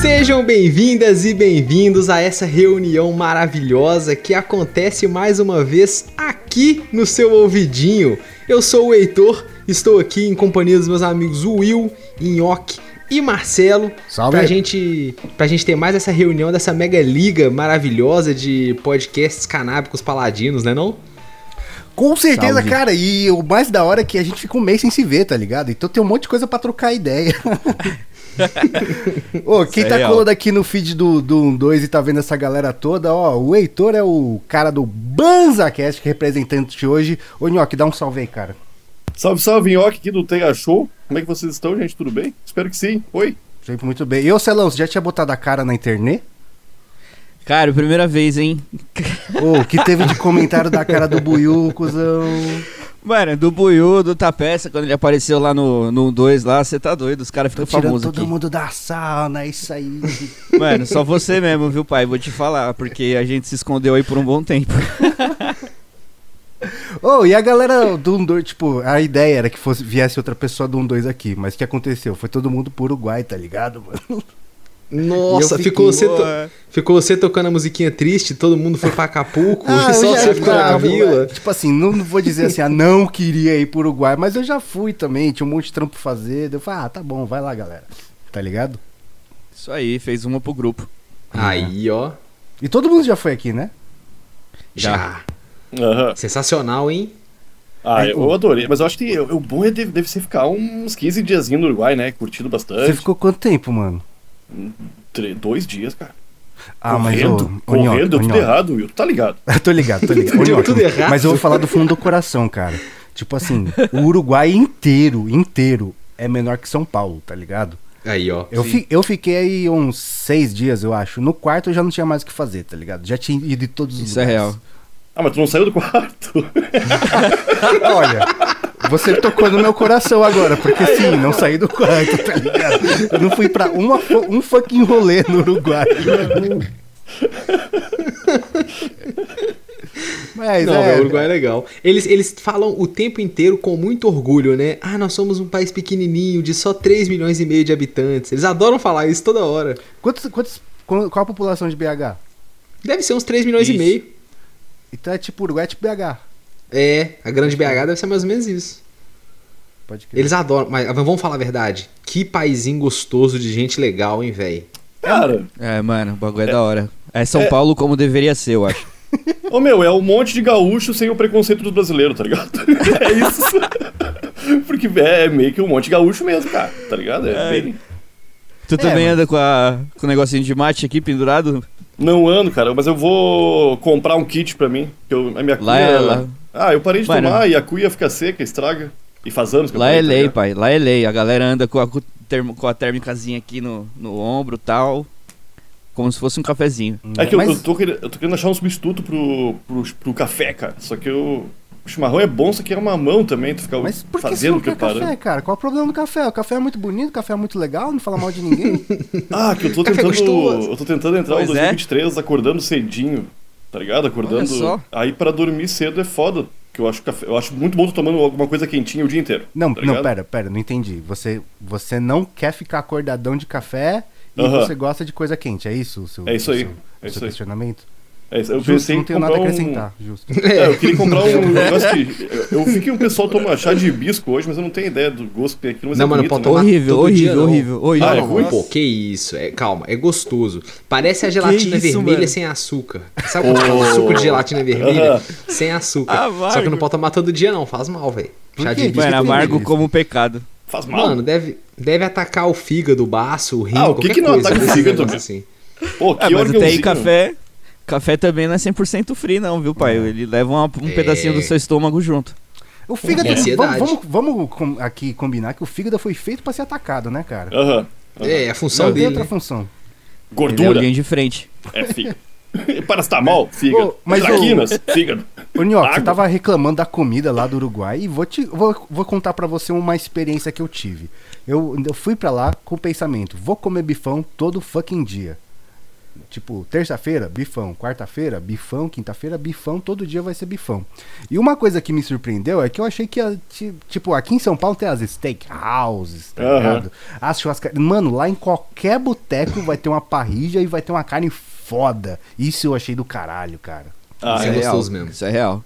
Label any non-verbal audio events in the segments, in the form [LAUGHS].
Sejam bem-vindas e bem-vindos a essa reunião maravilhosa que acontece mais uma vez aqui no seu ouvidinho. Eu sou o Heitor, estou aqui em companhia dos meus amigos Will, Nhoque e Marcelo Salve. pra gente, pra gente ter mais essa reunião dessa mega liga maravilhosa de podcasts canábicos paladinos, né não? Com certeza, Salve. cara. E o mais da hora é que a gente fica um mês sem se ver, tá ligado? Então tem um monte de coisa pra trocar ideia. [LAUGHS] Ô, quem Isso tá colando aqui no feed do, do 2 e tá vendo essa galera toda, ó, o Heitor é o cara do BanzaCast, que é representante hoje. Ô, Nhoque, dá um salve aí, cara. Salve, salve, Nhoque aqui do Tega Show. Como é que vocês estão, gente? Tudo bem? Espero que sim. Oi. Sempre muito bem. E ô, Celão, você já tinha botado a cara na internet? Cara, primeira vez, hein? Ô, o que teve de comentário da cara do Buiu, cuzão? Mano, do Buiu, do Tapeça, quando ele apareceu lá no 2 no dois lá, você tá doido, os caras ficam famosos todo aqui. mundo da sauna, é isso aí. Mano, só você mesmo, viu, pai? Vou te falar, porque a gente se escondeu aí por um bom tempo. Ô, e a galera do 1-2, tipo, a ideia era que fosse, viesse outra pessoa do 1-2 aqui, mas o que aconteceu? Foi todo mundo pro Uruguai, tá ligado, mano? Nossa, ficou, você to- ficou você tocando a musiquinha triste, todo mundo foi pra Acapulco, [LAUGHS] Ah, e só já- você ficou na vila. Tipo assim, não, não vou dizer assim, ah, não queria ir pro Uruguai, mas eu já fui também, tinha um monte de trampo pra fazer. Eu falei, ah, tá bom, vai lá, galera. Tá ligado? Isso aí, fez uma pro grupo. Aí, ó, E todo mundo já foi aqui, né? já. Aham. Sensacional, hein? Ah, É, eu adorei. Mas eu acho que o bom é deve, deve ser ficar uns 15 diazinhos no Uruguai, né? Curtindo bastante. Você ficou quanto tempo, mano? Dois dias, cara. Ah, mas correndo, ô, Nhoque, correndo, deu tudo errado, Will. Tu tá ligado? [LAUGHS] tô ligado, tô ligado. [LAUGHS] Deu tudo errado. Mas eu vou falar do fundo do coração, cara. Tipo assim, o Uruguai inteiro, inteiro, é menor que São Paulo, tá ligado? Aí, ó. Eu, fi- eu fiquei aí uns seis dias, eu acho. No quarto eu já não tinha mais o que fazer, tá ligado? Já tinha ido em todos os Isso é lugares. real. Ah, mas tu não saiu do quarto? [LAUGHS] Olha, você tocou no meu coração agora, porque sim, não saí do quarto, tá ligado? Eu não fui pra uma, um fucking rolê no Uruguai. Mas Não, é, o Uruguai é legal. Eles, eles falam o tempo inteiro com muito orgulho, né? Ah, nós somos um país pequenininho, de só 3 milhões e meio de habitantes. Eles adoram falar isso toda hora. Quantos, quantos, qual a população de BH? Deve ser uns 3 milhões e Isso. meio. Então é tipo, Uruguai é tipo BH. É, a grande BH deve ser mais ou menos isso. Pode crer. Eles adoram, mas vamos falar a verdade. Que paizinho gostoso de gente legal, hein, velho? Cara, É, mano, o bagulho é, da hora. É São Paulo como deveria ser, eu acho. [LAUGHS] ô meu, é um monte de gaúcho sem o preconceito dos brasileiros, tá ligado? [LAUGHS] É isso. [LAUGHS] Porque é meio que um monte de gaúcho mesmo, cara, tá ligado? É É. bem... Tu também mas- anda com, a, com o negocinho de mate aqui pendurado? Não ando, cara, mas eu vou comprar um kit pra mim. Que eu, a minha Lá é- lá- Ah, eu parei de Mano. tomar e a cuia fica seca, estraga. E faz anos que eu Lá parei, é tá lei, pai. Lá é lei. A galera anda com a, termo- com a térmicazinha aqui no, no ombro e tal. Como se fosse um cafezinho. É que eu, Mas- eu, tô querendo, eu tô querendo achar um substituto pro, pro, pro café, cara. Só que eu, o chimarrão é bom, só que é uma mão também, tu fica Mas por que você fazendo, não quer preparando. café, cara? Qual é o problema do café? O café é muito bonito, o café é muito legal, não fala mal de ninguém. [LAUGHS] Ah, que eu tô Café tentando. gostoso. Eu tô tentando entrar Pois em é. 2023 acordando cedinho, tá ligado? Acordando. Olha só. Aí pra dormir cedo é foda. Que eu acho café. Eu acho muito bom tô tomando alguma coisa quentinha o dia inteiro. Não, tá não, pera, pera, não entendi. Você, você não quer ficar acordadão de café e Aham. você gosta de coisa quente, é isso? O seu, É isso o aí, seu- é o isso seu aí. questionamento? É isso, eu Justo, pensei não em tenho comprar nada a um- acrescentar, justo. [LAUGHS] É, eu queria [LAUGHS] comprar um negócio que. Eu, vi que o pessoal toma chá de hibisco hoje, mas eu não tenho ideia do gosto que tem aquilo. Mas Não, é mano, bonito, pode né? tomar Horrível, horrível, horrível, horrível. Ah, é ruim? pô, que isso. É, calma, é gostoso. Parece a gelatina isso, vermelha mano? sem açúcar. Sabe quando Oh. suco de gelatina vermelha sem açúcar? Ah, Só que não pode tomar todo dia, não. Faz mal, velho. Chá de hibisco Mano, é amargo como pecado. Faz mal. Mano, deve, deve atacar o fígado, o baço, o rim, Ah, o que qualquer que não coisa. ataca o desse fígado, assim. Pô, que Ah, mas órgãozinho. café. Café também não é 100% free, não, viu, pai? Ele leva uma- um É. pedacinho do seu estômago junto. O fígado, É vamos, vamos, vamos aqui combinar que o fígado foi feito pra ser atacado, né, cara? Aham. aham. É, a função Não tem dele. outra função. Ele é Gordura linha de frente. é [LAUGHS] fígado. Paracetamol, fígado. Ô, mas, ô- Traquinas, fígado. Ô, Nhoque, Água. você tava reclamando da comida lá do Uruguai e vou, te, vou, vou contar pra você uma experiência que eu tive. Eu, eu fui pra lá com o pensamento, vou comer bifão todo fucking dia. Tipo, terça-feira, bifão. Quarta-feira, bifão. Quinta-feira, bifão. Todo dia vai ser bifão. E uma coisa que me surpreendeu é que eu achei que, tipo, aqui em São Paulo tem as steakhouses, tá Aham. ligado? As churrascarias. Mano, lá em qualquer boteco vai ter uma parrilla e vai ter uma carne foda. Isso eu achei do caralho, cara. Ah, Isso é é real. gostoso mesmo. Isso é real.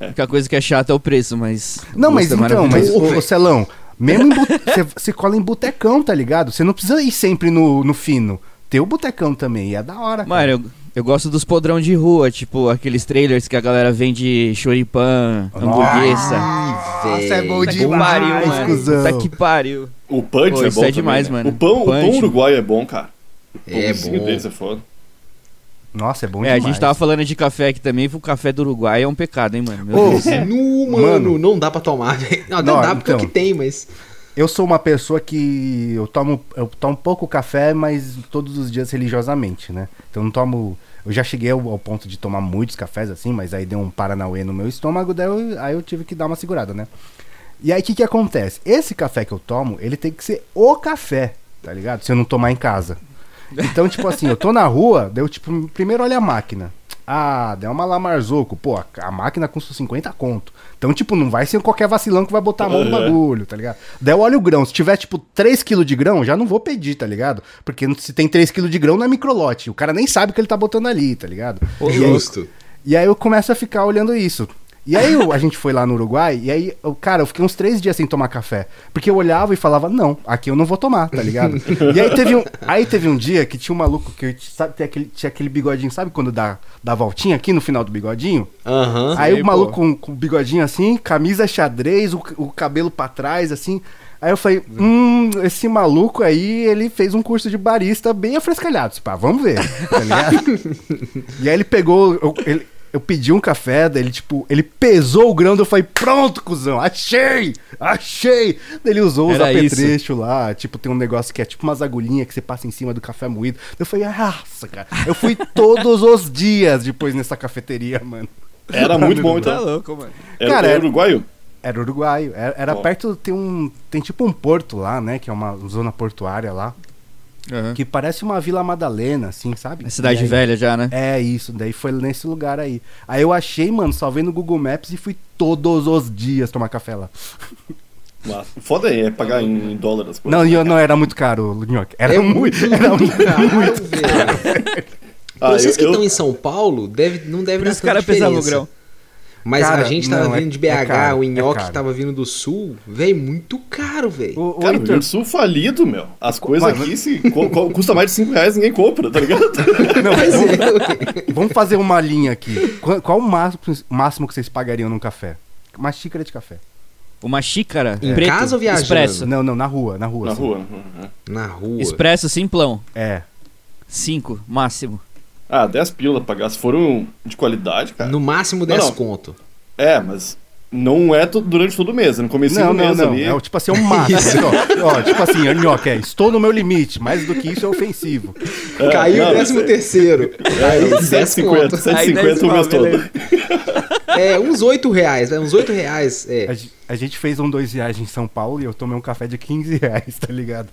A única coisa que é chata é o preço, mas. Não, mas é então, mas, ô, ô Celão, mesmo em bu- [LAUGHS] você você cola em botecão, tá ligado? Você não precisa ir sempre no, no fino. Tem o botecão também, e é da hora. Mano, eu, eu gosto dos podrão de rua, tipo aqueles trailers que a galera vende choripan, hamburguesa. Nossa, é bom que demais, pariu, mano. cuzão. Puta que pariu. O punch Pô, é isso bom é demais, também, né? mano. O pão, o pão uruguaio é bom, cara. O É bom. deles é foda. Nossa, é bom É, a demais. gente tava falando de café aqui também, o café do Uruguai é um pecado, hein, mano? Meu Deus. [LAUGHS] Nu, mano, Mano. não dá pra tomar, velho. Não, não dá porque é o então. que tem, mas. Eu sou uma pessoa que eu tomo, eu tomo pouco café, mas todos os dias religiosamente, né? Então eu não tomo. Eu já cheguei ao, ao ponto de tomar muitos cafés assim, mas aí deu um paranauê no meu estômago, daí eu, aí eu tive que dar uma segurada, né? E aí o que, que acontece? Esse café que eu tomo, ele tem que ser o café, tá ligado? Se eu não tomar em casa. Então, tipo assim, eu tô na rua, daí eu, tipo, primeiro olha a máquina. Ah, deu uma Lamarzoco. Pô, a, máquina custa 50 conto. Então, tipo, não vai ser qualquer vacilão que vai botar a mão no bagulho, tá ligado? Daí eu olho o grão. Se tiver, tipo, 3kg de grão, já não vou pedir, tá ligado? Porque se tem 3kg de grão, não é microlote. O cara nem sabe o que ele tá botando ali, tá ligado? E aí- Justo. e aí eu começo a ficar olhando isso. E aí a gente foi lá no Uruguai, e aí, eu, cara, eu fiquei uns três dias sem tomar café. Porque eu olhava e falava, não, aqui eu não vou tomar, tá ligado? e aí teve um, aí teve um dia que tinha um maluco que sabe, tem aquele, tinha aquele bigodinho, sabe quando dá, dá voltinha aqui no final do bigodinho? Aham. Aí Sei, o maluco com, com o bigodinho assim, camisa xadrez, o, o cabelo pra trás, assim. Aí eu falei, hum, esse maluco aí, ele fez um curso de barista bem afrescalhado. Pá, vamos ver, tá ligado? [LAUGHS] e aí ele pegou, ele- eu pedi um café, daí ele, tipo, ele pesou o grão, daí eu falei, pronto, cuzão, achei, achei. Daí ele usou os apetrechos lá, tipo, tem um negócio que é tipo umas agulhinhas que você passa em cima do café moído. Daí eu falei, nossa, cara, eu fui todos os dias depois nessa cafeteria, mano. Era muito bom, Tá então. louco, mano. Era, Cara, era uruguaio? Era uruguaio. Era, era perto, tem um. Tem tipo um porto lá, né? Que é uma zona portuária lá. Que parece uma Vila Madalena, assim, sabe? É cidade aí- velha já, né? É isso, daí foi nesse lugar aí. Aí eu achei, mano, salvei no Google Maps e fui todos os dias tomar café lá. [LAUGHS] Mas Foda é pagar em dólar as coisas. Não, eu- não era muito caro, Nhoque. Era É muito. muito [LAUGHS] Era muito. caro, velho. [LAUGHS] Ah, Vocês eu- que eu- estão em São Paulo, deve, não deve dar isso os caras tanta pesavam o diferença. grão. Mas Cara, a gente tava não, é- vindo de é BH, caro, o é nhoque caro. tava vindo do sul, velho, muito caro, velho. O, Cara, o Rio Sul falido, meu. As coisas Mas- aqui, se custa mais de 5 reais, ninguém compra, tá ligado? [LAUGHS] Não, vamos, é, vamos fazer uma linha aqui. Qual, qual o máximo, máximo que vocês pagariam num café? Uma xícara de café. Uma xícara Em preto, casa ou viajando? expresso. Não, não, na rua, na rua. Na assim. rua. uhum. na rua. Expresso simplão. É. Cinco, máximo. Ah, 10 pila pra pagar. Se for um de qualidade, cara. No máximo Não, 10 não. conto. É, mas não é durante todo o mês. É no começo Não, do não, mês não. ali. É tipo assim, é um máximo. [LAUGHS] ó, ó, tipo assim, Nhoque, é, estou no meu limite. Mais do que isso é ofensivo. É, Caiu não, o 13 é- terceiro. Aí, 10 7,50 conto. 7,50 o mês todo. É, uns 8 reais, velho, uns 8 reais. A, É. ge- a gente fez um dois viagens em São Paulo e eu tomei um café de 15 reais, tá ligado?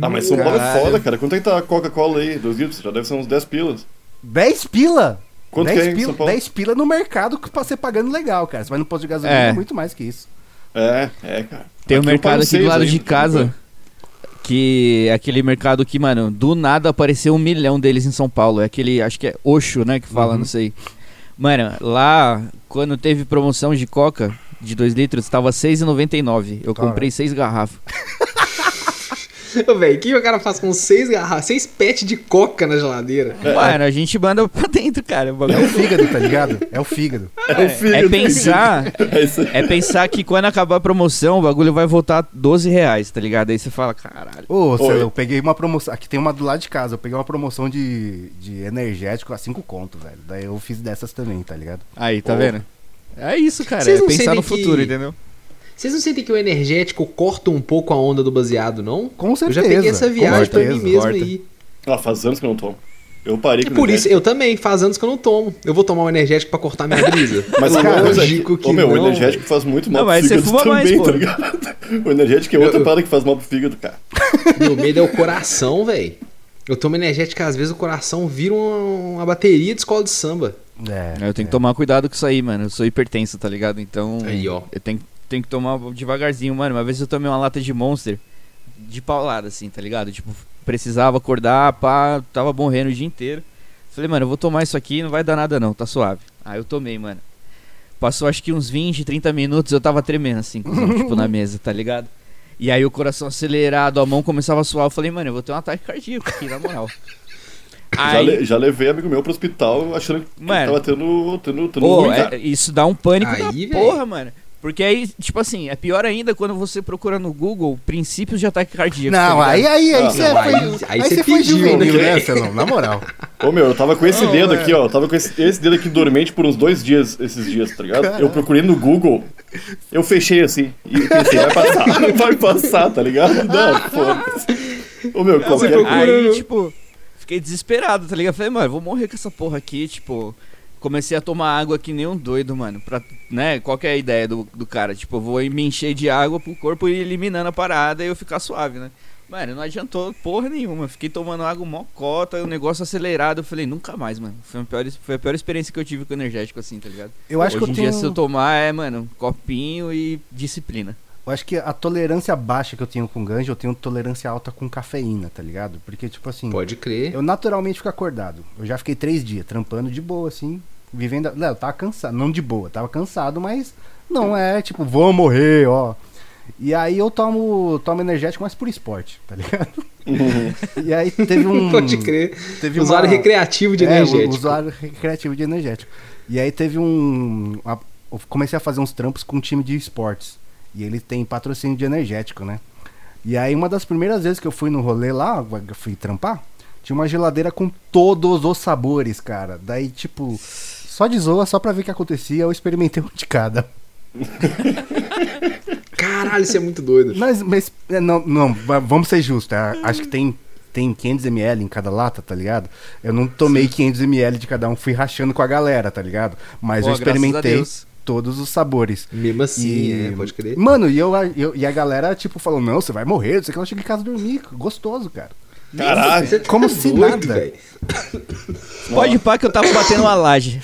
Ah, mas São Paulo é Caralho. foda, cara. Quanto é que tá a Coca-Cola aí? 2 litros? Já deve ser uns 10 pilas. 10 pila? Quanto 10 que é em pila, São Paulo? 10 pila no mercado que pra você pagando legal, cara. Você vai no posto de gasolina, É. é muito mais que isso. É, é, cara. Tem um Aqui eu mercado aqui do lado de ainda, casa. Que é aquele mercado que, mano, do nada apareceu um milhão deles em São Paulo. É aquele, acho que é Oxo, né? Que fala, Uhum. não sei. Mano, lá, quando teve promoção de Coca de 2 litros, tava R$6,99. Eu Caralho. comprei seis garrafas. [LAUGHS] [LAUGHS] Ô, velho, o que o cara faz com 6 garrafas, 6 pet de coca na geladeira? Mano, a gente manda [LAUGHS] pra dentro, cara. o É o fígado, tá ligado? É o fígado. [LAUGHS] É, o É do- pensar, É isso aí. é pensar que quando acabar a promoção, o bagulho vai voltar a 12 reais, tá ligado? Aí você fala, caralho. Ô, Oi. Celo, eu peguei uma promoção. Aqui tem uma do lado de casa. Eu peguei uma promoção de, de energético a 5 conto, velho. Daí eu fiz dessas também, tá ligado? Aí, tá Pô. vendo? É isso, cara. Vocês É pensar no que- futuro, entendeu? Vocês não sentem que o energético corta um pouco a onda do baseado, não? Com Eu certeza. já peguei essa viagem pra mim mesmo corta. aí. Ah, faz anos que eu não tomo. Eu parei É com por o isso, eu também, faz anos que eu não tomo. Eu vou tomar um energético pra cortar minha brisa. [LAUGHS] Mas cara, lógico que ô, meu, o não. energético faz muito mal Não, pro mas você fígado fuma também, mais, pô. tá ligado? [LAUGHS] O energético é outra Eu- parada que faz mal pro fígado, cara. Meu medo é o coração, velho. Eu tomo energética, às vezes o coração vira uma, uma bateria de escola de samba. É, Eu tenho é. que tomar cuidado com isso aí, mano. Eu sou hipertenso, tá ligado? Então. Aí, ó. Eu tenho, tenho que tomar devagarzinho, mano. Uma vez eu tomei uma lata de monster de paulada, assim, tá ligado? Tipo, precisava acordar, pá, tava morrendo o dia inteiro. Falei, mano, eu vou tomar isso aqui, não vai dar nada não, tá suave. Aí eu tomei, mano. Passou acho que uns 20, 30 minutos, eu tava tremendo, assim, tipo, na [LAUGHS] mesa, tá ligado? E aí o coração acelerado, a mão começava a suar. Eu falei, mano, eu vou ter um ataque cardíaco aqui, na moral. [LAUGHS] Já, Aí, le- já levei amigo meu pro hospital achando que Mano. tava tendo, tendo, tendo Pô, ruim, é- isso dá um pânico Aí, da porra, mano. Porque aí, tipo assim, é pior ainda quando você procura no Google princípios de ataque cardíaco. Não, tá aí, aí, aí Não, você não, foi. aí- Aí, aí você foi juvenil, né? né, Celão? Na moral. [LAUGHS] Ô meu, eu tava com esse Não, dedo é. aqui, ó. Tava com esse, esse dedo aqui dormente por uns dois dias, esses dias, tá ligado? Caralho. Eu procurei no Google, eu fechei assim. E pensei, vai passar, [LAUGHS] [LAUGHS] vai passar, tá ligado? Não, foda-se. Ô meu, qualquer. procurando. Aí, tipo, fiquei desesperado, tá ligado? Falei, mano, vou morrer com essa porra aqui, tipo. Comecei a tomar água que nem um doido, mano. Pra, né? Qual que é a ideia do, do cara? Tipo, eu vou me encher de água pro corpo ir eliminando a parada e eu ficar suave, né? Mano, não adiantou porra nenhuma. Fiquei tomando água mó cota, o negócio acelerado. Eu falei, nunca mais, mano. Foi a pior, foi a pior experiência que eu tive com energético, assim, tá ligado? Eu acho Hoje que eu em tenho. dia, se eu tomar, é, mano, copinho e disciplina. Eu acho que a tolerância baixa que eu tenho com ganja, eu tenho tolerância alta com cafeína, tá ligado? Porque, tipo assim, Pode crer. eu naturalmente fico acordado. Eu já fiquei três dias trampando de boa, assim, vivendo. Não, eu tava cansado, não de boa, tava cansado, mas não é tipo, vou morrer, ó. E aí eu tomo, tomo energético, mas por esporte, tá ligado? E aí teve um. [LAUGHS] Pode crer. Teve Usuário uma- recreativo de é, energético. usuário recreativo de energético. E aí teve um. uma- eu comecei a fazer uns trampos com um time de esportes. E ele tem patrocínio de energético, né? E aí uma das primeiras vezes que eu fui no rolê lá, eu fui trampar, tinha uma geladeira com todos os sabores, cara. Daí, tipo, só de zoa, só pra ver o que acontecia, eu experimentei um de cada. [LAUGHS] Caralho, isso é muito doido. Mas, mas é, não, não, va- vamos ser justos, tá? Acho que tem, tem 500ml em cada lata, tá ligado? Eu não tomei 500ml de cada um, fui rachando com a galera, tá ligado? Mas Pô, eu experimentei todos os sabores. Mesmo assim, E- é, pode crer. Mano, e, eu, eu- e a galera, tipo, falou, não, você vai morrer, o que, ela chega em casa dormir, gostoso, cara. Caralho. Tá como se doido, nada. velho. Pode pá que eu tava batendo uma laje.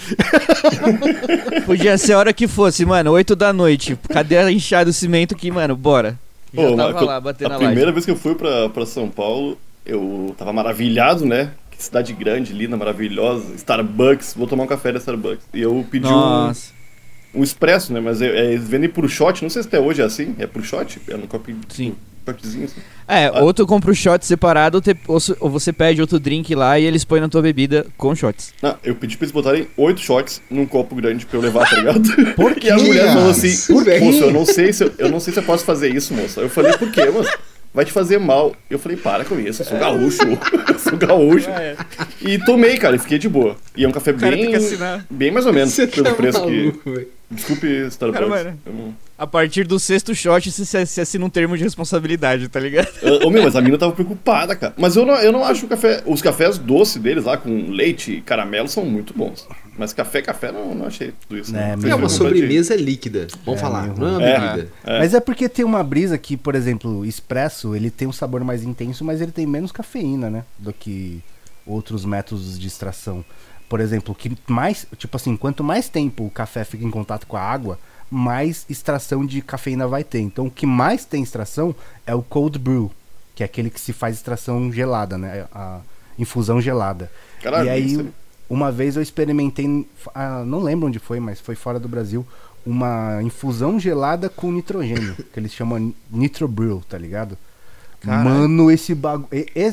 [LAUGHS] Podia ser a hora que fosse, mano, 8 da noite. Cadê a enxada do cimento que, mano, bora. Já Pô, tava mas lá batendo a a primeira laje. vez que eu fui pra, pra São Paulo, eu tava maravilhado, né? Que cidade grande, linda, maravilhosa. Starbucks, vou tomar um café da Starbucks. E eu pedi um, Nossa, um expresso, né? Mas é, é, eles vendem por shot, não sei se até hoje é assim. É por shot? É no copinho. Sim. Potezinho, assim. É, ou tu compra o shot separado, ou, te- ou você pede outro drink lá e eles põem na tua bebida com shots. Não, eu pedi pra eles botarem oito shots num copo grande pra eu levar, tá ligado? [LAUGHS] Por [LAUGHS] E a quê, mulher falou assim, Isso, velho. moço, eu não sei se eu, eu não sei se eu posso fazer isso, moça. Eu falei, por quê, moço? Vai te fazer mal. Eu falei, para com isso, eu sou gaúcho. eu sou gaúcho. E tomei, cara, e fiquei de boa. E é um café bem. que. Bem mais ou menos, Você pelo tá preço que. maluco, velho. Desculpe, Starbucks. Cara, mano. Eu não- A partir do sexto shot, você se- se assina um termo de responsabilidade, tá ligado? Ô meu, mas a mina tava preocupada, cara. Mas eu não, eu não acho o café. Os cafés doces deles lá, com leite e caramelo, são muito bons. Mas café, café, não, não achei tudo isso. É, É uma sobremesa líquida. Vamos É, falar, não é uma bebida. É. Mas é porque tem uma brisa que, por exemplo, o expresso, ele tem um sabor mais intenso, mas ele tem menos cafeína, né? Do que outros métodos de extração. Por exemplo, que mais, tipo assim, quanto mais tempo o café fica em contato com a água, mais extração de cafeína vai ter. Então, o que mais tem extração é o cold brew, que é aquele que se faz extração gelada, né? A infusão gelada. Caralho, e aí, isso aí. uma vez eu experimentei, ah, não lembro onde foi, mas foi fora do Brasil, uma infusão gelada com nitrogênio, que eles chamam Nitro Brew, tá ligado? Caralho. Mano, esse bagulho.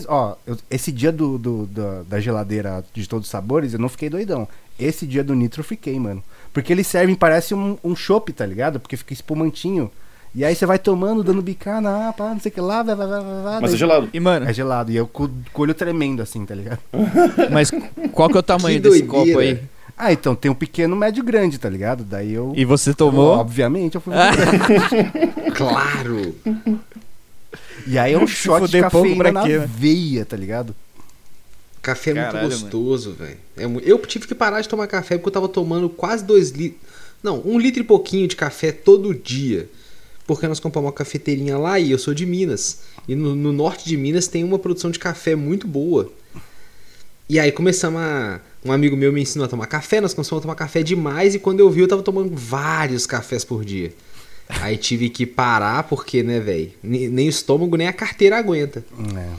Ó, eu- esse dia do, do- da- da geladeira de todos os sabores, eu não fiquei doidão. Esse dia do Nitro eu fiquei, mano. Porque eles servem, parece um, um chopp, tá ligado? Porque fica espumantinho. E aí você vai tomando, dando bicana, ah, pá, não sei o que lá, vai, vai, vai, vai. Mas é daí- gelado. E, mano, É gelado. E eu com com o olho tremendo assim, tá ligado? [LAUGHS] mas qual que é o tamanho desse copo aí? Ah, então tem um pequeno, médio, grande, tá ligado? Daí eu. E você tomou? Obviamente, eu fui. [LAUGHS] Claro. E aí é um shot de pouco cafeína pra na quê, né? veia, tá ligado? Café é muito Caralho, gostoso, velho. É eu tive que parar de tomar café porque eu tava tomando quase dois litros. Não, um litro e pouquinho de café todo dia. porque nós compramos uma cafeteirinha lá e eu sou de Minas. E no, no norte de Minas tem uma produção de café muito boa. E aí começamos a. Um amigo meu me ensinou a tomar café, nós começamos a tomar café demais e quando eu vi eu tava tomando vários cafés por dia. Aí tive que parar porque, né, velho? Nem o estômago nem a carteira aguenta.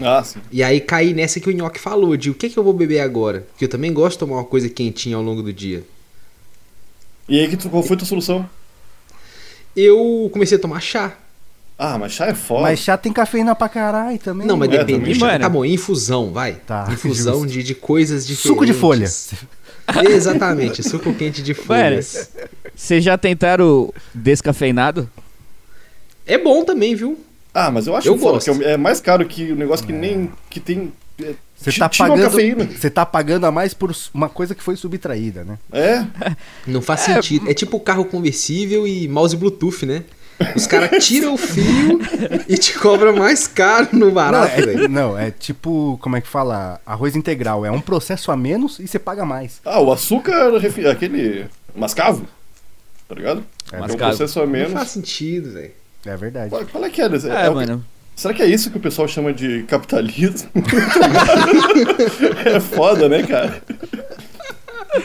É. Ah, sim. E aí caí nessa que o Nhoque falou, de o que, que eu vou beber agora? Porque eu também gosto de tomar uma coisa quentinha ao longo do dia. E aí, qual foi a tua solução? Eu comecei a tomar chá. Ah, mas chá é foda. Mas chá tem cafeína pra caralho também. Não, mas É, depende. também, chá. mano. Tá bom, infusão, vai. Tá, infusão justo. de, de coisas diferentes. Suco de folhas. Exatamente, suco quente de folhas. Vocês já tentaram descafeinado? É bom também, viu? Ah, mas eu acho Eu foda, gosto. que é mais caro que o negócio que nem. que tem. é, Você tá pagando. Você tá pagando a mais por uma coisa que foi subtraída, né? É. [LAUGHS] Não faz sentido. É tipo carro conversível e mouse Bluetooth, né? Os caras [LAUGHS] tiram o fio e te cobram mais caro no Não barato, é, velho. não, é tipo, como é que fala? Arroz integral. É um processo a menos e você paga mais. Ah, o açúcar, aquele. mascavo. Tá ligado? É, É um Mascavo. processo a Não menos. faz sentido, velho. é verdade. Qual, qual é que é? É, É, é o que- mano. Será que é isso que o pessoal chama de capitalismo? [LAUGHS] é foda, né, cara?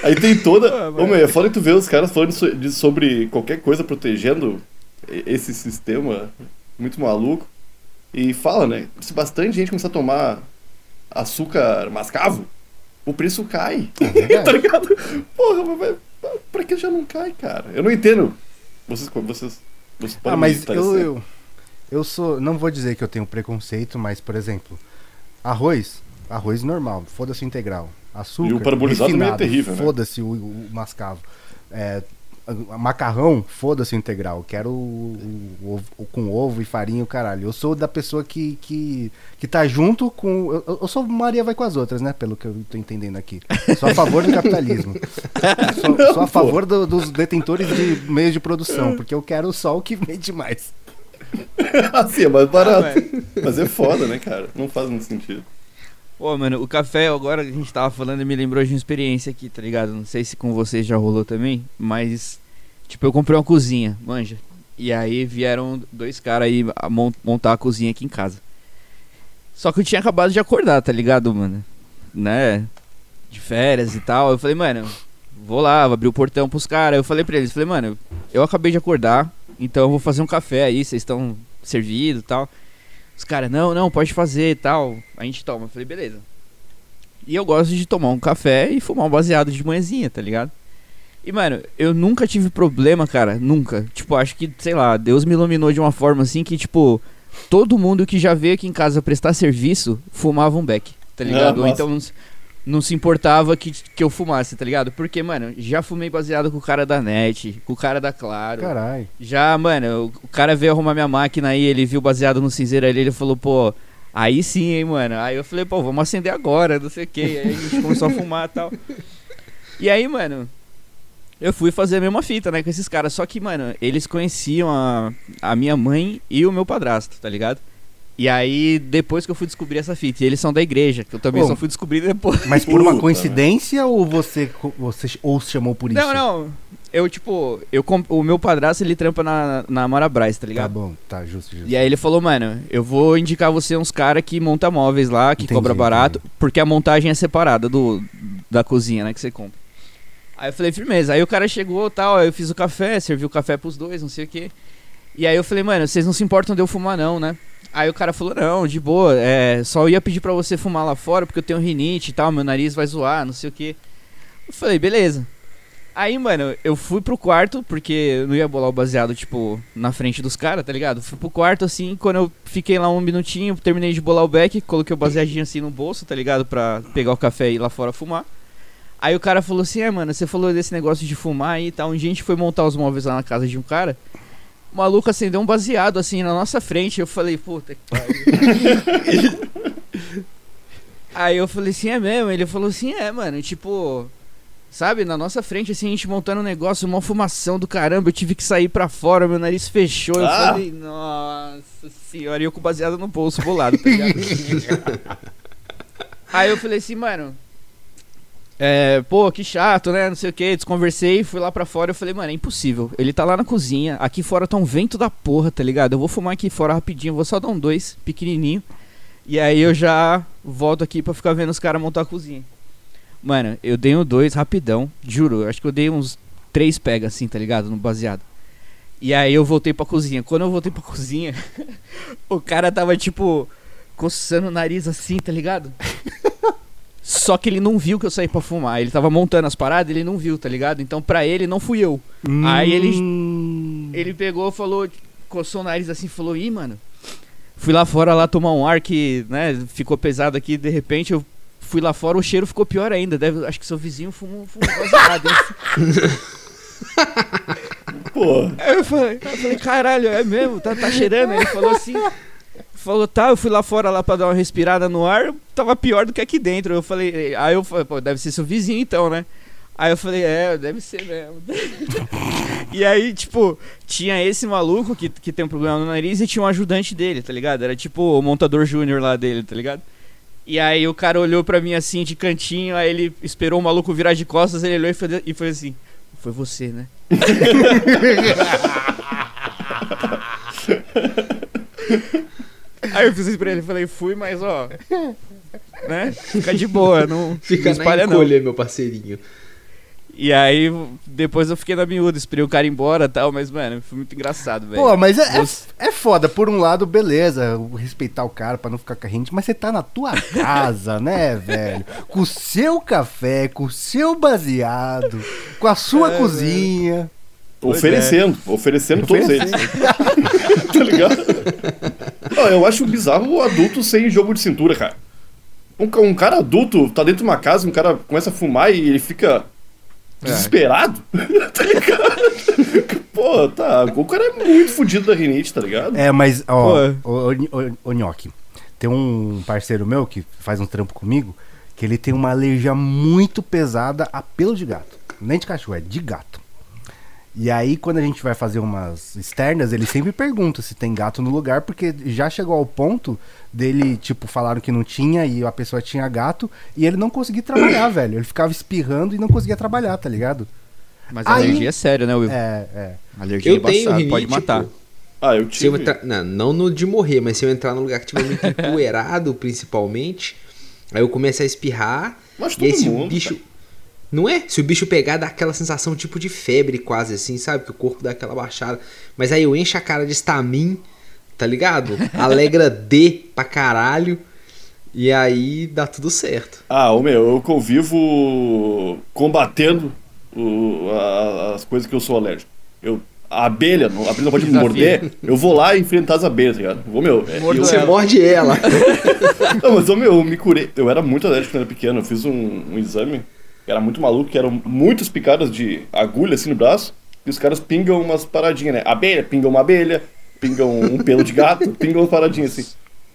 Aí tem toda. Ô, meu, é foda que tu vê os caras falando so- de- sobre qualquer coisa protegendo esse sistema muito maluco. E fala, né? Se bastante gente começar a tomar açúcar mascavo, o preço cai. [LAUGHS] tá ligado? Porra, mas vai- pra que já não cai, cara? Eu não entendo. Vocês. vocês, vocês podem Ah, mas eu, eu, eu sou. Não vou dizer que eu tenho preconceito, mas, por exemplo, arroz. Arroz normal, foda-se integral. Açúcar. E o parabolizado também é refinado, terrível, né? Foda-se o, o mascavo. É, macarrão, foda-se o integral. Quero o, o o com ovo e farinha e o caralho. Eu sou da pessoa que, que, que tá junto com. Eu, eu- sou Maria vai com as outras, né? Pelo que eu tô entendendo aqui. Sou a favor do [LAUGHS] capitalismo. Sou, Não, sou a favor do- dos detentores de meios de produção, porque eu quero só o que vende mais. [LAUGHS] Assim, é mais barato. Ah, Mas é foda, né, cara? Não faz muito sentido. Pô, mano, o café, agora que a gente tava falando, me lembrou de uma experiência aqui, tá ligado? Não sei se com vocês já rolou também, mas, tipo, eu comprei uma cozinha, manja. E aí vieram dois caras aí montar a cozinha aqui em casa. Só que eu tinha acabado de acordar, tá ligado, mano? Né? De férias e tal. Eu falei, mano, vou lá, vou abrir o portão pros caras. Eu falei pra eles, falei, mano, eu acabei de acordar, então eu vou fazer um café aí, vocês estão servidos e tal. Os caras, não, não, pode fazer e tal. A gente toma. Eu falei, beleza. E eu gosto de tomar um café e fumar um baseado de manhãzinha, tá ligado? E, mano, eu nunca tive problema, cara. Nunca. Tipo, acho que, sei lá, Deus me iluminou de uma forma assim que, tipo, todo mundo que já veio aqui em casa prestar serviço fumava um beck, tá ligado? Ou massa. então não, se- não se importava que, que eu fumasse, tá ligado? Porque, mano, já fumei baseado com o cara da net, com o cara da Claro. Caralho. Já, mano, o- o cara veio arrumar minha máquina aí, ele viu baseado no cinzeiro ali, ele falou, pô, aí sim, hein, mano. Aí eu falei, pô, vamos acender agora, não sei o que. Aí a gente começou a fumar e tal. E aí, mano, eu fui fazer a mesma fita, né, com esses caras. Só que, mano, eles conheciam a, a minha mãe e o meu padrasto, tá ligado? E aí, depois que eu fui descobrir essa fita, e eles são da igreja, que eu também Ô, só fui descobrir depois. Mas por uma Puta, coincidência ou você, você ou se chamou por isso? Não, não. Eu, tipo, eu comp- o meu padrasto, ele trampa na, na Marabras, tá Tá ligado? bom, tá justo, justo. E aí ele falou, mano, eu vou indicar você uns caras que monta móveis lá, que Entendi, cobra barato, porque a montagem é separada do da cozinha, né, que você compra. Aí eu falei, firmeza. Aí o cara chegou tal, aí eu fiz o café, servi o café pros dois, não sei o quê. E aí eu falei, mano, vocês não se importam de eu fumar não, né? Aí o cara falou, não, de boa, é, só ia pedir pra você fumar lá fora, porque eu tenho rinite e tal, meu nariz vai zoar, não sei o quê. Eu falei, beleza. Aí, mano, eu fui pro quarto, porque eu não ia bolar o baseado, tipo, na frente dos caras, tá ligado? Fui pro quarto, assim, quando eu fiquei lá um minutinho, terminei de bolar o beck, coloquei o baseadinho assim no bolso, tá ligado? Pra pegar o café e ir lá fora fumar. Aí o cara falou assim, é, mano, você falou desse negócio de fumar aí e tal. Um dia a gente foi montar os móveis lá na casa de um cara. O maluco acendeu um baseado, assim, na nossa frente. Eu falei, puta que pariu. [LAUGHS] aí eu falei assim, é mesmo? Ele falou assim, é, mano, tipo... Sabe, na nossa frente, assim, a gente montando um negócio, uma fumação do caramba, eu tive que sair pra fora, meu nariz fechou. Eu Ah. falei, nossa senhora, e eu com baseado no bolso bolado, tá ligado? [LAUGHS] Aí eu falei assim, mano. É, pô, que chato, né? Não sei o que. Desconversei, fui lá pra fora. Eu falei, mano, é impossível. Ele tá lá na cozinha. Aqui fora tá um vento da porra, tá ligado? Eu vou fumar aqui fora rapidinho. Vou só dar um dois, pequenininho. E aí eu já volto aqui pra ficar vendo os caras montar a cozinha. Mano, eu dei um dois rapidão. Juro, acho que eu dei uns três pega assim, tá ligado? No baseado. E aí eu voltei pra cozinha. Quando eu voltei pra [LAUGHS] cozinha, o cara tava tipo coçando o nariz assim, tá ligado? [LAUGHS] Só que ele não viu que eu saí pra fumar. Ele tava montando as paradas, ele não viu, tá ligado? Então pra ele não fui eu. Aí ele Hum. ele pegou, falou, coçou o nariz assim, falou: "Ih, mano, fui lá fora lá tomar um ar que, né, ficou pesado aqui, de repente eu fui lá fora, o cheiro ficou pior ainda. Deve, acho que seu vizinho fumou, fumou baseado. hein?" Pô, Aí eu falei, eu falei, caralho, é mesmo? Tá, tá cheirando? Ele falou assim. Falou, tá, eu fui lá fora lá pra dar uma respirada no ar, tava pior do que aqui dentro. Eu falei, aí eu falei, pô, deve ser seu vizinho então, né? Aí eu falei, é, deve ser mesmo. [LAUGHS] e aí, tipo, tinha esse maluco que, que tem um problema no nariz e tinha um ajudante dele, tá ligado? Era tipo o montador júnior lá dele, tá ligado? E aí o cara olhou pra mim assim de cantinho, aí ele esperou o maluco virar de costas, ele olhou e foi, e foi assim, foi você, né? [LAUGHS] [LAUGHS] Aí eu fiz isso pra ele, falei, fui, mas ó. [LAUGHS] Né? Fica de boa, não, Fica não na espalha não. encolha, meu parceirinho. E aí, depois eu fiquei na miúda, esperei o cara ir embora e tal, mas, mano, foi muito engraçado, velho. Pô, mas é, é, Você- é foda. Por um lado, beleza, respeitar o cara pra não ficar carrente, mas você tá na tua [LAUGHS] casa, né, velho? Com o seu café, com o seu baseado, com a sua É, cozinha. Pois oferecendo, oferecendo todos eles. tá ligado? Não, eu acho bizarro o adulto sem jogo de cintura, cara. Um, um cara adulto tá dentro de uma casa, um cara começa a fumar e ele fica desesperado, [LAUGHS] tá ligado? Pô, tá. O cara é muito fudido da rinite, tá ligado? É, mas, ó, ô, Nhoque, tem um parceiro meu que faz um trampo comigo, que ele tem uma alergia muito pesada a pelo de gato. Nem de cachorro, é de gato. E aí, quando a gente vai fazer umas externas, ele sempre pergunta se tem gato no lugar, porque já chegou ao ponto dele, tipo, falaram que não tinha e a pessoa tinha gato, e ele não conseguia trabalhar, [CLEARS THROAT] velho. Ele ficava espirrando e não conseguia trabalhar, tá ligado? Mas a Aí- alergia é séria, né, Will? É, é. Alergia Eu tenho embaçada, rinite, pode matar. pô. Ah, eu Se eu tive. entrar, não, não no de morrer, mas se eu entrar num lugar que tiver muito [LAUGHS] empoeirado, principalmente, aí eu começo a espirrar. Mas e todo se o mundo, bicho. Não é? Se o bicho pegar, dá aquela sensação tipo de febre, quase assim, sabe? Que o corpo dá aquela baixada. Mas aí eu encho a cara de estamin, tá ligado? Alegra [LAUGHS] D pra caralho. E aí dá tudo certo. Ah, ô meu, eu convivo combatendo o- a- as coisas que eu sou alérgico. Eu, a abelha, não- a abelha não pode me morder, eu vou lá enfrentar as abelhas, tá ligado? Ô meu, é, eu- Você ela. morde ela. [LAUGHS] Não, mas ô meu, eu me curei. Eu era muito alérgico quando era pequeno. Eu fiz um, um exame, era muito maluco, que eram muitas picadas de agulha assim no braço, e os caras pingam umas paradinhas, né? Abelha, pingam uma abelha, pingam um pelo de gato, [LAUGHS] pingam umas paradinhas assim.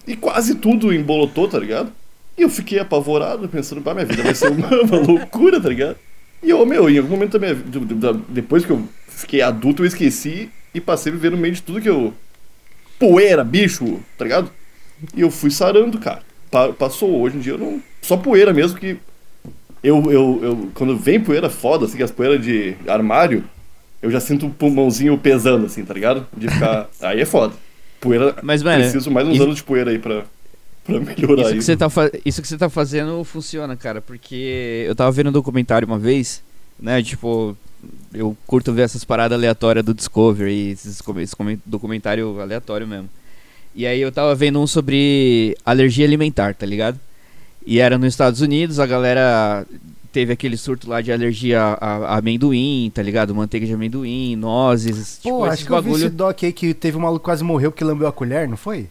E quase tudo embolotou, tá ligado? E eu fiquei apavorado, pensando, pá, minha vida vai ser uma, [LAUGHS] uma loucura, tá ligado? E eu, meu, em algum momento da minha vida, da- depois que eu fiquei adulto, eu esqueci e passei a viver no meio de tudo que eu. Poeira, bicho, tá ligado? E eu fui sarando, cara. Pa- passou, hoje em dia eu não. Só poeira mesmo que. Eu, eu, eu, quando vem poeira foda, assim, as poeiras de armário, eu já sinto o pulmãozinho pesando, assim, tá ligado? De ficar. [LAUGHS] Aí é foda. Poeira. Mas, preciso mais uns isso- anos de poeira aí pra, pra melhorar Isso isso. que, você tá fa- isso que você tá fazendo funciona, cara, porque eu tava vendo um documentário uma vez, né, tipo, eu curto ver essas paradas aleatórias do Discovery, esses, documentário aleatório mesmo. E aí eu tava vendo um sobre alergia alimentar, tá ligado? E era nos Estados Unidos, a galera teve aquele surto lá de alergia a, a amendoim, tá ligado? Manteiga de amendoim, nozes, Pô, tipo, acho esses que eu vi esse bagulho. doc aí que teve um maluco que quase morreu que lambeu a colher, não foi?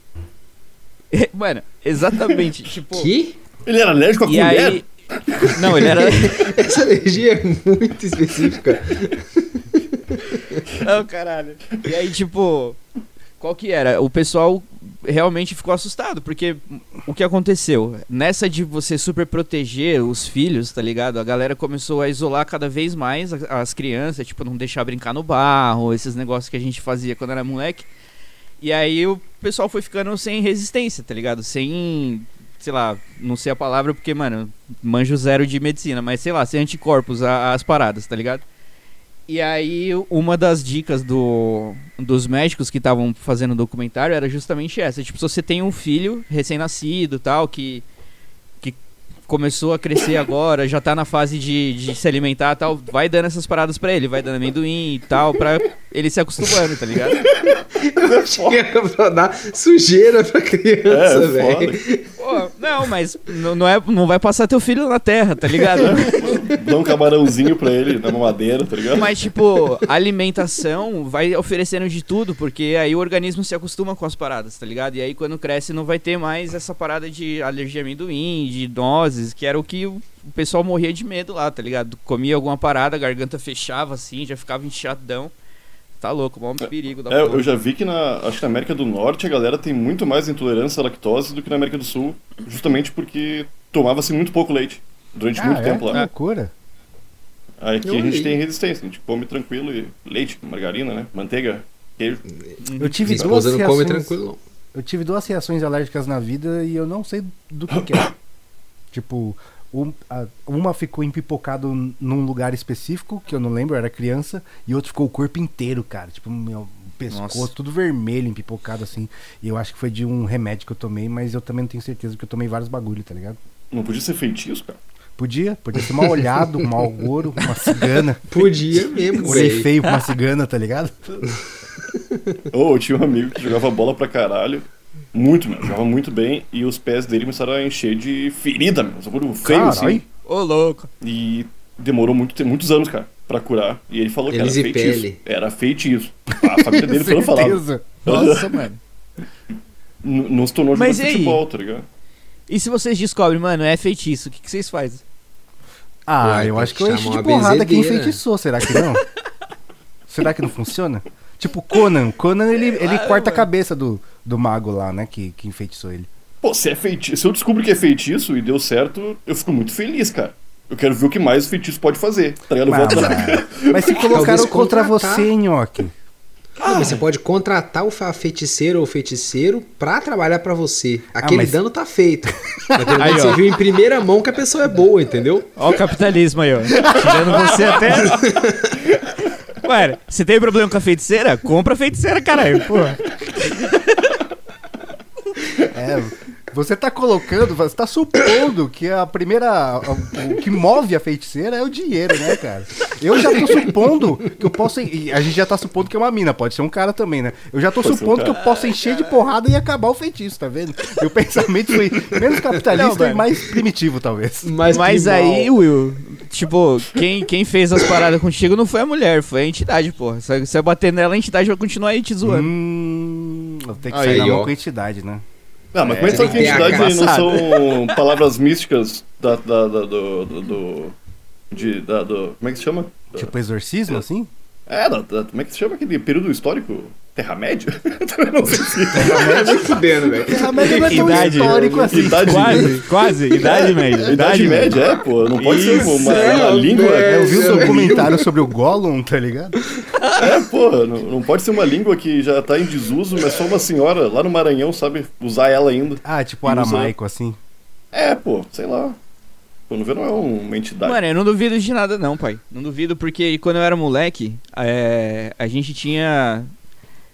[LAUGHS] Mano, exatamente, tipo... Que? Ele era alérgico a E colher? aí... Não, ele era... [LAUGHS] Essa alergia é muito específica. Não, caralho. E aí, tipo, qual que era? O pessoal realmente ficou assustado, porque o que aconteceu? Nessa de você super proteger os filhos, tá ligado? A galera começou a isolar cada vez mais as crianças, tipo, não deixar brincar no barro, esses negócios que a gente fazia quando era moleque. E aí o pessoal foi ficando sem resistência, tá ligado? Sem sei lá, não sei a palavra porque, mano, manjo zero de medicina, mas sei lá, ser anticorpos as paradas, tá ligado? E aí, uma das dicas do, dos médicos que estavam fazendo o documentário era justamente essa. Tipo, se você tem um filho recém-nascido tal, que, que começou a crescer [COUGHS] agora, já tá na fase de, de se alimentar tal, vai dando essas paradas pra ele, vai dando amendoim e tal, pra ele se acostumando, tá ligado? Que era pra dar sujeira pra criança, É, velho. Pô, não, mas não, não, é, não vai passar teu filho na terra, tá ligado? [LAUGHS] Dá um camarãozinho pra ele na mamadeira, tá ligado? Mas, tipo, alimentação vai oferecendo de tudo, porque aí o organismo se acostuma com as paradas, tá ligado? E aí quando cresce não vai ter mais essa parada de alergia a amendoim, de nozes, que era o que o o pessoal morria de medo lá, tá ligado? Comia alguma parada, a garganta fechava assim, já ficava inchadão. Tá louco, maior perigo da É, porra. eu já vi que na, acho que na América do Norte a galera tem muito mais intolerância à lactose do que na América do Sul, justamente porque tomava-se muito pouco leite durante muito é? tempo Que lá. loucura. Aí aqui Eu a gente tem resistência, a gente come tranquilo e leite, margarina, né? Manteiga, queijo. Eu tive Minha duas esposa não come reações- tranquilo. Eu tive duas reações alérgicas na vida e eu não sei do que, que é. [COUGHS] tipo, um- a- uma ficou empipocado num lugar específico, que eu não lembro, eu era criança, e outro ficou o corpo inteiro, cara. Tipo, meu pescoço, Nossa. tudo vermelho, empipocado assim. E eu acho que foi de um remédio que eu tomei, mas eu também não tenho certeza porque eu tomei vários bagulho, tá ligado? Não podia ser feitiço, cara. Podia, podia ser mal olhado, um mau gouro, uma cigana. [LAUGHS] Podia mesmo, Olhei velho. feio pra uma cigana, tá ligado? Ou eu tinha um amigo que jogava bola pra caralho. Muito, meu. Jogava muito bem. E os pés dele começaram a encher de ferida, meu. Um bagulho feio, assim. Ô, louco. E demorou muito, muitos anos, cara, pra curar. E ele falou que era feitiço. Era feitiço. A família dele foi [LAUGHS] falava. Nossa, mano. Não se tornou jogador de futebol, tá ligado? E se vocês descobrem, mano, é feitiço, o que, que vocês fazem? Ah, eu acho que eu chamar de porrada quem enfeitiçou, será que não? [LAUGHS] será que não funciona? Tipo, Conan. Conan, ele, ele Claro, corta a mano. cabeça do, do mago lá, né? Que, que enfeitiçou ele. Pô, se é feitiço. Se eu descubro que é feitiço e deu certo, eu fico muito feliz, cara. Eu quero ver o que mais o feitiço pode fazer. Tá ligado? Ah, lá. mas, mas se [LAUGHS] colocaram contra você, nhoque. Não, mas você pode contratar o feiticeiro ou feiticeiro pra trabalhar pra você. Aquele mas- dano tá feito. [LAUGHS] Aí, ó. você viu em primeira mão que a pessoa é boa, entendeu? Ó o capitalismo aí, ó. Tirando você até. [LAUGHS] Ué, você tem problema com a feiticeira? Compra a feiticeira, caralho, porra. É, você tá colocando, você tá supondo que a primeira. O que move a feiticeira é o dinheiro, né, cara? Eu já tô supondo que eu posso. e A gente já tá supondo que é uma mina, pode ser um cara também, né? Eu já tô Pode ser um supondo que eu posso encher de porrada e acabar o feitiço, tá vendo? Meu pensamento foi menos capitalista Não, e mais primitivo, talvez. Mas, Mas aí, Will, tipo, quem, quem fez as paradas contigo não foi a mulher, foi a entidade, porra. Se você bater nela, a entidade vai continuar aí te zoando. Hum, eu tenho que Aí, sair na mão ó. com a entidade, né? Não, mas como é que são que ter a entidades não são palavras místicas da, da, da- do, do, do- de, da, do, como é que se chama? Tipo exorcismo, assim? é, da, da- como é que se chama aquele período histórico? Terra-média? [LAUGHS] Também não sei se... Nem fudendo, velho. A média não é tão Idade. histórico assim. Idade, Quase, quase. Idade média. Idade média, é, pô. Não pode ser uma, uma, uma língua... velho. Eu vi um é documentário sobre o Gollum, tá ligado? É, pô, não, não pode ser uma língua que já tá em desuso, mas só uma senhora lá no Maranhão sabe usar ela ainda. Ah, tipo Usa- aramaico, assim. É, pô, sei lá. Quando vê, não é uma entidade. Mano, eu não duvido de nada não, pai. Não duvido porque quando eu era moleque, é, a gente tinha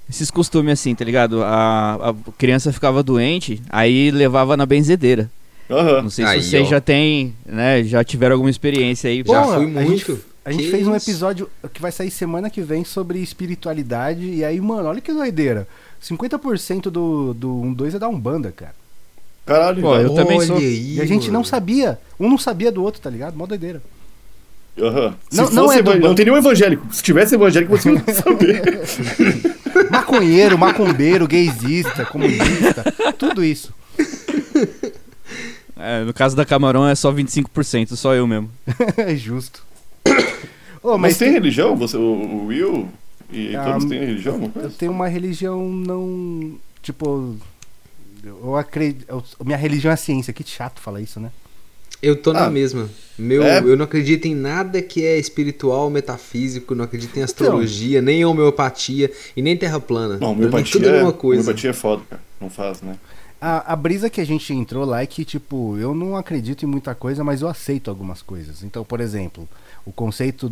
esses costumes assim, tá ligado? A, a criança ficava doente, aí levava na benzedeira. Aham. Não sei Aí, se vocês ó. já têm, né, já tiveram alguma experiência aí. Já Porra, fui a gente- muito. A gente Que fez um episódio que vai sair semana que vem sobre espiritualidade. E aí, mano, olha que doideira. 50% do, do 1-2 é da Umbanda, cara. Caralho, Pô, eu também sou. aí, E a gente não sabia. Um não sabia do outro, tá ligado? Mó doideira. Aham. Se Não- não é do evan- banco. não tem nenhum evangélico. Se tivesse evangélico, você não ia [LAUGHS] saber. Maconheiro, macumbeiro, gaysista, comunista, tudo isso. É, no caso da Camarão é só 25%, só eu mesmo. [LAUGHS] é justo. [COUGHS] Ô, Mas mas tem religião? Você, o, o Will e Ah, todos têm religião? alguma eu tenho uma religião não. Tipo. Eu acredito. eu- minha religião é a ciência. Que chato falar isso, né? Eu tô na Ah. mesma. Meu, É. Eu não acredito em nada que é espiritual, metafísico, não acredito em astrologia, nem em homeopatia e nem terra plana. Não, homeopatia, tudo é é, uma coisa. homeopatia é foda, cara. Não faz, né? A, a brisa que a gente entrou lá é que, tipo, eu não acredito em muita coisa, mas eu aceito algumas coisas. Então, por exemplo, o conceito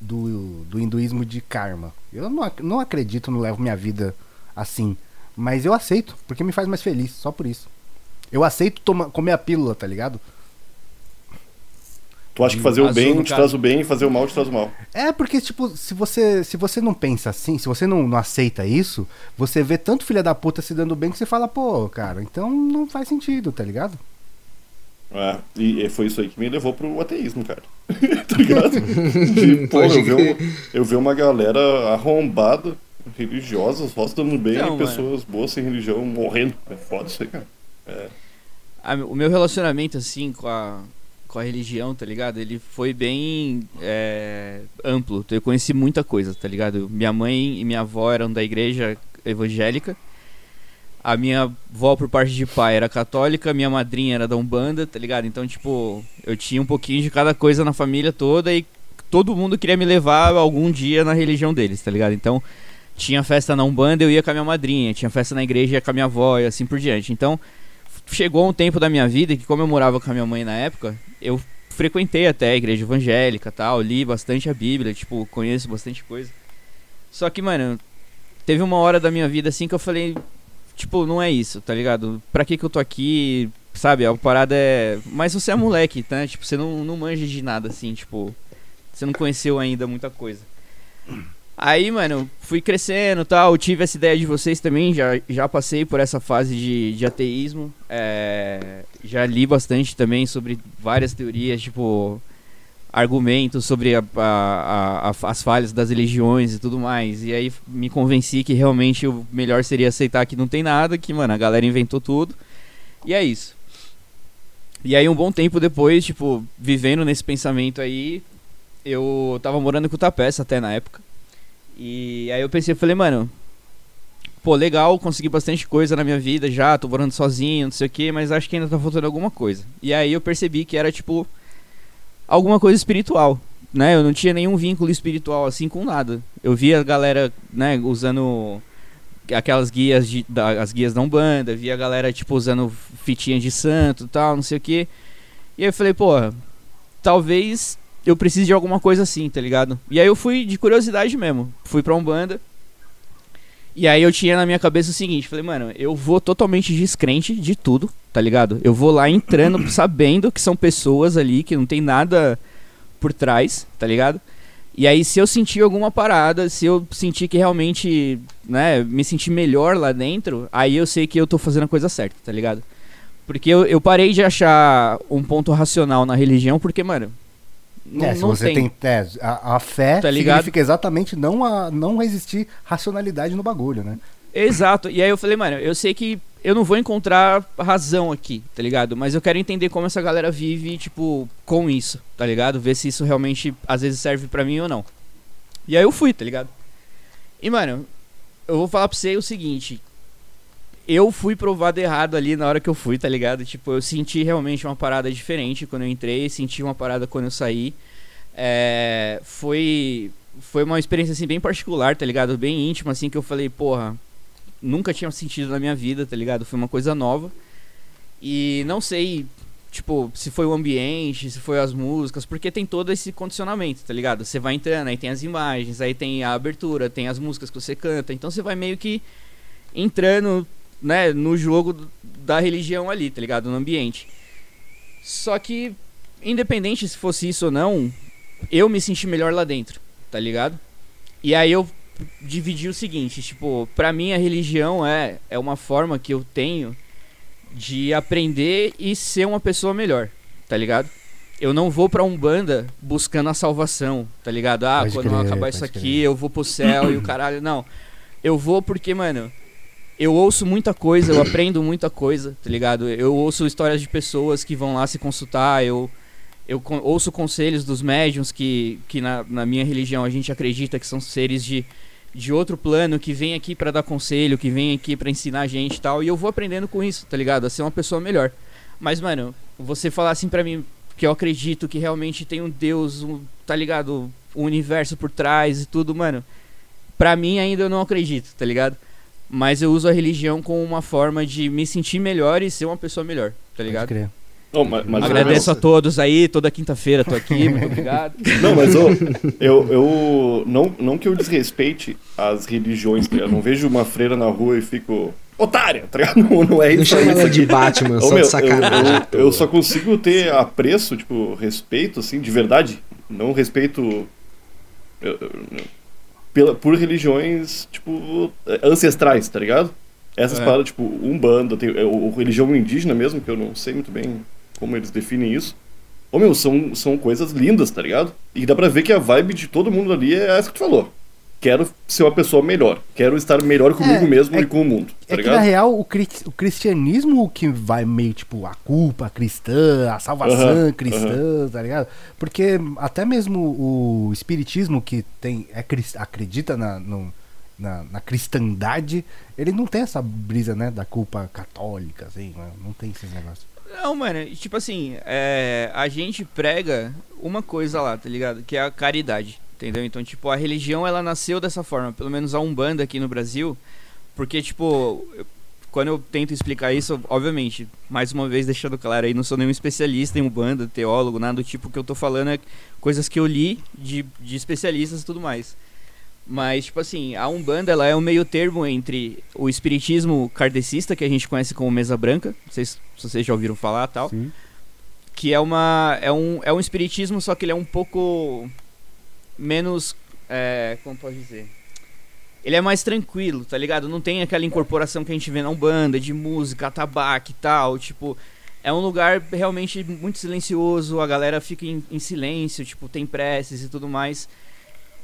do, do hinduísmo de karma. Eu não, não acredito, não levo minha vida assim. Mas eu aceito, porque me faz mais feliz, só por isso. Eu aceito toma, comer a pílula, tá ligado? Tu acha que fazer o bem te traz o bem e fazer o mal te traz o mal. É, porque, tipo, se você, se você não pensa assim, se você não, não aceita isso, você vê tanto filha da puta se dando bem que você fala, pô, cara, então não faz sentido, tá ligado? É, e foi isso aí que me levou pro ateísmo, cara. [LAUGHS] tá ligado? De, [LAUGHS] pô, eu ver, um- eu ver uma galera arrombada, religiosa, só se dando bem, Não, e pessoas boas sem religião morrendo. É foda isso aí, cara. Ah, o meu relacionamento, assim, com a, com a religião, tá ligado? Ele foi bem é, amplo. Eu conheci muita coisa, tá ligado? Minha mãe e minha avó eram da igreja evangélica. A minha avó, por parte de pai, era católica. Minha madrinha era da Umbanda, tá ligado? Então, tipo, eu tinha um pouquinho de cada coisa na família toda e todo mundo queria me levar algum dia na religião deles, tá ligado? Então, tinha festa na Umbanda, eu ia com a minha madrinha. Tinha festa na igreja, ia com a minha avó e assim por diante. Então, chegou um tempo da minha vida que como eu morava com a minha mãe na época, eu frequentei até a igreja evangélica, tal, li bastante a Bíblia, tipo, conheço bastante coisa. Só que, mano, teve uma hora da minha vida assim que eu falei, tipo, não é isso, tá ligado? Pra que que eu tô aqui? Sabe, a parada é, mas você é moleque, tá? Tipo, você não não manja de nada assim, tipo, você não conheceu ainda muita coisa. Aí, mano, fui crescendo e tal, tive essa ideia de vocês também, já, já passei por essa fase de, de ateísmo, é, já li bastante também sobre várias teorias, tipo, argumentos sobre a- a- a- as falhas das religiões e tudo mais, e aí me convenci que realmente o melhor seria aceitar que não tem nada, que, mano, a galera inventou tudo, e é isso. E aí, um bom tempo depois, tipo, vivendo nesse pensamento aí, eu tava morando com o até na época. E aí eu pensei, falei, mano, pô, legal, consegui bastante coisa na minha vida já, tô morando sozinho, não sei o que, mas acho que ainda tá faltando alguma coisa. E aí eu percebi que era tipo alguma coisa espiritual, né? Eu não tinha nenhum vínculo espiritual assim com nada. Eu via a galera, né, usando aquelas guias de da, as guias da Umbanda, via a galera tipo usando fitinha de santo, tal, não sei o que. E aí eu falei, pô, talvez eu preciso de alguma coisa assim, tá ligado? E aí eu fui de curiosidade mesmo. Fui pra Umbanda. E aí eu tinha na minha cabeça o seguinte, falei, mano, eu vou totalmente descrente de tudo, tá ligado? Eu vou lá entrando [CLEARS THROAT] sabendo que são pessoas ali que não tem nada por trás, tá ligado? E aí se eu sentir alguma parada, se eu sentir que realmente, né, me sentir melhor lá dentro, aí eu sei que eu tô fazendo a coisa certa, tá ligado? Porque eu, eu parei de achar um ponto racional na religião, porque, mano, não, é, se não você tem, é, a, a fé Tá ligado? significa exatamente não, a, não existir racionalidade no bagulho, né? Exato. E aí eu falei, mano, eu sei que eu não vou encontrar razão aqui, tá ligado? Mas eu quero entender como essa galera vive, tipo, com isso, tá ligado? Ver se isso realmente às vezes serve pra mim ou não. E aí eu fui, tá ligado? E, mano, eu vou falar pra você o seguinte. Eu fui provado errado ali na hora que eu fui, tá ligado? Tipo, eu senti realmente uma parada diferente quando eu entrei, senti uma parada quando eu saí. É, foi foi uma experiência assim bem particular, tá ligado? Bem íntima assim que eu falei, porra, nunca tinha sentido na minha vida, tá ligado? Foi uma coisa nova. E não sei, tipo, se foi o ambiente, se foi as músicas, porque tem todo esse condicionamento, tá ligado? Você vai entrando, aí tem as imagens, aí tem a abertura, tem as músicas que você canta, então você vai meio que entrando, né, no jogo da religião ali, tá ligado? No ambiente. Só que, independente se fosse isso ou não, eu me senti melhor lá dentro, tá ligado? E aí eu dividi o seguinte, tipo, pra mim a religião é, é uma forma que eu tenho de aprender e ser uma pessoa melhor, tá ligado? Eu não vou pra Umbanda buscando a salvação, tá ligado? Ah, Pode quando crer, acabar isso aqui crer. eu vou pro céu e o caralho. Não. Eu vou porque, mano, eu ouço muita coisa, eu aprendo muita coisa, tá ligado? Eu ouço histórias de pessoas que vão lá se consultar, eu, eu ouço conselhos dos médiums que, que na, na minha religião a gente acredita que são seres de, de outro plano, que vem aqui pra dar conselho, que vem aqui pra ensinar a gente e tal, e eu vou aprendendo com isso, tá ligado? A ser uma pessoa melhor. Mas, mano, você falar assim pra mim que eu acredito que realmente tem um Deus, um, tá ligado? Um universo por trás e tudo, mano. Pra mim ainda eu não acredito, tá ligado? Mas eu uso a religião como uma forma de me sentir melhor e ser uma pessoa melhor, tá Pode ligado? crer. Não, mas, mas Agradeço a todos aí, toda quinta-feira tô aqui, muito [LAUGHS] obrigado. Não, mas ô, eu, eu não, não que eu desrespeite as religiões, tá? Eu não vejo uma freira na rua e fico otária, tá ligado? [LAUGHS] Não, não é Não isso. chama é isso ela de aqui. Batman, só meu, de sacanagem. Eu, eu, eu só consigo ter apreço, tipo, respeito, assim, de verdade. Não respeito eu- pela, por religiões, tipo, ancestrais, tá ligado? Essas É. paradas, tipo, Umbanda, tem, é, o religião indígena mesmo, que eu não sei muito bem como eles definem isso. Ô meu, são, são coisas lindas, tá ligado? E dá pra ver que a vibe de todo mundo ali é essa que tu falou. Quero ser uma pessoa melhor. Quero estar melhor comigo É, mesmo é- e com o mundo, tá É que na ligado? real o, cri- o cristianismo que vai meio tipo a culpa cristã, a salvação Aham, cristã, tá ligado? Porque até mesmo o espiritismo que tem é, acredita na, no- na, na cristandade, ele não tem essa brisa, né, da culpa católica, assim, né? não tem esses negócios. Não, mano, tipo assim, é, a gente prega uma coisa lá, tá ligado? Que é a caridade, entendeu? Então, tipo, a religião ela nasceu dessa forma, pelo menos a Umbanda aqui no Brasil, porque, tipo, eu- quando eu tento explicar isso, obviamente, mais uma vez deixando claro aí, não sou nenhum especialista em Umbanda, teólogo, nada do tipo, que eu tô falando é coisas que eu li de, de especialistas e tudo mais. Mas, tipo assim, a Umbanda ela é um meio termo entre o espiritismo kardecista, que a gente conhece como mesa branca, não sei se vocês já ouviram falar tal, Sim. que é uma é um, é um espiritismo, só que ele é um pouco menos, é, como pode dizer? Ele é mais tranquilo, tá ligado? Não tem aquela incorporação que a gente vê na Umbanda, de música, tabaco e tal, tipo... É um lugar realmente muito silencioso, a galera fica em, em silêncio, tipo, tem preces e tudo mais.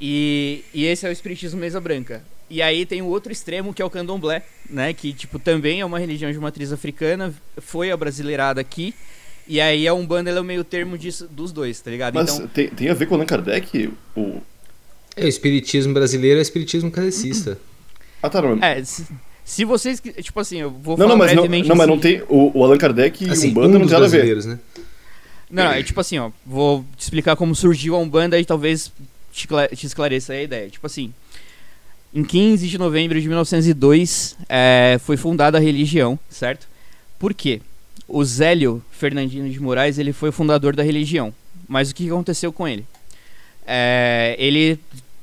E, e esse é o espiritismo mesa branca. E aí tem o outro extremo que é o candomblé, né? Que, tipo, também é uma religião de matriz africana, foi abrasileirada aqui. E aí a Umbanda ela é o meio termo disso, dos dois, tá ligado? Mas então, tem, tem a ver com o Allan Kardec? O... É, o espiritismo brasileiro é o espiritismo kardecista. Ah, tá, não. é, se, se vocês. Tipo assim, eu vou Não, falar não, mas não, brevemente. não, mas não assim. tem. O, o Allan Kardec e Assim, Umbanda um não tem nada a ver. né? Não, não, é tipo assim, ó. Vou te explicar como surgiu a Umbanda e talvez te, cla- te esclareça a ideia. Tipo assim, em 15 de novembro de 1902 é, foi fundada a religião, certo? Por quê? O Zélio Fernandino de Moraes ele foi o fundador da religião. Mas o que aconteceu com ele? É, ele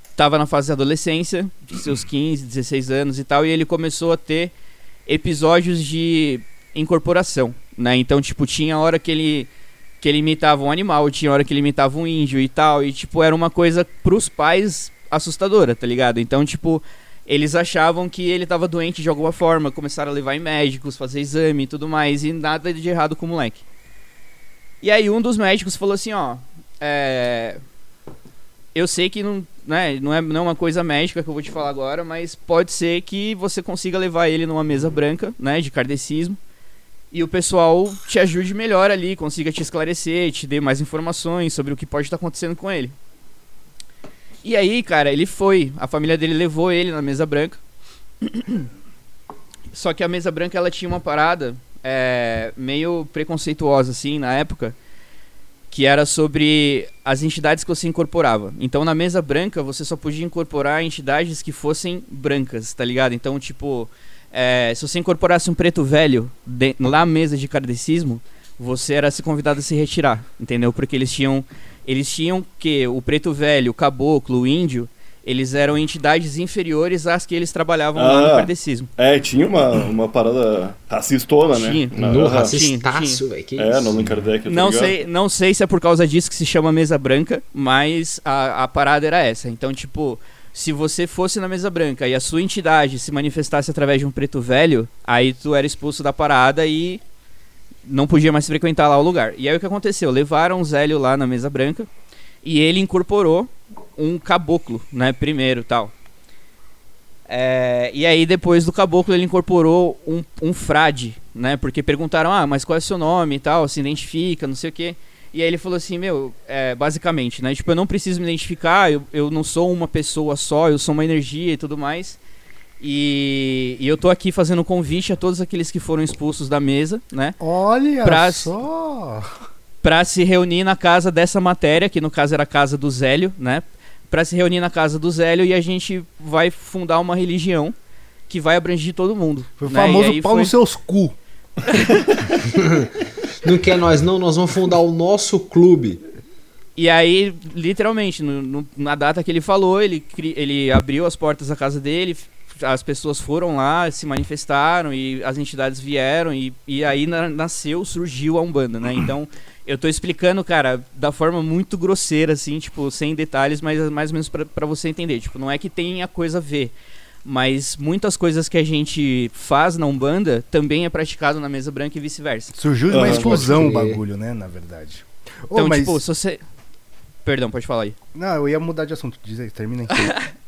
estava na fase da adolescência, de seus 15, 16 anos e tal, e ele começou a ter episódios de incorporação, né? Então, tipo, tinha hora que ele que ele imitava um animal, tinha hora que ele imitava um índio e tal, e tipo, era uma coisa pros pais assustadora, tá ligado? Então, tipo, eles achavam que ele tava doente de alguma forma, começaram a levar em médicos, fazer exame e tudo mais, e nada de errado com o moleque. E aí um dos médicos falou assim, ó, é... Eu sei que não, né, não, é, não é uma coisa médica que eu vou te falar agora, mas pode ser que você consiga levar ele numa mesa branca, né, de kardecismo, e o pessoal te ajude melhor ali, consiga te esclarecer, te dê mais informações sobre o que pode estar acontecendo com ele. E aí, cara, ele foi, a família dele levou ele na mesa branca. [CLEARS THROAT] Só que a mesa branca ela tinha uma parada é, meio preconceituosa assim na época, que era sobre as entidades que você incorporava. Então na mesa branca você só podia incorporar entidades que fossem brancas, tá ligado? Então tipo, é, se você incorporasse um preto velho de, lá na mesa de kardecismo, você era se convidado a se retirar, entendeu? Porque eles tinham eles tinham que o preto velho, o caboclo, o índio, eles eram entidades inferiores às que eles trabalhavam lá no Ah. kardecismo. É, tinha uma, uma parada racistona, né? Tinha. Na- No racistaço, velho. É, isso? no Kardec, tá Não ligado? sei, não sei se é por causa disso que se chama mesa branca, mas a, a parada era essa. Então, tipo, se você fosse na mesa branca e a sua entidade se manifestasse através de um preto velho, aí tu era expulso da parada e não podia mais frequentar lá o lugar. E aí o que aconteceu? Levaram o Zélio lá na mesa branca e ele incorporou um caboclo, né, primeiro tal. É, e aí depois do caboclo ele incorporou um, um frade, né? Porque perguntaram, ah, mas qual é o seu nome e tal, se identifica, não sei o quê. E aí ele falou assim, meu, é, basicamente, né? Tipo, eu não preciso me identificar, eu, eu não sou uma pessoa só, eu sou uma energia e tudo mais. E, e eu tô aqui fazendo um convite a todos aqueles que foram expulsos da mesa, né? Olha Pra- só! Pra se reunir na casa dessa matéria, que no caso era a casa do Zélio, né? Pra se reunir na casa do Zélio e a gente vai fundar uma religião que vai abranger todo mundo. Foi o né? Famoso pau foi- nos seus cu. [LAUGHS] Não quer nós não, nós vamos fundar o nosso clube. E aí, literalmente, no- no- na data que ele falou, ele, ele abriu as portas da casa dele, as pessoas foram lá, se manifestaram e as entidades vieram e, e aí na- nasceu, surgiu a Umbanda, né? Então, eu tô explicando, cara, da forma muito grosseira, assim, tipo, sem detalhes, mas mais ou menos pra você entender. Tipo, não é que tenha coisa a ver, mas muitas coisas que a gente faz na Umbanda também é praticado na mesa branca e vice-versa. Surgiu de uma Ah, explosão o bagulho, né? Na verdade. Então, mas- tipo, se você... Perdão, pode falar aí. Não, eu ia mudar de assunto. Diz aí, termina aí. [LAUGHS]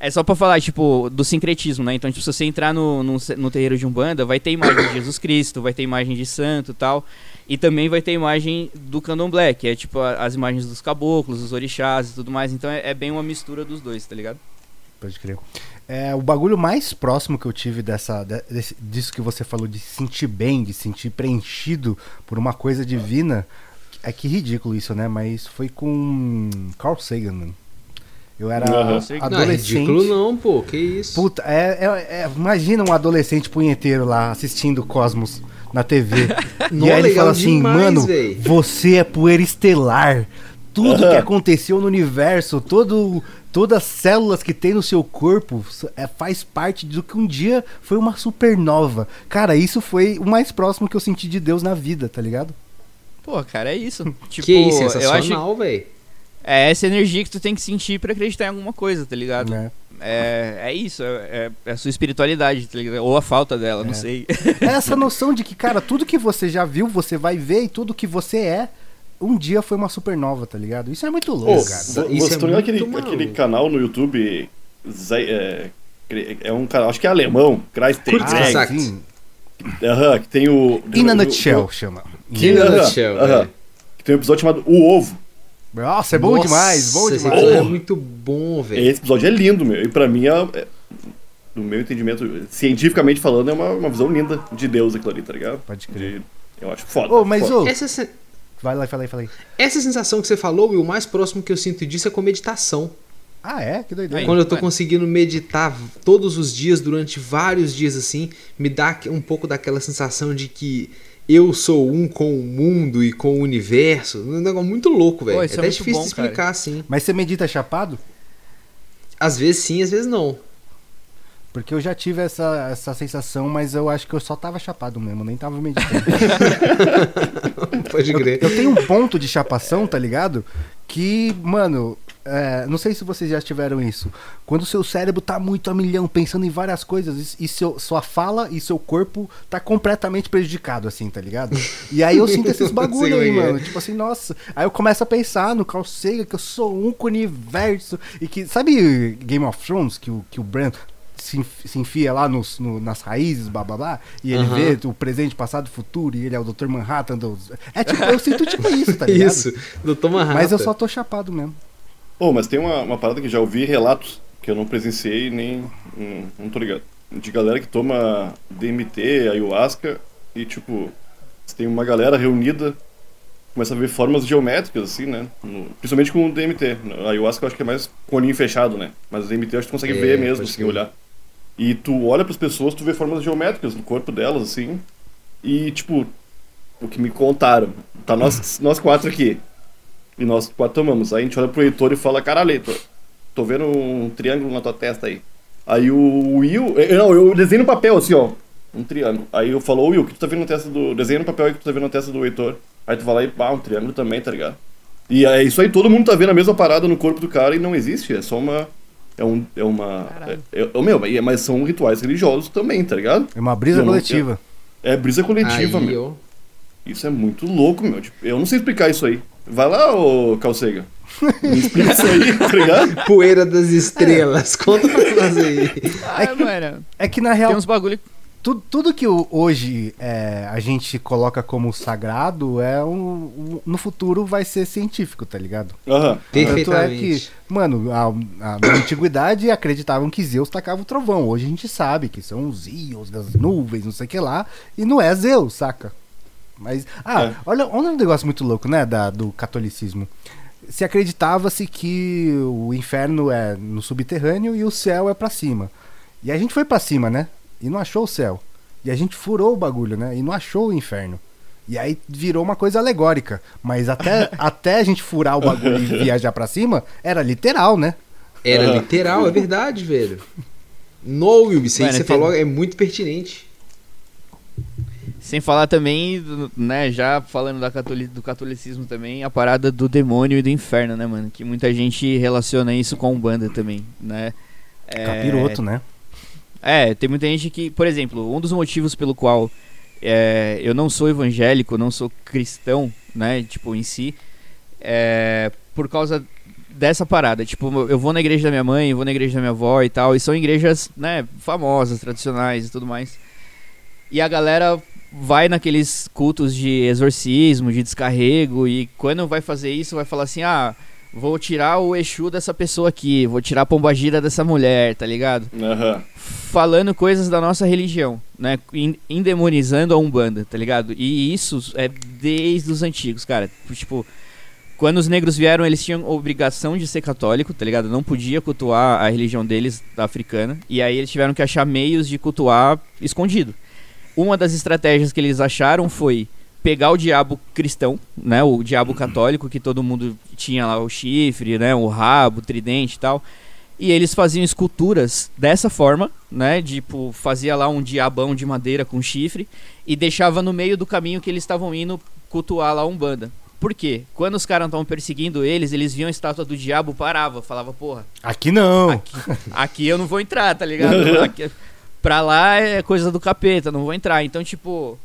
É só pra falar, tipo, do sincretismo, né? Então, tipo, se você entrar no, no, no terreiro de Umbanda, vai ter imagem de Jesus Cristo, vai ter imagem de santo e tal. E também vai ter imagem do candomblé, que é tipo a- as imagens dos caboclos, dos orixás e tudo mais. Então é, é bem uma mistura dos dois, tá ligado? Pode crer. É, o bagulho mais próximo que eu tive dessa, de- desse- disso que você falou, de se sentir bem, de se sentir preenchido por uma coisa divina. É que ridículo isso, né? Mas foi com Carl Sagan, mano. Eu era Aham. Não, é adolescente. ridículo não, pô. Que isso. Puta, é, é- é- imagina um adolescente punheteiro lá assistindo Cosmos na TV. Não, [LAUGHS] e aí ele fala assim, demais, mano, véi." você é poeira estelar. Tudo que Aham. aconteceu no universo, todo, todas as células que tem no seu corpo é, faz parte do que um dia foi uma supernova. Cara, isso foi o mais próximo que eu senti de Deus na vida, tá ligado? Pô, cara, é isso. Tipo, que isso, eu acho sensacional, velho. é essa energia que tu tem que sentir pra acreditar em alguma coisa, tá ligado? Né? É, é isso, é, é- é a sua espiritualidade, tá ligado? Ou a falta dela, não É. sei. É essa noção de que, cara, tudo que você já viu, você vai ver e tudo que você é, um dia foi uma supernova, tá ligado? Isso é muito louco, Isso cara. vo- é você aquele, aquele canal no YouTube. É, é um canal, acho que é alemão, Kreis Curte Greg, saco. sim. Aham, que tem o. In a nutshell, o- chama. In a nutshell, aham. velho. Que tem um episódio chamado O Ovo. Nossa, é bom Nossa, demais, bom esse demais. episódio é Oh. muito bom, velho. Esse episódio é lindo, meu. E pra mim, é, é- no meu entendimento, cientificamente falando, é uma, uma visão linda de Deus aquilo ali, tá ligado? Pode crer. De- eu acho foda. Ô, mas foda. ô, Essa, se- vai lá, fala aí, fala aí. essa sensação que você falou, Will, o mais próximo que eu sinto disso é com meditação. Ah, é? Que doideira. Aí. Quando eu tô conseguindo meditar todos os dias, durante vários dias assim, me dá um pouco daquela sensação de que eu sou um com o mundo e com o universo. Um negócio muito louco, velho. É é difícil bom, de explicar assim. Mas você medita chapado? Às vezes sim, às vezes não. Porque eu já tive essa, essa sensação, mas eu acho que eu só tava chapado mesmo, nem tava meditando. [LAUGHS] Pode crer. eu tenho um ponto de chapação, tá ligado? Que, mano, é, não sei se vocês já tiveram isso. Quando o seu cérebro tá muito a milhão, pensando em várias coisas, e seu, sua fala e seu corpo tá completamente prejudicado, assim, tá ligado? E aí eu sinto esses [LAUGHS] bagulho aí, mano. Tipo assim, nossa. Aí eu começo a pensar no Carl Sagan, que eu sou um com o universo. E que, sabe Game of Thrones, que o, que o Bran se, se enfia lá nos, no- nas raízes, blá blá blá, e ele Aham. vê o presente, passado e futuro, e ele é o Dr. Manhattan dos... É tipo, eu sinto tipo isso, tá ligado? Isso, Doutor Manhattan. Mas eu só tô chapado mesmo. Pô, mas tem uma, uma parada que já ouvi relatos, que eu não presenciei nem. Não, não tô ligado. De galera que toma DMT, ayahuasca, e tipo, você tem uma galera reunida, começa a ver formas geométricas, assim, né? No- principalmente com o DMT. A ayahuasca eu acho que é mais com o olhinho fechado, né? Mas o DMT eu acho que tu consegue É, ver mesmo, assim, olhar. E tu olha pras pessoas, tu vê formas geométricas no corpo delas, assim. E, tipo, o que me contaram. Tá nós, [CLEARS THROAT] nós quatro aqui. E nós quatro tomamos. Aí a gente olha pro Heitor e fala, caralho, Heitor, tô vendo um triângulo na tua testa aí. Aí o Will. eu- Não, eu desenho no papel, assim, ó. Um triângulo. Aí eu falou, Will, o que tu tá vendo na testa do. Desenha no papel aí que tu tá vendo na testa do Heitor. Aí tu lá e pá, um triângulo também, tá ligado? E é isso aí, todo mundo tá vendo a mesma parada no corpo do cara e não existe. É só uma. É, um, é uma. Caralho. É, é, meu, mas são rituais religiosos também, tá ligado? É uma brisa Eu não coletiva. É brisa coletiva, Aí, meu. ó. Isso é muito louco, meu. Tipo, eu não sei explicar isso aí. Vai lá, ô Calcega. [LAUGHS] Me explica isso aí, tá ligado? Poeira das estrelas. [LAUGHS] Conta pra nós aí. Ah, mano. É que na real, Tem uns bagulho. Tu- tudo que hoje é, a gente coloca como sagrado é um, um- no futuro vai ser científico, tá ligado? Aham. Tanto é que, Perfeitamente. mano, a- a- na antiguidade acreditavam que Zeus tacava o trovão. Hoje a gente sabe que são os íons das nuvens, não sei o que lá, e não é Zeus, saca? Mas, ah, É. olha, olha um negócio muito louco, né, da, do catolicismo. Se acreditava-se que o inferno é no subterrâneo e o céu é pra cima. E a gente foi pra cima, né? E não achou o céu. E a gente furou o bagulho, né? E não achou o inferno. E aí virou uma coisa alegórica. Mas até, [LAUGHS] até a gente furar o bagulho e viajar pra cima, era literal, né? Era literal, é verdade, velho. No, Will, isso aí que você tem- falou é muito pertinente. Sem falar também, né, já falando da catoli- do catolicismo também, a parada do demônio e do inferno, né, mano? Que muita gente relaciona isso com Umbanda também, né? É, Capiroto, né? É, tem muita gente que, por exemplo, um dos motivos pelo qual é, eu não sou evangélico, não sou cristão, né, tipo, em si, é por causa dessa parada. Tipo, eu vou na igreja da minha mãe, vou na igreja da minha avó e tal, e são igrejas, né, famosas, tradicionais e tudo mais. E a galera vai naqueles cultos de exorcismo, de descarrego, e quando vai fazer isso, vai falar assim: ah, vou tirar o Exu dessa pessoa aqui, vou tirar a pombagira dessa mulher, tá ligado? Aham. falando coisas da nossa religião, né? En- Endemonizando a Umbanda, tá ligado? E isso é desde os antigos, cara. Tipo, quando os negros vieram, eles tinham obrigação de ser católico, tá ligado? Não podia cultuar a religião deles, da africana. E aí eles tiveram que achar meios de cultuar escondido. Uma das estratégias que eles acharam foi pegar o diabo cristão, né? O diabo católico, que todo mundo tinha lá o chifre, né? O rabo, o tridente e tal. E eles faziam esculturas dessa forma, né? Tipo, fazia lá um diabão de madeira com chifre e deixava no meio do caminho que eles estavam indo cultuar lá a Umbanda. Por quê? Quando os caras estavam perseguindo eles, eles viam a estátua do diabo, parava, falava, porra, Aqui não. aqui, aqui eu não vou entrar, tá ligado? [LAUGHS] Aqui- pra lá é coisa do capeta, não vou entrar. Então, tipo,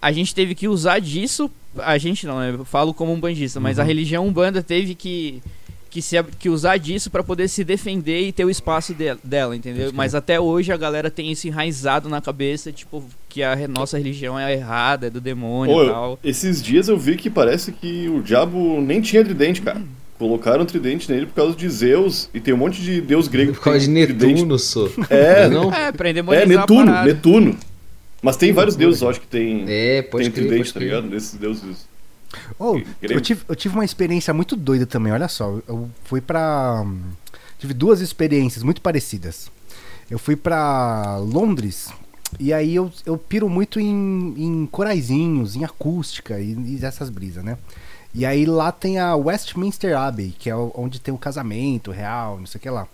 a gente teve que usar disso. A gente não, né? eu falo como um bandista, mas a religião umbanda teve que, que, se, que usar disso pra poder se defender e ter o espaço de- dela, entendeu? Mas até hoje a galera tem isso enraizado na cabeça, tipo, que a nossa religião é errada, é do demônio Ô, e eu- tal. esses dias eu vi que parece que o diabo nem tinha tridente, cara. Colocaram um tridente nele por causa de Zeus e tem um monte de deus grego Por causa de. Netuno, só. É, não? É, pra É, endemonizar Netuno, a parada. Netuno. Mas tem vários loucura, deuses, eu acho que tem, É, pode tem crer, tridente, pode tá crer. ligado? Desses deuses. Oh, eu, tive, eu tive uma experiência muito doida também, olha só. Eu fui pra. Tive duas experiências muito parecidas. Eu fui pra Londres e aí eu, eu piro muito em, em coraizinhos, em acústica e, e essas brisas, né? E aí lá tem a Westminster Abbey, que é onde tem o casamento real, não sei o que lá.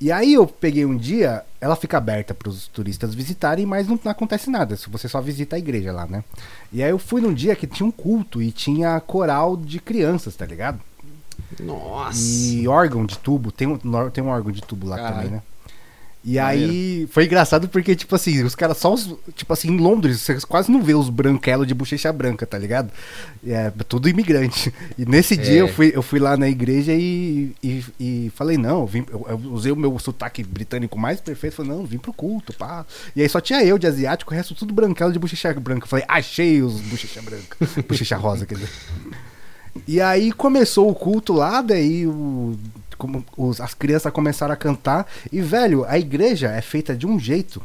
E aí eu peguei um dia, ela fica aberta para os turistas visitarem, mas não, não acontece nada, se você só visita a igreja lá, né? E aí eu fui num dia que tinha um culto e tinha coral de crianças, tá ligado? Nossa. E órgão de tubo, tem um, tem um órgão de tubo lá Caralho. também, né? E aí foi engraçado porque, tipo assim, os caras só os. Tipo assim, em Londres, você quase não vê os branquelos de bochecha branca, tá ligado? É tudo imigrante. E nesse É. dia eu fui, eu fui lá na igreja e, e, e falei, não, eu, vim, eu, eu usei o meu sotaque britânico mais perfeito, falei, não, vim pro culto, pá. E aí só tinha eu de asiático, o resto tudo branquelo de bochecha branca. Eu falei, achei os bochecha branca. bochecha rosa, quer dizer. E aí começou o culto lá, daí o, como os- as crianças começaram a cantar. E, velho, a igreja é feita de um jeito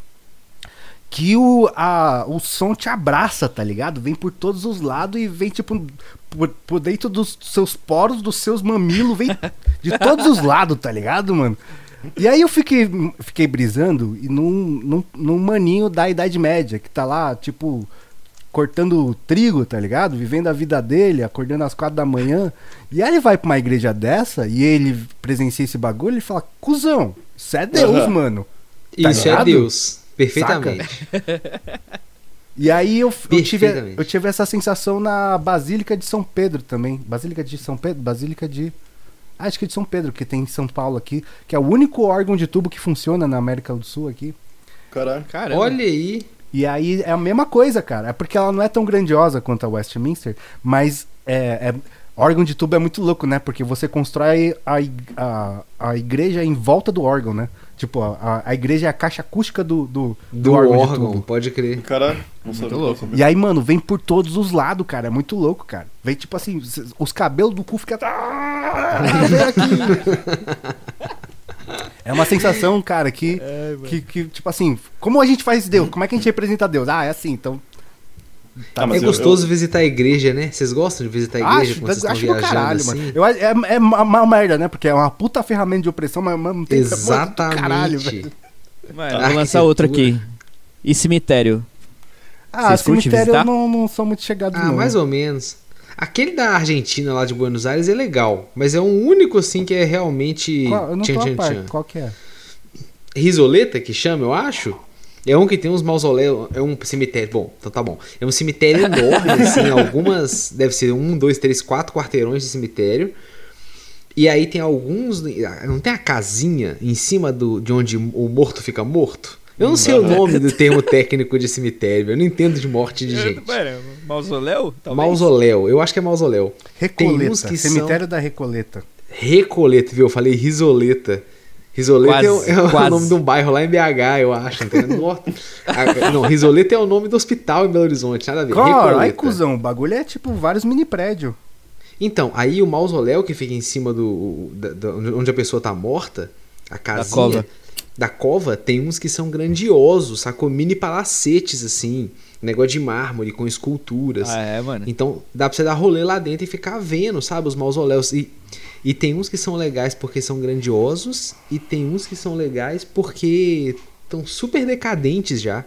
que o, a, o som te abraça, tá ligado? Vem por todos os lados e vem, tipo, por, por dentro dos seus poros, dos seus mamilos, vem de [LAUGHS] todos os lados, tá ligado, mano? E aí eu fiquei, fiquei brisando e num, num, num maninho da Idade Média, que tá lá, tipo, cortando trigo, tá ligado? Vivendo a vida dele, acordando às quatro da manhã. E aí ele vai pra uma igreja dessa e ele presencia esse bagulho e fala, cuzão, isso é Deus, Aham. mano. tá Isso é ligado? Deus. Perfeitamente. E aí eu, eu, tive, eu tive essa sensação na Basílica de São Pedro também. Basílica de São Pedro? Basílica de. ah, Acho que é de São Pedro, que tem em São Paulo aqui, que é o único órgão de tubo que funciona na América do Sul aqui. Caralho. Caramba. Olha aí. E aí é a mesma coisa, cara. É porque ela não é tão grandiosa quanto a Westminster, mas é, é- órgão de tubo é muito louco, né? Porque você constrói a, a, a igreja em volta do órgão, né? Tipo, a, a igreja é a caixa acústica do, do, Do, órgão, de órgão, tubo. pode crer. Caralho. Não sabia, louco. E aí, mano, vem por todos os lados, cara. É muito louco, cara. Vem tipo assim, os cabelos do cu ficam. [LAUGHS] Ah, vem aqui. [LAUGHS] É uma sensação, cara, que, [LAUGHS] que, que, tipo assim, como a gente faz Deus? Como é que a gente representa Deus? Ah, é assim, então. Ah, mas é eu- gostoso visitar a igreja, né? Vocês gostam de visitar a igreja Acho, quando vocês estão acho viajando caralho, assim? mano. Eu, acho- é, é uma, uma merda, né? Porque é uma puta ferramenta de opressão, mas mano, não tem Exatamente. caralho, velho. Mano, A vou lançar arquitetura. aqui. E cemitério? Ah, Vocês cemitério eu não, não sou muito chegado Ah, não. mais ou menos. Aquele da Argentina, lá de Buenos Aires, é legal. Mas é um único, assim, que é realmente. Qual, eu não tchan, tô tchan, tchan. Qual que é? Risoleta, que chama, eu acho. É um que tem uns mausoléus. É um cemitério. Bom, então tá bom. É um cemitério enorme, [LAUGHS] assim. Algumas. Deve ser um, dois, três, quatro quarteirões de cemitério. E aí tem alguns. Não tem a casinha em cima do, de onde o morto fica morto? Eu não sei o nome do termo técnico de cemitério. Eu não entendo de morte de gente. Mausoléu? Talvez? Mausoléu, eu acho que é mausoléu. Recoleta. Cemitério da Recoleta. Recoleta, viu? Eu falei risoleta. Risoleta é o- Quase, é, o, quase. nome de um bairro lá em BH, eu acho. Não, Risoleta é o nome do hospital em Belo Horizonte, nada a ver. Recoleta. aí, cuzão, o bagulho é tipo vários mini prédios. Então, aí o mausoléu que fica em cima do. da- da- onde a pessoa tá morta, a casinha. cova. Da cova, tem uns que são grandiosos, sacou? Mini palacetes, assim. Negócio de mármore, com esculturas. Ah, é, mano. Então dá pra você dar rolê lá dentro e ficar vendo, sabe, os mausoléus. E, e tem uns que são legais porque são grandiosos, e tem uns que são legais porque estão super decadentes já.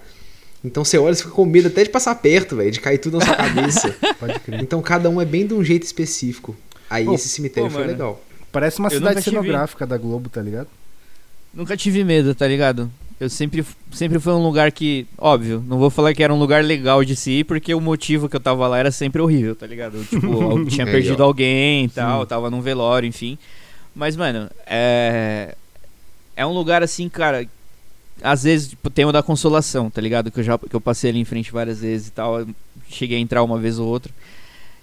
Então você olha e fica com medo até de passar perto, velho, de cair tudo na sua [LAUGHS] cabeça. Pode crer. então cada um é bem de um jeito específico. Aí Pô, esse cemitério pô, foi mano. legal. Parece uma Eu cidade cenográfica da Globo, tá ligado? Nunca tive medo, tá ligado? Eu sempre, sempre foi um lugar que, óbvio, não vou falar que era um lugar legal de se ir, porque o motivo que eu tava lá era sempre horrível, tá ligado? Eu, [LAUGHS] tipo, eu tinha Aí, perdido ó. alguém e tal, tava num velório, enfim. Mas, mano, é. É um lugar assim, cara. Às vezes, tipo, tem o da consolação, tá ligado? Que eu já que eu passei ali em frente várias vezes e tal. cheguei a entrar uma vez ou outra.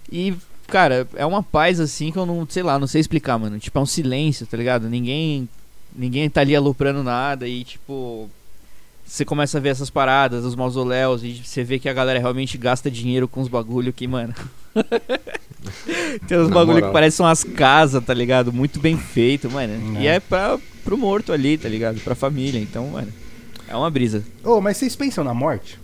E, cara, é uma paz assim que eu não, sei lá, não sei explicar, mano. Tipo, é um silêncio, tá ligado? Ninguém ninguém tá ali aloprando nada e tipo você começa a ver essas paradas, os mausoléus e você vê que a galera realmente gasta dinheiro com os bagulho que, mano. [LAUGHS] Tem uns Na bagulho moral. que parecem umas casas, tá ligado? Muito bem feito, mano. E É. é pra, pro morto ali, tá ligado? Pra família, então, mano. É uma brisa. Ô, mas vocês pensam na morte?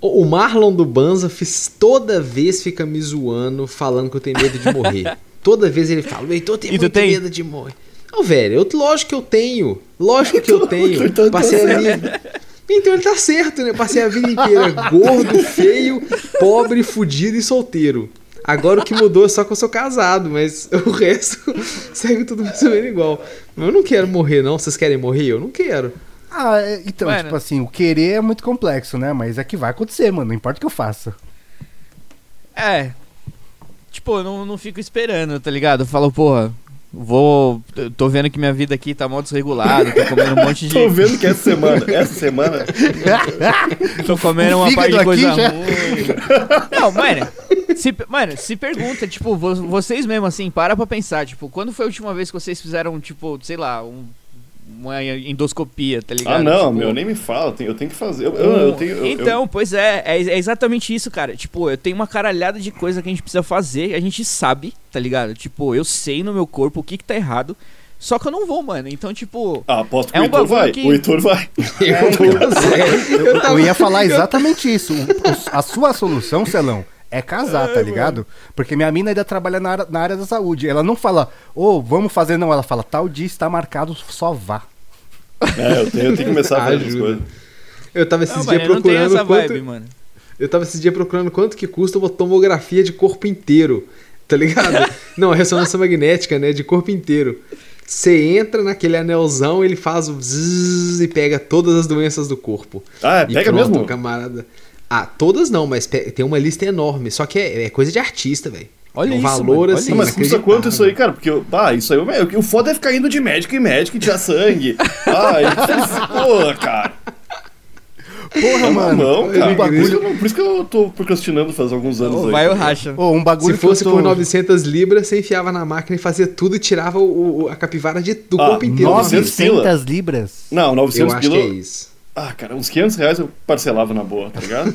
O Marlon do Banza fiz, toda vez fica me zoando, falando que eu tenho medo de morrer. [LAUGHS] toda vez ele fala, Heitor, E tu muito tem? medo de morrer. Não, velho, eu, lógico que eu tenho. Lógico que eu tenho. Então tá Passei a vida... Então ele tá certo, né? Passei a vida inteira gordo, feio, pobre, fudido e solteiro. Agora o que mudou é só que eu sou casado, mas o resto [LAUGHS] segue tudo mais ou menos igual. Eu não quero morrer, não. Vocês querem morrer? Eu não quero. Ah, é- então, Mano. tipo assim, o querer é muito complexo, né? Mas é que vai acontecer, mano. Não importa o que eu faça. É. Tipo, eu não, não fico esperando, tá ligado? Eu falo, porra, vou. Tô vendo que minha vida aqui tá mal desregulada, tô comendo um [LAUGHS] monte de. Tô vendo que essa semana, essa semana, [LAUGHS] Tô comendo uma parte de coisa já- ruim. Não, mano. Se, mano, se pergunta, tipo, vo- vocês mesmo, assim, para pra pensar, tipo, quando foi a última vez que vocês fizeram, tipo, sei lá, um- uma endoscopia, tá ligado? Ah, não, Tipo, meu, nem me fala, eu tenho, eu que fazer. Eu, eu, eu tenho, eu- eu- então, pois é, é, é exatamente isso, cara. Tipo, eu tenho uma caralhada de coisa que a gente precisa fazer, a gente sabe, tá ligado? Tipo, eu sei no meu corpo o que que tá errado, só que eu não vou, mano. Então, tipo, Ah, aposto que É o um Heitor bagulho vai. que- O Heitor vai. [LAUGHS] Eu tô sério. Eu, eu ia falar exatamente isso. O- o- a sua solução, Celão, é casar, tá ligado? Porque minha mina ainda trabalha na área, na área da saúde. Ela não fala, ô, vamos fazer, não. Ela fala, tal dia está marcado, só vá. É, eu tenho, eu tenho que começar a fazer Ajuda. coisas. Eu tava esses dias não procurando essa quanto. vibe, mano. Eu tava esses dias procurando quanto que custa uma tomografia de corpo inteiro. Tá ligado? [LAUGHS] Não, a ressonância magnética, né? De corpo inteiro. Você entra naquele anelzão, ele faz o zzz e pega todas as doenças do corpo. Ah, E pega pronto, mesmo? camarada. Ah, todas não, mas tem uma lista enorme. Só que é, é coisa de artista, velho. Olha é um isso, valor mano, assim. Não, mas custa quanto isso aí, cara? Porque, eu- ah, isso aí, o, o foda é ficar indo de médico em médico e tirar sangue. [LAUGHS] Ah, isso, porra, cara. Porra, É mano. mão, cara. um Por bagulho- isso, que eu não- por isso que eu tô procrastinando faz alguns anos Ô, aí. vai o racha. Ô, um bagulho Se fosse eu tô... por 900 libras, você enfiava na máquina e fazia tudo e tirava o, o- a capivara de, do Ah, corpo inteiro. 900 900 libras. Não, Eu 900 acho que é pila. isso. Ah, cara, uns 500 reais eu parcelava na boa, tá ligado? [LAUGHS]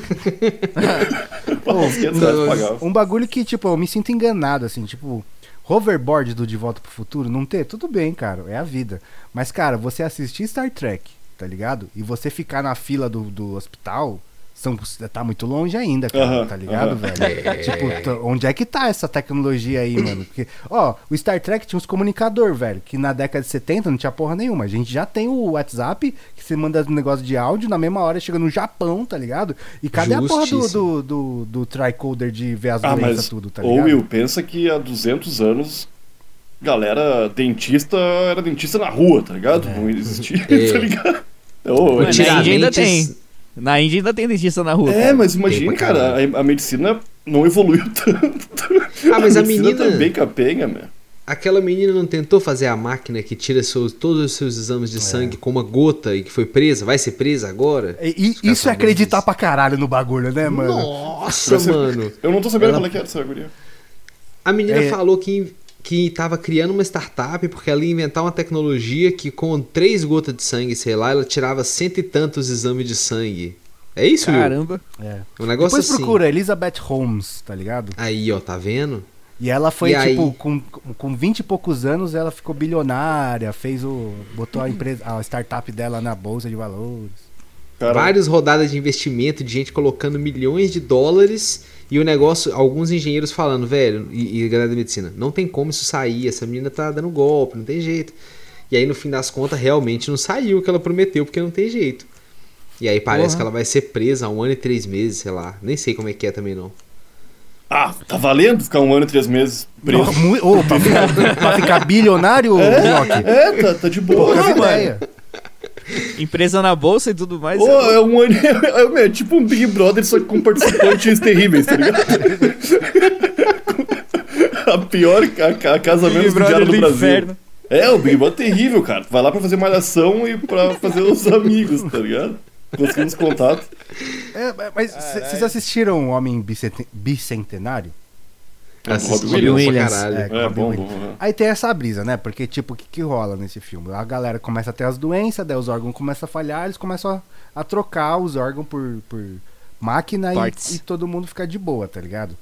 uns 500 reais eu pagava. Um bagulho que, tipo, eu me sinto enganado, assim, tipo, hoverboard do De Volta pro Futuro, não ter, tudo bem, cara, é a vida. Mas, cara, você assistir Star Trek, tá ligado? E você ficar na fila do, do hospital, são, tá muito longe ainda, cara, Aham, tá ligado, velho? Tipo, t- onde é que tá essa tecnologia aí, mano? Porque, ó, o Star Trek tinha uns comunicador, velho, que na década de 70 não tinha porra nenhuma. A gente já tem o WhatsApp, que você manda um negócio de áudio, na mesma hora chega no Japão, tá ligado? E cadê a porra do, Justíssimo. do, do, do tricoder de ver as Ah, mas, tudo, tá ligado? Will, pensa que há 200 anos, galera, dentista era dentista na rua, tá ligado? Não existia, [LAUGHS] É. tá ligado? É- na Índia ainda tem. Na Índia ainda tem dentista na rua. É, cara. mas imagina, cara, a, a medicina não evoluiu [LAUGHS] tanto. Ah, mas a medicina menina- tá bem capenga, meu. Aquela menina não tentou fazer a máquina que tira seus- todos os seus exames É. de sangue com uma gota e que foi presa? Vai ser presa agora? E- e isso é acreditar disso. pra caralho no bagulho, né, mano? Nossa, mano. [LAUGHS] Eu não tô sabendo Ela- qual é que é essa guria. A menina É. falou que, que tava criando uma startup porque ela ia inventar uma tecnologia que com três gotas de sangue, sei lá, ela tirava cento e tantos exames de sangue. É isso, Will? Caramba. É. Um negócio Depois assim. procura Elizabeth Holmes, tá ligado? Aí, ó, tá vendo? E ela foi, E tipo, aí? com, com 20 e poucos anos, ela ficou bilionária, fez o. botou a empresa, a startup dela na bolsa de valores. Cara, Várias rodadas de investimento, de gente colocando milhões de dólares e o negócio, alguns engenheiros falando, velho, e, e a galera da medicina, não tem como isso sair, essa menina tá dando golpe, não tem jeito. E aí, no fim das contas, realmente não saiu o que ela prometeu, porque não tem jeito. E aí parece Porra. que ela vai ser presa há um ano e três meses, sei lá. Nem sei como é que é também, não. Ah, tá valendo ficar um ano e três meses preso. Não, mui- ô, pra, ficar, pra ficar bilionário, [LAUGHS] Nhoque? É, tá, tá de boa, Poucas né, mano? ideias. [LAUGHS] Empresa na bolsa e tudo mais. Ô, é um. [LAUGHS] É, é tipo um Big Brother, só que com participantes terríveis, tá ligado? [LAUGHS] a pior a, a casa menos vigiada do do Brasil. inferno. É, o Big Brother é terrível, cara. Vai lá pra fazer malhação e pra fazer os amigos, tá ligado? Conseguir uns contatos. É, mas vocês assistiram o Homem Bicenten- Bicentenário? Robin Williams. É. É, bom, Williams. bom. né? Aí tem essa brisa, né? Porque, tipo, o que, que rola nesse filme? A galera começa a ter as doenças, daí os órgãos começam a falhar, eles começam a, a trocar os órgãos por, por máquina e, e todo mundo fica de boa, tá ligado?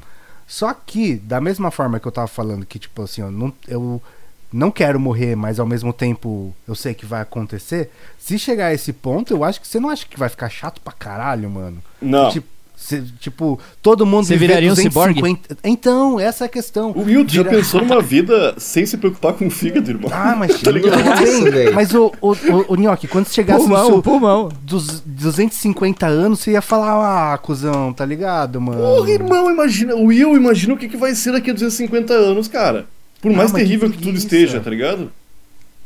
Só que, da mesma forma que eu tava falando, que, tipo assim, eu não, eu não quero morrer, mas ao mesmo tempo eu sei que vai acontecer. Se chegar a esse ponto, eu acho que você não acha que vai ficar chato pra caralho, mano? Não. Tipo, cê- tipo, todo mundo Você viraria um ciborgue? Então, essa é a questão. O Will já Vira- pensou numa vida sem se preocupar com o fígado, irmão? Ah, [LAUGHS] mas Tá ligado? tudo Nossa, bem. velho. Mas o, o, o, o Nhoque, quando você chegasse no Pulmão, seu pulmão. dos 250 anos, você ia falar, ah, cuzão, tá ligado, mano? Porra, irmão, imagina. O Will, imagina o que, que vai ser daqui a 250 anos, cara. Por Ah, mais que terrível que, tudo preguiça. esteja, tá ligado?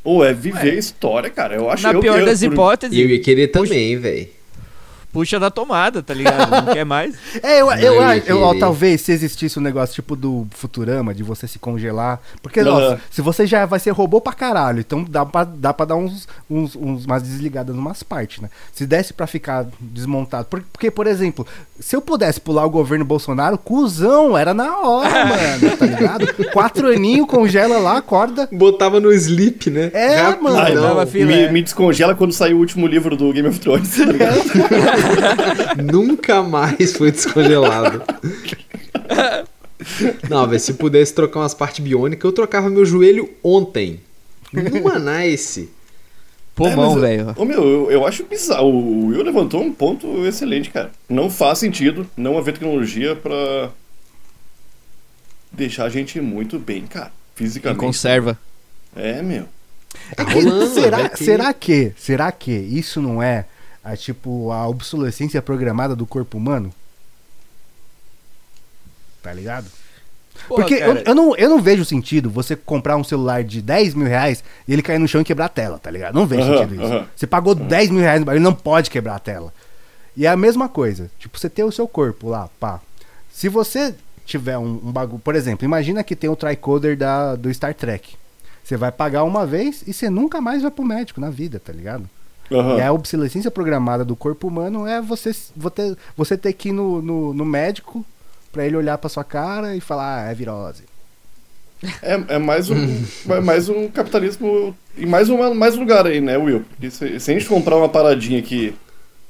Ou é viver a história, cara. Eu acho Na eu, pior eu, das por- hipóteses, E eu ia querer também, velho. Puxa da tomada, tá ligado? Não quer mais. [LAUGHS] É, eu, eu, eu eu- ó, talvez se existisse um negócio tipo do Futurama, de você se congelar. Porque, ó, Aham. se você já vai ser robô pra caralho, então dá pra, dá pra dar uns, uns, uns- umas desligadas em umas partes, né? Se desse pra ficar desmontado. Por- Porque, por exemplo, se eu pudesse pular o governo Bolsonaro, cuzão, era na hora, [LAUGHS] mano, tá ligado? Quatro aninhos, congela lá, acorda. Botava no sleep, né? É, mano. Ai, Não, não, dava filé. me, me descongela quando sair o último livro do Game of Thrones, tá ligado? [LAUGHS] [LAUGHS] Nunca mais foi descongelado. Não, velho, se pudesse trocar umas partes biônicas, eu trocava meu joelho ontem. Numa nice. Pulmão, É, velho. Ô meu, eu, eu acho bizarro. O Will levantou um ponto excelente, cara. Não faz sentido não haver tecnologia pra deixar a gente muito bem, cara. Fisicamente. conserva. É, meu. Tá rolando, será, ter. será que, será que isso não é a, tipo a obsolescência programada do corpo humano? Tá ligado? Porque eu, eu não, eu não vejo sentido você comprar um celular de 10 mil reais e ele cair no chão e quebrar a tela, tá ligado? Não vejo Aham, sentido isso. Você pagou 10 mil reais no bagulho, ele não pode quebrar a tela. E é a mesma coisa. Tipo, você tem o seu corpo lá, pá. Se você tiver um, um bagulho. Por exemplo, imagina que tem o tricoder da, do Star Trek. Você vai pagar uma vez e você nunca mais vai pro médico na vida, tá ligado? Aham. E a obsolescência programada do corpo humano é você, você, ter que ir no, no, no médico pra ele olhar pra sua cara e falar, ah, é virose. É, é mais um, [LAUGHS] é mais um capitalismo e mais um, mais um lugar aí, né, Will? Porque se, se a gente comprar uma paradinha que,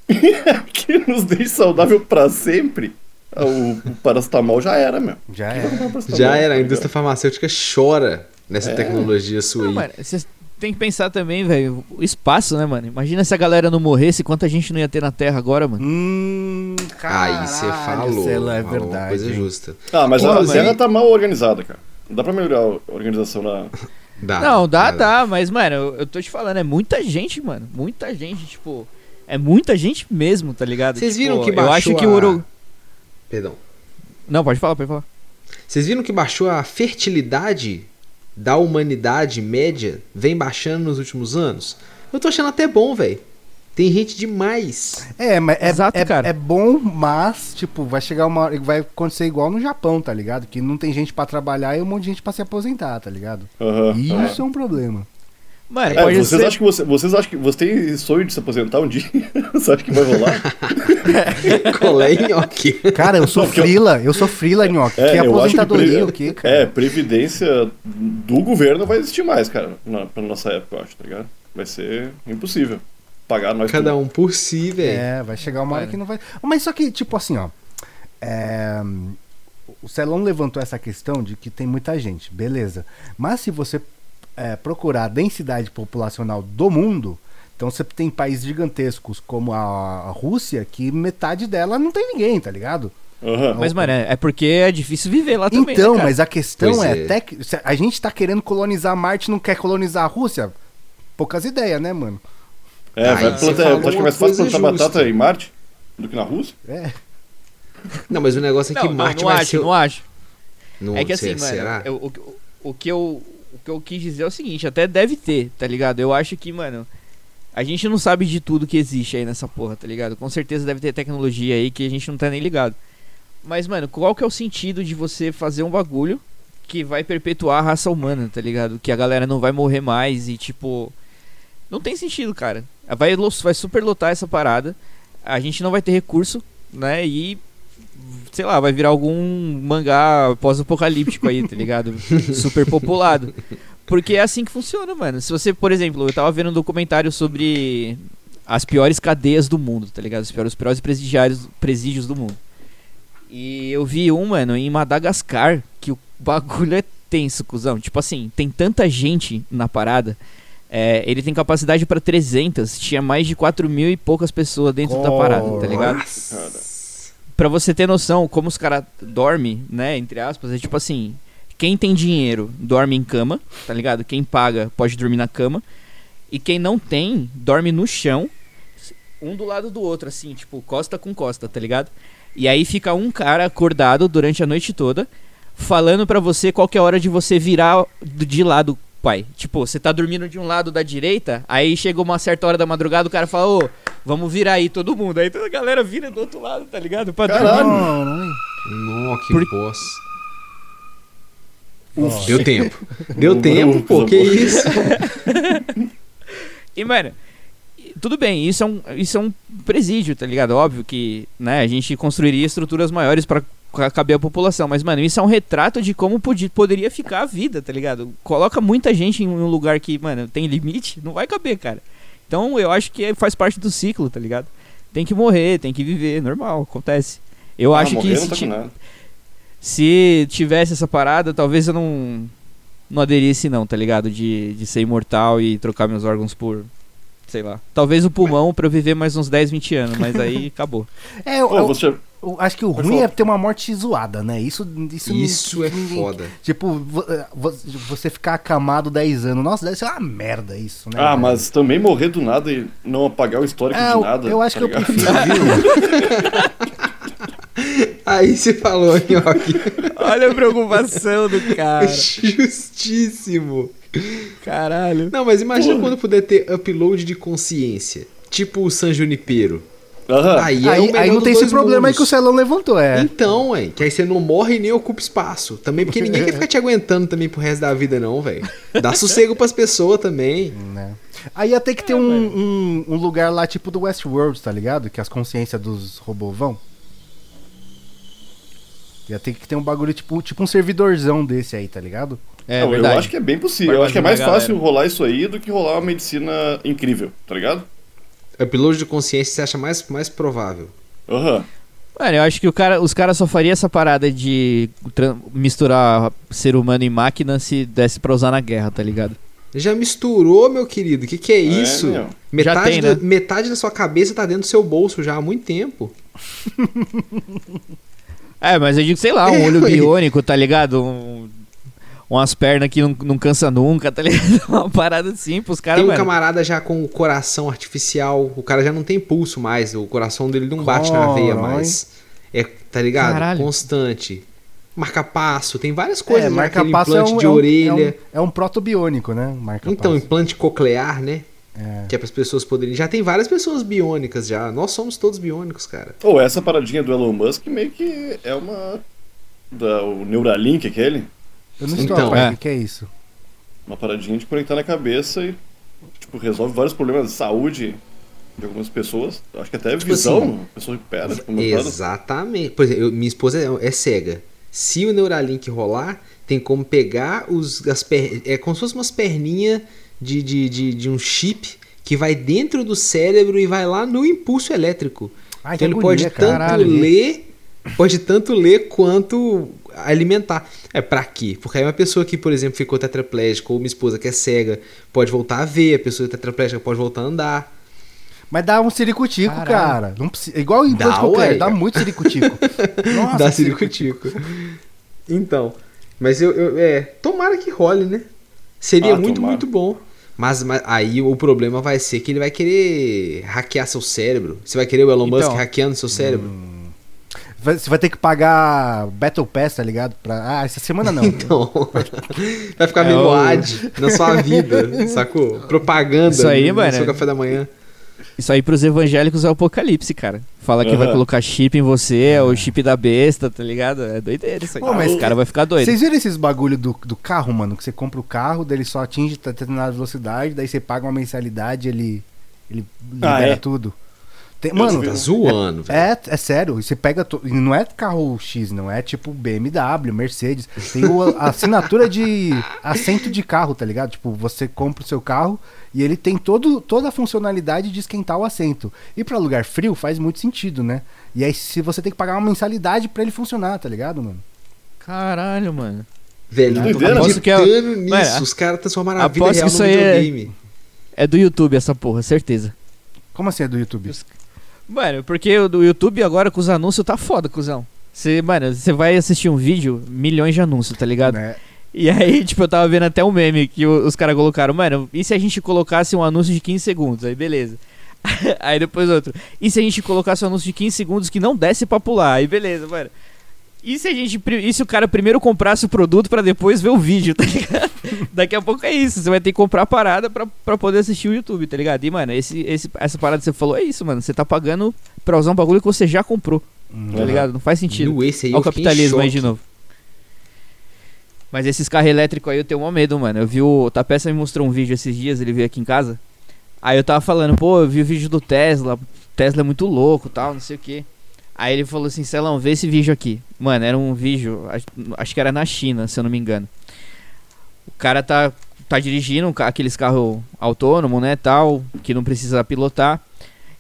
[LAUGHS] que nos deixe saudável pra sempre, o, o paracetamol já era, meu. Já paracetamol, Já era, a indústria farmacêutica chora nessa É. tecnologia sua Não, aí. mano, cês- tem que pensar também, velho, o espaço, né, mano? Imagina se a galera não morresse, quanta gente não ia ter na Terra agora, mano. Hum, Aí você falou. Cela, é falou uma verdade. Coisa hein? justa. Ah, mas Pô, a Terra tá mal organizada, cara. Não dá pra melhorar a organização na. [LAUGHS] Dá, não, dá, dá, mas, mano, eu, eu tô te falando, é muita gente, mano. Muita gente, tipo. É muita gente mesmo, tá ligado? Vocês Tipo, viram que Eu baixou acho que o. Perdão. Não, pode falar, pode falar. Vocês viram que baixou a fertilidade da humanidade média? Vem baixando nos últimos anos? Eu tô achando até bom, velho. Tem gente demais. É, mas é, Exato, é, cara. é bom, mas, tipo, vai chegar uma hora. Vai acontecer igual no Japão, tá ligado? Que não tem gente pra trabalhar e um monte de gente pra se aposentar, tá ligado? Aham. Isso é um problema. Mano, É, pode vocês, ser. acham que você, vocês acham que você tem sonho de se aposentar um dia? [LAUGHS] você acha que vai rolar? [LAUGHS] Colé nhoque. Cara, eu sou eu- frila, eu sou frila, nhoque. É, que eu acho que aposentadoria, pre- o quê, cara? É, previdência do governo vai existir mais, cara, na, pra nossa época, eu acho, tá ligado? Vai ser impossível. Pagar nós Cada tudo. um por si, velho. É, vai chegar uma hora que não vai. Mas só que, tipo assim, ó. é, O Celão levantou essa questão de que tem muita gente, beleza. Mas se você é, procurar a densidade populacional do mundo, então você tem países gigantescos como a, Rússia, que metade dela não tem ninguém, tá ligado? Aham. Mas, mano, é, é porque é difícil viver lá também. então, né, cara? mas a questão Pois é, é. até que a gente tá querendo colonizar Marte, não quer colonizar a Rússia? Poucas ideias, né, mano? É, Aí vai você plantar, acha que é mais fácil plantar justa. batata em Marte do que na Rússia? É. Não, mas o negócio é Não, que não, Marte não vai acho, ser. não acho. Não, é que assim, mano, será? eu- o, o que eu, o que eu quis dizer é o seguinte, até deve ter, tá ligado? Eu acho que, mano, a gente não sabe de tudo que existe aí nessa porra, tá ligado? Com certeza deve ter tecnologia aí que a gente não tá nem ligado. Mas, mano, qual que é o sentido de você fazer um bagulho que vai perpetuar a raça humana, tá ligado? Que a galera não vai morrer mais e, tipo... Não tem sentido, cara. Vai, vai superlotar essa parada. A gente não vai ter recurso, né? E sei lá, vai virar algum mangá pós-apocalíptico aí, tá ligado? [LAUGHS] Super populado. Porque é assim que funciona, mano. Se você, por exemplo, eu tava vendo um documentário sobre as piores cadeias do mundo, tá ligado? Os piores, os piores presidiários, presídios do mundo. E eu vi um, mano, em Madagascar, que o bagulho é tenso, cuzão. Tipo assim, tem tanta gente na parada. é, ele tem capacidade pra 300, tinha mais de 4 mil e poucas pessoas dentro da parada, tá ligado? Cara. Pra você ter noção como os caras dormem, né, entre aspas, é tipo assim, quem tem dinheiro dorme em cama, tá ligado? Quem paga pode dormir na cama. E quem não tem, dorme no chão, um do lado do outro, assim, tipo, costa com costa, tá ligado? E aí fica um cara acordado durante a noite toda, falando pra você qual é a hora de você virar de lado, pai. Tipo, você tá dormindo de um lado da direita, aí chega uma certa hora da madrugada, o cara fala, ô, vamos virar aí todo mundo. Aí toda a galera vira do outro lado, tá ligado? Pra dormir. Caralho. Não, não. Que Por- boss. [LAUGHS] Ó, Deu tempo. Deu O tempo, pô, que isso? E, mano, tudo bem, isso é um, isso é um presídio, tá ligado? Óbvio que, né, a gente construiria estruturas maiores pra ca- caber a população, mas, mano, isso é um retrato de como podia, poderia ficar a vida, tá ligado? Coloca muita gente em um lugar que, mano, tem limite, não vai caber, cara. Então, eu acho que faz parte do ciclo, tá ligado? Tem que morrer, tem que viver, normal, acontece. Eu Ah, acho que se, tá ti- se tivesse essa parada, talvez eu não não aderisse não, tá ligado? De, de ser imortal e trocar meus órgãos por, sei lá. Talvez o pulmão pra eu viver mais uns 10, 20 anos, mas aí [LAUGHS] acabou. É, eu, Ô, eu- você, acho que o Pode ruim falar. é ter uma morte zoada, né? Isso, isso, Isso é ninguém- foda. Tipo, eh, vo- você ficar acamado 10 anos. Nossa, deve ser uma merda isso, né? Ah, velho? mas também morrer do nada e não apagar o histórico É, de eu- nada. eu acho tá que eu ligado? prefiro, viu? [LAUGHS] [LAUGHS] Aí você falou, Nhoque. Olha a preocupação do cara. [LAUGHS] Justíssimo. Caralho. Não, mas imagina Porra. quando puder ter upload de consciência. Tipo o San Junipero. Aham. Aí, é aí, melhor aí não tem esse problema aí que o mundos. Celão levantou, é. Então, ué, que aí você não morre e nem ocupa espaço. Também porque ninguém quer ficar te aguentando também pro resto da vida, não, velho. Dá sossego pras pessoas também. Né? Aí ia ter que ter um, um, um lugar lá tipo do Westworld, tá ligado? Que as consciências dos robôs vão. Ia ter que ter um bagulho tipo, tipo um servidorzão desse aí, tá ligado? É Não, eu acho que é bem possível. Vai Eu acho que é mais imaginar a fácil galera. rolar isso aí do que rolar uma medicina incrível, tá ligado? Upload de consciência você acha mais, mais provável. Aham. Mano, eu acho que o cara, os caras só fariam essa parada de misturar ser humano e máquina se desse pra usar na guerra, tá ligado? Já misturou, meu querido? O que, que é isso? meu. metade, tem, da, né? metade da sua cabeça tá dentro do seu bolso já há muito tempo. [LAUGHS] É, mas eu digo, sei lá, um [LAUGHS] É, olho biônico, tá ligado? Um- umas pernas que não, não cansa nunca, tá ligado? [LAUGHS] Uma parada assim pros caras, tem um mano. camarada já com o coração artificial. O cara já não tem pulso mais. O coração dele não bate na veia mais. É, tá ligado? Caralho. Constante. Marca-passo, tem várias coisas. é, marca passo é implante um, de é um- orelha. É um, é um proto-biônico, né? Marca Então, passo. implante coclear, né? É. Que é para as pessoas poderem. Já tem várias pessoas biônicas já. Nós somos todos biônicos, cara. Ou essa paradinha do Elon Musk meio que é uma. Da, o Neuralink, aquele. Eu não estou Então, a é. o que é isso? Uma paradinha de conectar na cabeça e, tipo, resolve vários problemas de saúde de algumas pessoas. Acho que até Tipo visão, assim, a pessoa recupera. Tipo, Exatamente. Por exemplo, eu- minha esposa é, é cega. Se o Neuralink rolar, tem como pegar os, as per... É como se fosse umas perninhas de, de, de, de um chip que vai dentro do cérebro e vai lá no impulso elétrico. Ai, então que ele pode tanto caralho. ler, pode tanto ler quanto alimentar. É pra quê? Porque aí uma pessoa que, por exemplo, ficou tetraplégica ou uma esposa que é cega pode voltar a ver, a pessoa tetraplégica pode voltar a andar. Mas dá um ciricutico, Caralho. cara. Não precisa... Igual em Dá, ué. dá muito ciricutico. [LAUGHS] Nossa, Dá ciricutico. Então, mas eu, eu- é, tomara que role, né? Seria Ah, muito, tomara. muito bom. Mas, mas aí o problema vai ser que ele vai querer hackear seu cérebro. Você vai querer o Elon Então. Musk hackeando seu cérebro? Vai- Você vai ter que pagar Battle Pass, tá ligado? Pra... Ah, essa semana não. [LAUGHS] Então, vai ficar É vendo o- ad na sua vida, sacou? Propaganda Isso aí, no, mano. no seu café da manhã. Isso aí pros evangélicos é o apocalipse, cara. Fala que vai Aham. colocar chip em você, é o chip da besta, tá ligado? É doideira isso aí. Pô, mas- Esse cara vai ficar doido. Vocês viram esses bagulho do, do carro, mano? Que você compra o carro, daí ele só atinge determinada velocidade, daí você paga uma mensalidade, ele, ele Ah, libera é? tudo. Tem- mano. Tá zoando, velho. é, é sério, você pega. to- Não é carro X, não é tipo BMW, Mercedes. Tem o- a assinatura de assento de carro, tá ligado? Tipo, você compra o seu carro e ele tem todo, toda a funcionalidade de esquentar o assento. E pra lugar frio faz muito sentido, né? E aí, se você tem que pagar uma mensalidade pra ele funcionar, tá ligado, mano? Caralho, mano. Velho, eu tô que é- nisso. Mano, Os caras transformaram a vida aposto que real no isso aí é- videogame. É do YouTube essa porra, certeza. Como assim é do YouTube? Mano, porque o do YouTube agora com os anúncios tá foda, cuzão. Você, mano, você vai assistir um vídeo, milhões de anúncios, tá ligado? Né? E aí, [LAUGHS] tipo, eu tava vendo até um meme que os caras colocaram, mano, e se a gente colocasse um anúncio de 15 segundos? Aí, beleza. [LAUGHS] aí depois outro. E se a gente colocasse um anúncio de 15 segundos que não desse pra pular? Aí, beleza, mano. E se a gente. E se o cara primeiro comprasse o produto pra depois ver o vídeo, tá ligado? [LAUGHS] Daqui a pouco é isso. Você vai ter que comprar a parada pra, pra poder assistir o YouTube, tá ligado? E, mano, esse, esse, essa parada que você falou é isso, mano. Você tá pagando pra usar um bagulho que você já comprou, Hum. tá ligado? Não faz sentido. No esse aí Olha o capitalismo aí de novo. Mas esses carros elétricos aí eu tenho mó medo, mano. Eu vi o. O Tapeça me mostrou um vídeo esses dias, ele veio aqui em casa. Aí eu tava falando, pô, eu vi o vídeo do Tesla. Tesla é muito louco tal, não sei o que. Aí ele falou assim, Celão, vê esse vídeo aqui. Mano, era um vídeo, acho, que era na China, se eu não me engano. O cara tá, tá dirigindo aqueles carros autônomos, né, tal, que não precisa pilotar.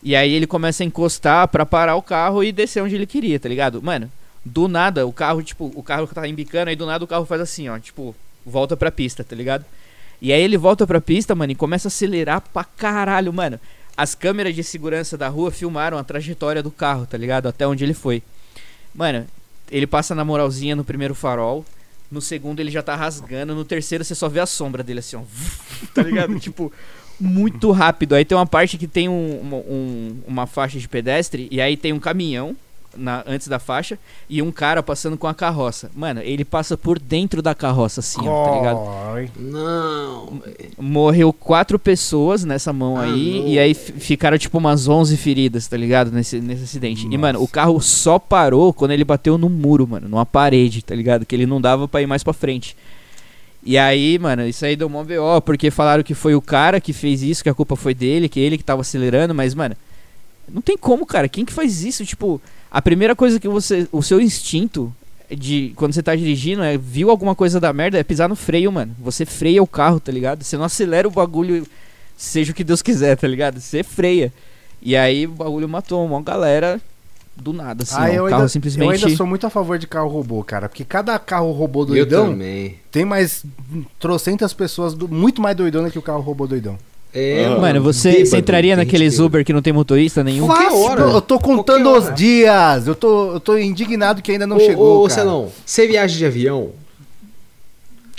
E aí ele começa a encostar pra parar o carro e descer onde ele queria, tá ligado? Mano, do nada, o carro, tipo, o carro tá embicando, aí do nada o carro faz assim, ó, tipo, volta pra pista, tá ligado? E aí ele volta pra pista, mano, e começa a acelerar pra caralho, mano. As câmeras de segurança da rua filmaram a trajetória do carro, tá ligado? Até onde ele foi. Mano, ele passa na moralzinha no primeiro farol. No segundo ele já tá rasgando. No terceiro você só vê a sombra dele assim, ó. [LAUGHS] Tá ligado? [LAUGHS] tipo, muito rápido. Aí tem uma parte que tem um- um- uma faixa de pedestre. E aí tem um caminhão na- antes da faixa. E um cara passando com a carroça. Mano, ele passa por dentro da carroça assim, ó, tá ligado? Ai. Não. Morreu quatro pessoas nessa mão Ah, aí. não. E aí fi- ficaram tipo umas 11 feridas, tá ligado? Nesse, nesse acidente. E, Nossa. mano, o carro só parou quando ele bateu no muro, mano. Numa parede, tá ligado? Que ele não dava pra ir mais pra frente. E aí, mano, isso aí deu mó BO, porque falaram que foi o cara que fez isso, que a culpa foi dele, que ele que tava acelerando, mas, mano, não tem como, cara. Quem que faz isso? Tipo, a primeira coisa que você. O seu instinto de quando você tá dirigindo é viu alguma coisa da merda, é pisar no freio, mano. Você freia o carro, tá ligado? Você não acelera o bagulho, seja o que Deus quiser, tá ligado? Você freia. E aí o bagulho matou uma galera do nada, assim. Ah, ó, eu o ainda, carro simplesmente. eu ainda sou muito a favor de carro robô, cara. Porque cada carro robô Eu doidão também. tem mais trocentas pessoas do- muito mais doidona que o carro robô doidão. É, Ah. Mano, você, bêbado, você entraria naqueles gente Uber que não tem motorista nenhum? Qualquer hora. Eu tô contando os dias. Eu tô, eu tô indignado que ainda não ô, chegou, Ô, cara. Celão, você viaja de avião?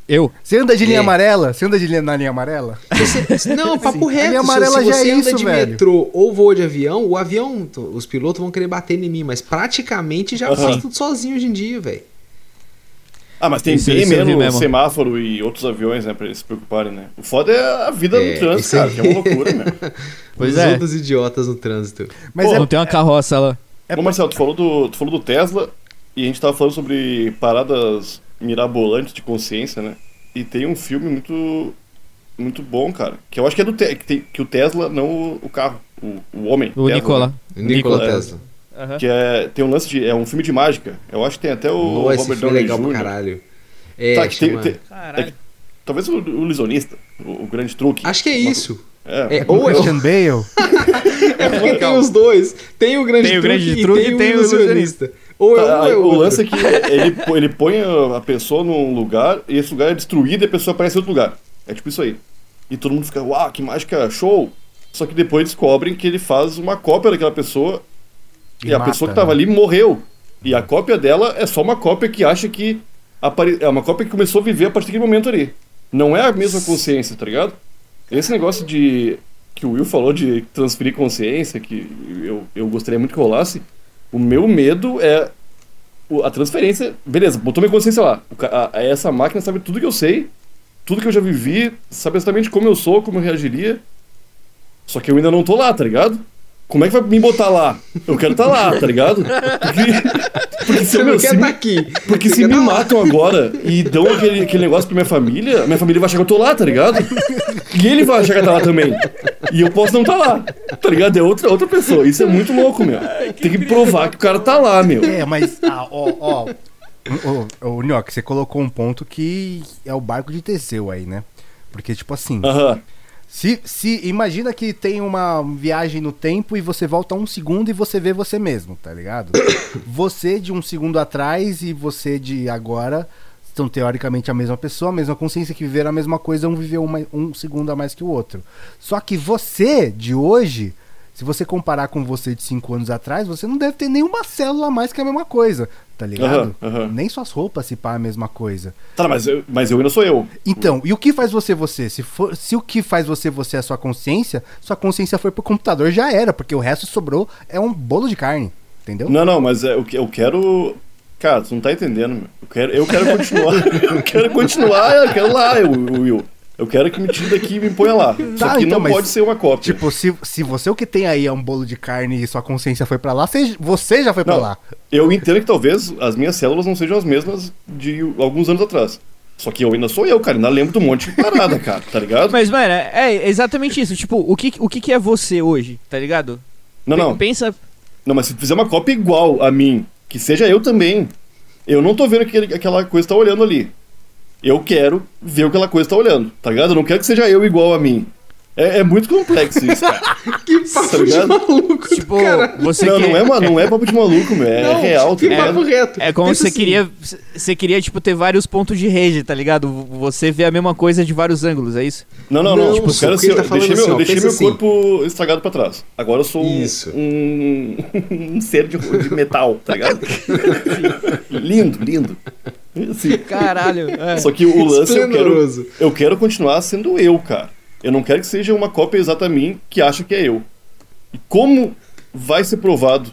Eu? Você anda de linha É. amarela? Você anda de linha na linha amarela? Você- [LAUGHS] não, papo Sim. reto. A linha se- amarela se já você é anda isso, de velho. metrô ou voa de avião, o avião, os pilotos vão querer bater em mim, mas praticamente já faz tudo sozinho hoje em dia, velho. Ah, mas tem Isso- bem isso menos mesmo. semáforo e outros aviões, né, pra eles se preocuparem, né? O foda é a vida É, no trânsito, cara, que é uma loucura, meu. [LAUGHS] Pois Os é. outros idiotas no trânsito. Mas Pô, é, Não tem uma carroça lá. Ô, Marcelo, tu falou, do, tu falou do Tesla e a gente tava falando sobre paradas mirabolantes de consciência, né? E tem um filme muito muito bom, cara, que eu acho que é do Te que, tem- que o Tesla, não o, o carro, o, o homem. O Tesla, Nicola. né? Nikola Nikola, Tesla. Que é, tem um lance de. É um filme de mágica. Eu acho que tem até o Nossa, esse Robert filme é Downey legal pra Jr. caralho. É, Tá, que tem- tem- Caralho. Talvez o, o ilusionista, o, o grande truque. Acho que é isso. É, É, ou é, Christian Bale. [LAUGHS] é porque tem os dois. Tem o grande Tem o grande truque truque e tem, tem o o ilusionista. Ou é um Tá, ou é o outro. lance é que ele, ele põe a a pessoa num lugar e esse lugar é destruído e a pessoa aparece em outro lugar. É tipo isso aí. E todo mundo fica, uau, que mágica, show! Só que depois descobrem que ele faz uma cópia daquela pessoa e, E a mata, pessoa que tava né? ali morreu. E a cópia dela é só uma cópia que acha que. apare- É uma cópia que começou a viver a partir daquele momento ali. Não é a mesma consciência, tá ligado? Esse negócio de. que o Will falou de transferir consciência, que eu, eu gostaria muito que rolasse. O meu medo é a transferência. Beleza, botou minha consciência lá. A- essa máquina sabe tudo que eu sei, tudo que eu já vivi, sabe exatamente como eu sou, como eu reagiria. Só que eu ainda não tô lá, tá ligado? Como é que vai me botar lá? Eu quero estar lá, tá ligado? Porque, porque se, meu, quer se, estar me, aqui. porque se me tá lá. matam agora e dão aquele, aquele negócio pra minha família, minha família vai achar que eu tô lá, tá ligado? E ele vai achar que tá lá também. E eu posso não tá lá, tá ligado? É outra, outra pessoa. Isso é muito louco, meu. Tem que provar que o cara tá lá, meu. É, mas, ah, ó, ó. Ô, ô, ô, Nhoque, você colocou um ponto que é o barco de Teseu aí, né? Porque, tipo assim, Aham. Se, se imagina que tem uma viagem no tempo e você volta um segundo e você vê você mesmo, tá ligado? [COUGHS] você de um segundo atrás e você de agora são teoricamente a mesma pessoa, a mesma consciência que viveram a mesma coisa, um viveu uma- um segundo a mais que o outro. Só que você de hoje, se você comparar com você de cinco anos atrás, você não deve ter nenhuma célula a mais que a mesma coisa, tá ligado? Aham, aham. Nem suas roupas se pá a mesma coisa. Tá, mas eu, mas eu ainda sou eu. Então, e o que faz você você? Se, for, se o que faz você você é a sua consciência, sua consciência foi pro computador, já era, porque o resto sobrou é um bolo de carne, entendeu? Não, não, mas é, que eu quero. Cara, tu não tá entendendo, meu. Eu quero, eu quero continuar. [LAUGHS] eu quero continuar, eu quero lá, eu, Will. Eu quero que me tire daqui e me ponha lá. [LAUGHS] Só Tá, que então, não mas- pode ser uma cópia. Tipo, se, se você o que tem aí é um bolo de carne e sua consciência foi pra lá, você, já foi pra Não. lá. Eu entendo que talvez as minhas células não sejam as mesmas de alguns anos atrás. Só que eu ainda sou eu, cara. Ainda lembro de um monte de parada, [LAUGHS] cara. Tá ligado? Mas, mano, é exatamente isso. Tipo, o que, o que, que é você hoje, tá ligado? Não, Pe- não. Pensa. Não, mas se tu fizer uma cópia igual a mim, que seja eu também, eu não tô vendo que aquela coisa tá olhando ali. Eu quero ver o que aquela coisa tá olhando, tá ligado? Eu não quero que seja eu igual a mim. É, é muito complexo isso, cara. [LAUGHS] Que Tá papo de ligado? maluco, Tipo, cara. você não, quer- não é, ma- não é papo de maluco, meu. É Não, real, tá que ligado? papo reto. É como Pensa você assim, queria. Você queria, tipo, ter vários pontos de rede, tá ligado? Você vê a mesma coisa de vários ângulos, é isso? Não, não, não. Não, tipo, ser, tá deixei meu, assim, ó, deixei meu assim. corpo estragado pra trás. Agora eu sou um, Isso. um, [LAUGHS] um ser de, de metal, tá ligado? [LAUGHS] lindo, lindo. Assim, Caralho. É. Só que o lance eu quero, eu quero continuar sendo eu, cara. Eu não quero que seja uma cópia exata a mim que acha que é eu. E como vai ser provado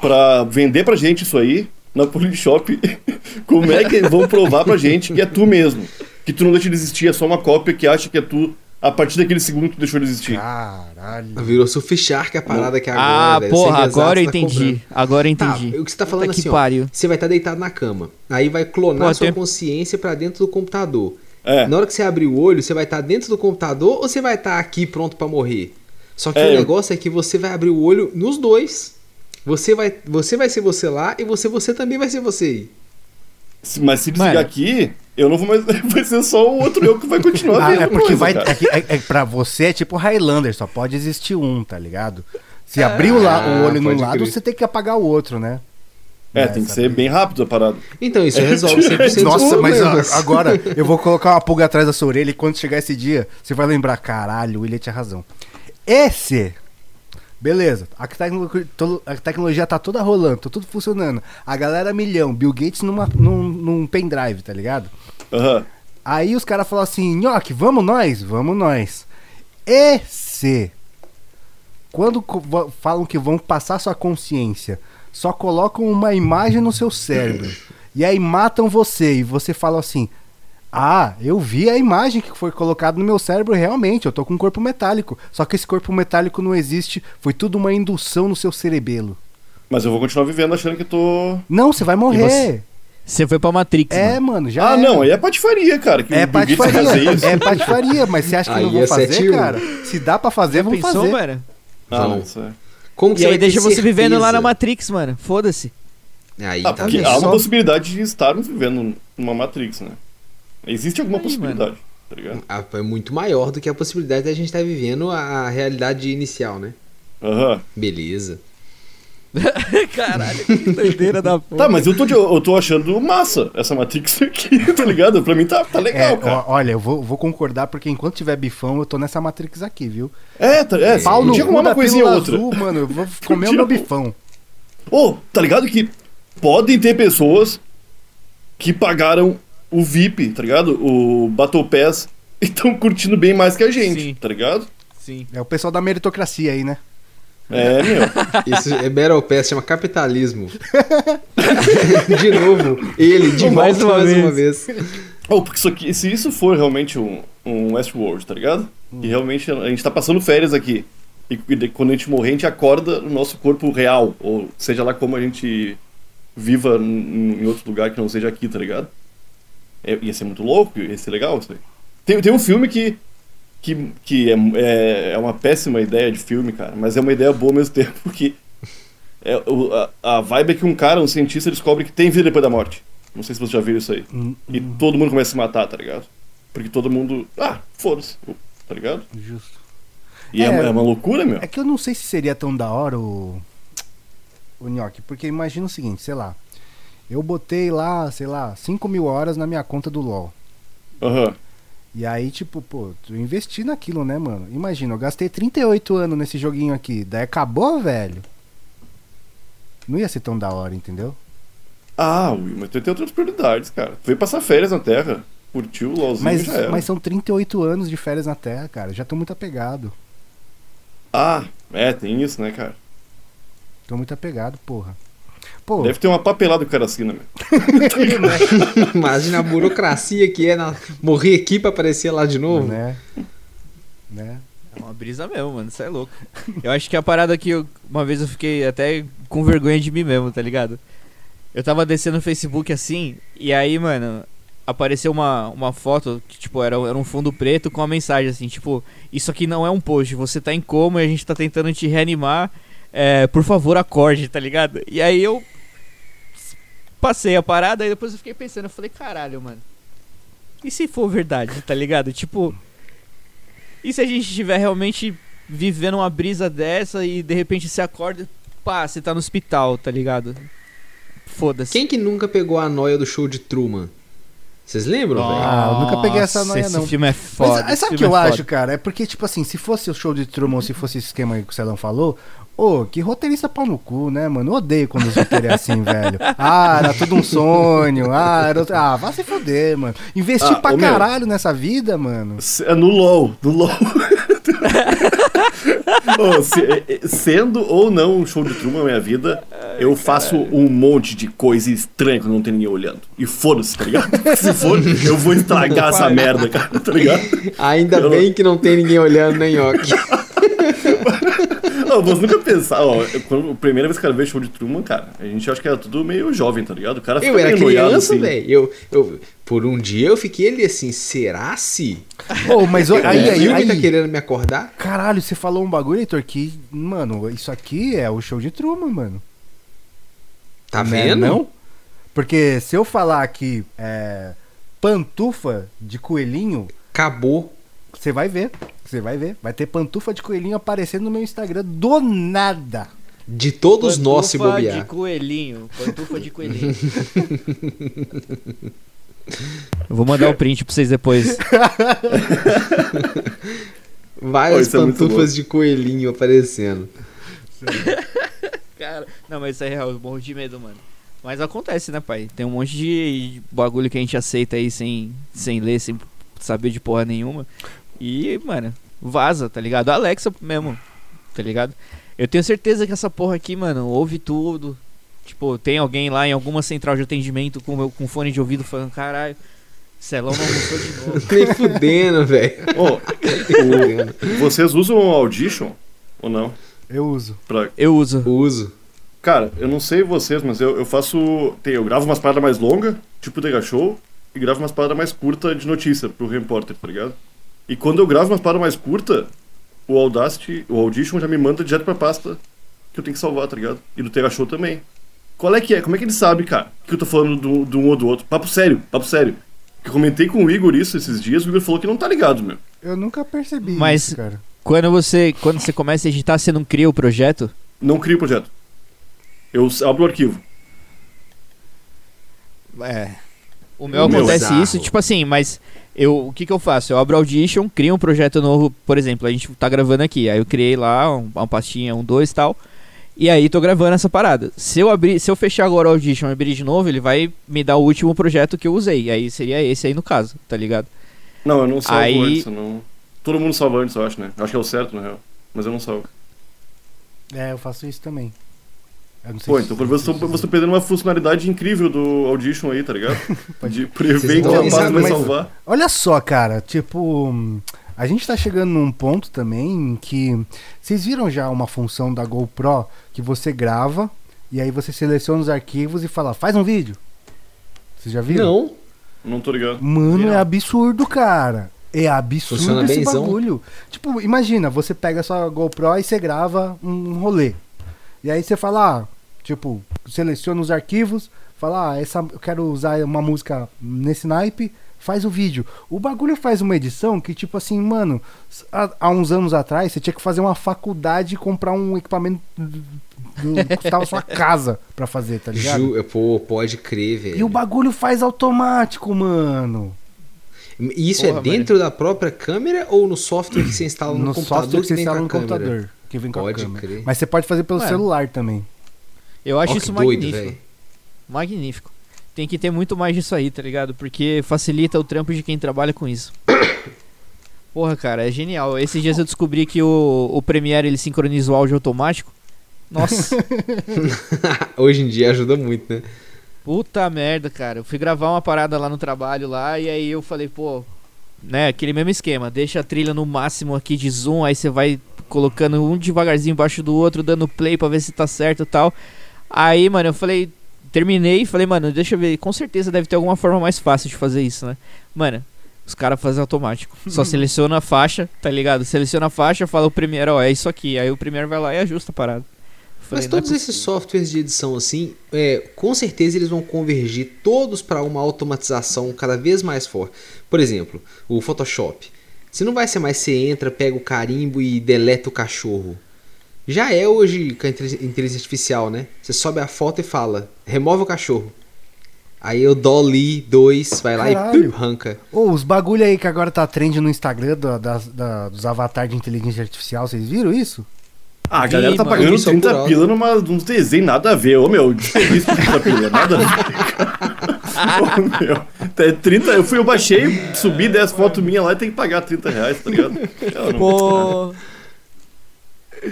pra vender pra gente isso aí na Polishop? [LAUGHS] Como é que vão provar pra gente que é tu mesmo? Que tu não deixa de existir, é só uma cópia que acha que é tu a partir daquele segundo que tu deixou de existir. Caralho. Virou Surf Shark a parada que é agora. Ah, velho. porra, Segue agora eu exato, tá entendi. cobrando. Agora eu Tá, entendi. o que você tá falando Puta assim, que ó, você vai estar deitado na cama. Aí vai clonar Pô, sua tem- consciência pra dentro do computador. É. Na hora que você abrir o olho, você vai estar dentro do computador ou você vai estar aqui pronto pra morrer? Só que É, o eu- negócio é que você vai abrir o olho nos dois. Você vai, você vai ser você lá e você, você também vai ser você Mas se Mano. aqui, eu não vou mais. [LAUGHS] Vai ser só o outro eu que vai continuar Ah, vendo é porque coisa, vai. É, é, é, pra você é tipo Highlander, só pode existir um, tá ligado? Se abrir o, la- o Ah, olho num lado, crer. você tem que apagar o outro, né? É, tem que ser bem rápido a parada. Então, isso resolve [LAUGHS] 100% dos Nossa, mas a- agora [LAUGHS] eu vou colocar uma pulga atrás da sua orelha e quando chegar esse dia, você vai lembrar, caralho, o William tinha razão. Esse, beleza, a, tecno- a tecnologia tá toda rolando, tá tudo funcionando. A galera milhão, Bill Gates numa, num, num pendrive, tá ligado? Aham. Aí os caras falam assim, Nhoque, vamos nós? Vamos nós. E se quando falam que vão passar sua consciência, só colocam uma imagem no seu cérebro e aí matam você e você fala assim: "Ah, eu vi a imagem que foi colocada no meu cérebro realmente, eu tô com um corpo metálico, só que esse corpo metálico não existe, foi tudo uma indução no seu cerebelo". Mas eu vou continuar vivendo achando que tô. Não, você vai morrer. Você foi pra Matrix, É, mano. mano, já ah, era. não, aí é patifaria, cara. Que É patifaria, isso. é patifaria, mas você acha que Aí não vão ia ser fazer, tiro. cara? Se dá pra fazer, vamos Pensou, fazer. mano? Ah, não, isso é. Como que E você aí deixa você vivendo lá na certeza? Matrix, mano. Foda-se. Aí, Ah, tá porque há uma possibilidade de estarmos vivendo numa Matrix, né? Existe alguma Aí, possibilidade, tá ligado? Ah, É muito maior do que a possibilidade da gente estar vivendo a realidade inicial, né? Aham. Beleza. [LAUGHS] Caralho, que doideira da porra. Tá, mas eu tô, de- eu tô achando massa essa Matrix [LAUGHS] aqui, tá ligado? Pra mim tá, tá É, legal, cara. ó, olha, eu vou, vou concordar porque enquanto tiver bifão, eu tô nessa Matrix aqui, viu? É, tá, é, Pau no podia cu arrumar da uma coisinha outra. azul, mano, eu vou [LAUGHS] comer o meu bifão. Ô, tá ligado que podem ter pessoas que pagaram o VIP, tá ligado? O Battle Pass e estão curtindo bem mais que a gente, Sim. tá ligado? Sim. É o pessoal da meritocracia aí, né? É, meu. [LAUGHS] Isso é Battle Pass, chama capitalismo. [LAUGHS] de novo, ele, de Mais volta uma mais vez. uma vez. Oh, porque isso aqui, se isso for realmente um, um Westworld, tá ligado? E realmente a gente tá passando férias aqui. E, e quando a gente morrer, a gente acorda no nosso corpo real. Ou seja lá como a gente viva em outro lugar que não seja aqui, tá ligado? É, ia ser muito louco, ia ser legal isso aí. Tem, tem um filme que, que, que é, é, é uma péssima ideia de filme, cara, mas é uma ideia boa ao mesmo tempo, porque é, o- a, a vibe é que um cara, um cientista, descobre que tem vida depois da morte. Não sei se você já viu isso aí. Hum, E todo mundo começa a se matar, tá ligado? Porque todo mundo. Ah, foda-se, tá ligado? Justo. E é, É. uma- é uma loucura, meu. É que eu não sei se seria tão da hora o. O Nhoque, porque imagina o seguinte, sei lá. Eu botei lá, sei lá, 5 mil horas na minha conta do LOL. Aham. E aí, tipo, pô, eu investi naquilo, né, mano? Imagina, eu gastei 38 anos nesse joguinho aqui. Daí acabou, velho. Não ia ser tão da hora, entendeu? Ah, Will, mas tu tem outras prioridades, cara. Tu veio passar férias na Terra, curtiu o LOLzinho Mas, já era. mas são 38 anos de férias na Terra, cara. Já tô muito apegado. Ah, é, tem isso, né, cara? Tô muito apegado, porra. Pô, Deve ter uma papelada que o cara assina, meu. [LAUGHS] Imagina a burocracia que é na... morrer aqui pra aparecer lá de novo. né? Né? É uma brisa mesmo, mano. Isso é louco. Eu acho que a parada que eu, uma vez eu fiquei até com vergonha de mim mesmo, tá ligado? Eu tava descendo no Facebook assim, e aí, mano, apareceu uma, uma foto que, tipo, era, era um fundo preto com uma mensagem assim, tipo, isso aqui não é um post, você tá em coma e a gente tá tentando te reanimar. É, por favor, acorde, tá ligado? E aí eu passei a parada e depois eu fiquei pensando, eu falei, caralho, mano. E se for verdade, tá ligado? Tipo, e se a gente estiver realmente vivendo uma brisa dessa e de repente você acorda e pá, você tá no hospital, tá ligado? Foda-se. Quem que nunca pegou a noia do show de Truman? Vocês lembram, velho? Ah, eu nunca peguei essa noia, esse não. filme é foda. Mas aí sabe o esse que eu é acho, foda. cara? É porque, tipo assim, se fosse o show de Truman ou se fosse esse esquema que o Celão falou, ô, que roteirista pau no cu, né, mano? Eu odeio quando os roteiros é assim, [LAUGHS] velho. Ah, era tudo um sonho. Ah, era outro... ah, vai se foder, mano. Investir Ah, pra ô, meu. caralho nessa vida, mano. É No LOL, no LOL. [LAUGHS] Ô, se- sendo ou não um show de Truman na minha vida, eu faço um monte de coisa estranha quando não tem ninguém olhando. E foda-se, tá ligado? [LAUGHS] Se for, eu vou estragar essa merda, cara, tá ligado? Ainda Eu- bem que não tem ninguém olhando, nem Nhoque. Não, você nunca pensar, ó, quando, a primeira vez que eu vi show de Truman, cara, a gente acha que era tudo meio jovem, tá ligado? O cara Eu era criança, assim. velho. Eu, eu, por um dia eu fiquei ali assim, será se? [LAUGHS] Ô, mas ó, [LAUGHS] aí, o aí, filme tá aí, querendo me acordar? Caralho, você falou um bagulho, Heitor, que, mano, isso aqui é o show de Truman, mano. Tá Né, vendo? Não? Porque se eu falar que é, pantufa de coelhinho, Acabou. Você vai ver. Você vai ver. Vai ter pantufa de coelhinho aparecendo no meu Instagram do nada. De todos nós se Pantufa de bobear. coelhinho. Pantufa de coelhinho. Eu vou mandar o print pra vocês depois. [LAUGHS] Várias isso é pantufas de coelhinho aparecendo. Cara, não, mas isso é real, eu morro de medo, mano. Mas acontece, né, pai? Tem um monte de bagulho que a gente aceita aí sem, sem ler, sem saber de porra nenhuma. E, mano, vaza, tá ligado? Alexa mesmo, tá ligado? Eu tenho certeza que essa porra aqui, mano, ouve tudo. Tipo, tem alguém lá em alguma central de atendimento com, meu- com fone de ouvido falando, caralho, Celão não almoçou de novo. [LAUGHS] Nem fudendo, velho. Ô, Nem fudendo. o- vocês usam o Audition ou não? Eu uso. Pra... Eu uso. Uso. Cara, eu não sei vocês, mas eu, eu faço. tem- Eu gravo umas paradas mais longas, tipo Dega Show, e gravo umas paradas mais curtas de notícia pro repórter, tá ligado? E quando eu gravo umas paradas mais curtas, o Audacity, o Audition já me manda direto pra pasta que eu tenho que salvar, tá ligado? E do Tega Show também. Qual é que é? Como é que ele sabe, cara, que eu tô falando do, do um ou do outro? Papo sério, papo sério. Eu comentei com o Igor isso esses dias, o Igor falou que não tá ligado, meu. Eu nunca percebi Mas- isso, cara. Quando você, quando você começa a editar, você não cria o projeto? Não crio o projeto. Eu abro o arquivo. É. O meu O meu. acontece Bizarro. isso, tipo assim, mas eu, o que que eu faço? Eu abro Audition, crio um projeto novo, por exemplo, a gente tá gravando aqui, aí eu criei lá um- uma pastinha, um, dois e tal, e aí tô gravando essa parada. Se eu abrir, se eu fechar agora o Audition e abrir de novo, ele vai me dar o último projeto que eu usei, aí seria esse aí no caso, tá ligado? Não, eu não salvo Aí- antes, eu não. Todo mundo salva antes, eu acho, né? Eu acho que é o certo, na real. Mas eu não salvo. É, eu faço isso também. Pô, se- então por vezes você você tá perdendo uma funcionalidade incrível do Audition aí, tá ligado? [LAUGHS] De prever Vocês que a pasta vai salvar. Olha só, cara, tipo, a gente tá chegando num ponto também que vocês viram já uma função da GoPro que você grava e aí você seleciona os arquivos e fala, faz um vídeo. Vocês já viram? Não. Não tô ligado. Mano, é absurdo, cara. É absurdo Funciona esse benzão. bagulho. Tipo, imagina, você pega a sua GoPro e você grava um rolê. E aí você fala, ah, tipo, seleciona os arquivos, fala, ah, essa, eu quero usar uma música nesse naipe, faz o vídeo. O bagulho faz uma edição que, tipo assim, mano, há, há uns anos atrás você tinha que fazer uma faculdade e comprar um equipamento do, do, custava sua casa pra fazer, tá ligado? Ju, pô, pode crer, velho. E o bagulho faz automático, mano. E Isso Porra, é dentro da própria câmera ou no software que você instala no, no computador software que você vem com instala a no câmera? computador. Que vem com Pode a câmera. crer. Mas você pode fazer pelo Ué. celular também. Eu acho Ó, isso que doido, magnífico. Magnífico. Tem que ter muito mais disso aí, tá ligado? Porque facilita o trampo de quem trabalha com isso. [COUGHS] Porra, cara, é genial. Esses dias eu descobri que o, o Premiere ele sincroniza o áudio automático. Nossa, [LAUGHS] Hoje em dia ajuda muito, né? puta merda, cara. Eu fui gravar uma parada lá no trabalho lá e aí eu falei, pô, né, aquele mesmo esquema. Deixa a trilha no máximo aqui de zoom, aí você vai colocando um devagarzinho embaixo do outro, dando play pra ver se tá certo e tal. Aí, mano, eu falei, terminei e falei, mano, deixa eu ver, com certeza deve ter alguma forma mais fácil de fazer isso, né? Mano, os caras fazem automático. Só [LAUGHS] seleciona a faixa, tá ligado? Seleciona a faixa, fala o Premiere, ó, é isso aqui. Aí o Premiere vai lá e ajusta a parada. Falei, Mas é todos esses possível. softwares de edição assim, é, com certeza eles vão convergir todos para uma automatização cada vez mais forte. Por exemplo, o Photoshop. Se não vai ser mais você entra, pega o carimbo e deleta o cachorro. Já é hoje com a intelig- inteligência artificial, né? Você sobe a foto e fala, remove o cachorro. Aí o Dolly 2 vai lá Caralho. e pum, arranca. Ô, os bagulho aí que agora tá trend no Instagram da- das- da- dos avatares de inteligência artificial, vocês viram isso? Ah, a galera tá mano, pagando isso é 30 por pila numa, num desenho, nada a ver. Ô meu, de 30 pila, nada a ver. [LAUGHS] Ô meu, é 30, eu fui, eu baixei, subi 10 fotos minhas lá e tem que pagar 30 reais, tá ligado? [LAUGHS] Eu não- Pô.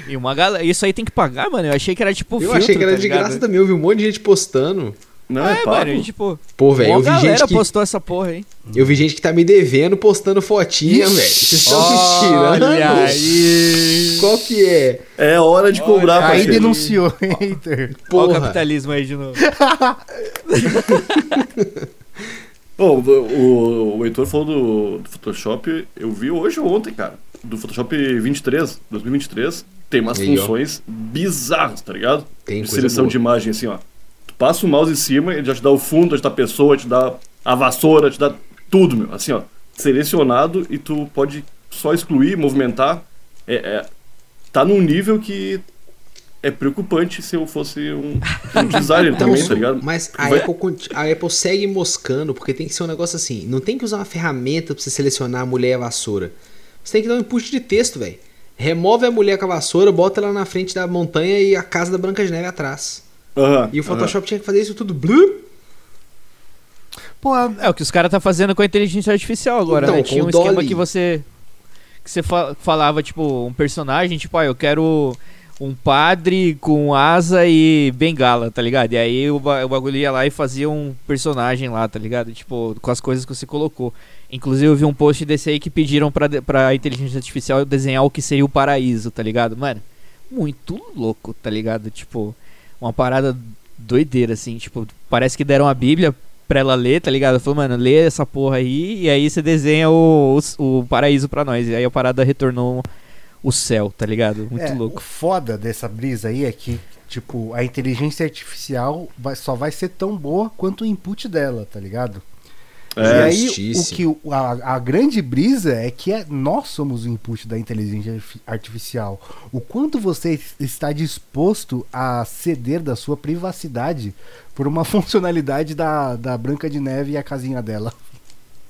E uma galera. Isso aí tem que pagar, mano. Eu achei que era tipo. Eu filtro, achei que era tá de ligado? graça também, eu vi um monte de gente postando. Não, é, É, pago. mano, tipo. Pô, velho, eu vi galera gente que postou essa porra aí. eu vi gente que tá me devendo postando fotinha, velho. Vocês estão me tirando. Olha aí. Qual que é? É hora de cobrar, Aí parceiro. denunciou, [LAUGHS] hater. Olha o Porra. capitalismo aí de novo. [LAUGHS] Pô, o, o, o Heitor falou do, do Photoshop, eu vi hoje ou ontem, cara. Do Photoshop 23, 2023. Tem umas Aí, ó. funções bizarras, tá ligado? Tem de seleção boa. de imagem, assim, ó. Tu passa o mouse em cima, ele já te dá o fundo, já te dá a pessoa, te dá a vassoura, te dá tudo, meu. Assim, ó. Selecionado e tu pode só excluir, movimentar, é, é, tá num nível que é preocupante se eu fosse um, um [LAUGHS] designer Então, também, tá ligado? Mas a Vai- Apple, a Apple segue moscando, porque tem que ser um negócio assim. Não tem que usar uma ferramenta pra você selecionar a mulher e a vassoura. Você tem que dar um input de texto, velho. Remove a mulher com a vassoura, bota ela na frente da montanha e a casa da Branca de Neve atrás. Aham, E o. Photoshop tinha que fazer isso tudo. Blup. Pô, É o que os caras tá fazendo com a inteligência artificial agora, Então, né? Tinha um esquema Dolly. que você que você fa- falava tipo um personagem, tipo, ah, eu quero um padre com asa e bengala, tá ligado? E aí o, ba- o bagulho ia lá e fazia um personagem lá, tá ligado? Tipo, com as coisas que você colocou. Inclusive eu vi um post desse aí que pediram pra, pra inteligência artificial desenhar o que seria o paraíso, tá ligado? Mano, muito louco, tá ligado? Tipo, uma parada doideira, assim, tipo, parece que deram a Bíblia pra ela ler, tá ligado? Falou, mano, lê essa porra aí e aí você desenha o, o, o paraíso pra nós. E aí a parada retornou o céu, tá ligado? Muito é, louco. O foda dessa brisa aí é que, tipo, a inteligência artificial vai- só vai ser tão boa quanto o input dela, tá ligado? E É, aí, o justiça. que o- a, a grande brisa é que é, nós somos o input da inteligência arti- artificial. O quanto você está disposto a ceder da sua privacidade por uma [LAUGHS] funcionalidade da, da Branca de Neve e a casinha dela.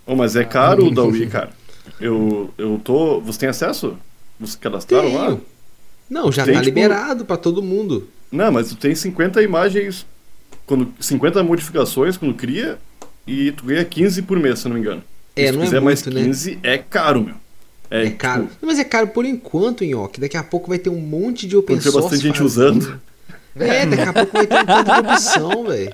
Ô, mas é caro o da Wii, cara. Eu, eu tô. Você tem acesso? Vocês cadastraram lá? Não, já Tem, tá tipo- liberado pra todo mundo. Não, mas tu tem 50 imagens. Quando, 50 modificações quando cria. E tu ganha 15 por mês, se eu não me engano. É, se não tu é quiser mais muito, né? 15, é caro, meu. É, tipo, caro. Não, mas é caro por enquanto, Nhoque. Daqui a pouco vai ter um monte de open Porque tem source. bastante gente fazendo. usando. É, daqui a pouco vai ter um tanto de opção, velho.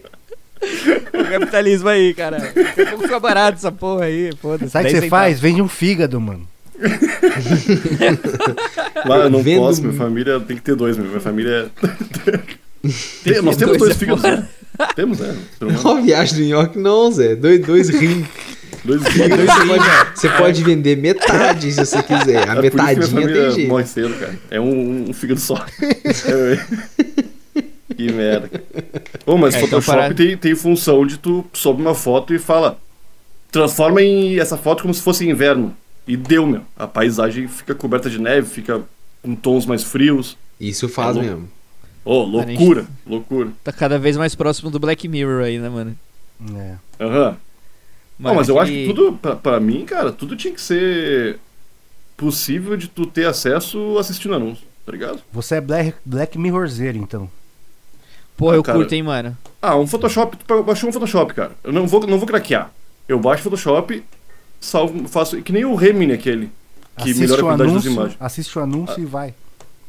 O capitalismo aí, cara. Daqui a pouco fica barato essa porra aí, foda-se. Sabe o que 10 você faz? Vende um fígado, mano. [LAUGHS] Lá eu não Vendo- posso, minha família tem que ter dois, meu. Minha família é. [LAUGHS] Tem- nós temos dois, dois é fígados, foda. né? Temos, né? Ser humano. Ó, a viagem do Nhoque, não, Zé. Dois, dois rins. Dois Dois fígados. você, pode, você pode vender metade se você quiser. A É metadinha tem jeito. morre cedo, cara. É um, um fígado só. [LAUGHS] Que merda. Ô, mas É, então Photoshop para- tem, tem função de tu sobe uma foto e fala. Transforma em essa foto como se fosse inverno. E deu, meu. A paisagem fica coberta de neve, fica com tons mais frios. Isso faz É mesmo. Ô, loucura, loucura. Tá cada vez mais próximo do Black Mirror aí, né, mano? É. Aham. Não, Mano, mas eu acho aquele- que tudo, pra, pra mim, cara, tudo tinha que ser possível de tu ter acesso assistindo anúncio, tá ligado? Você é Black, Black Mirrorzeiro, então. Porra, Ah, eu cara. curto, hein, mano. Ah, um Photoshop, tu baixou um Photoshop, cara. Eu não vou, não vou craquear. Eu baixo o Photoshop, salvo, faço. Que nem o Remini aquele. Que assiste melhora a qualidade das anúncio, imagens. assiste o anúncio e vai.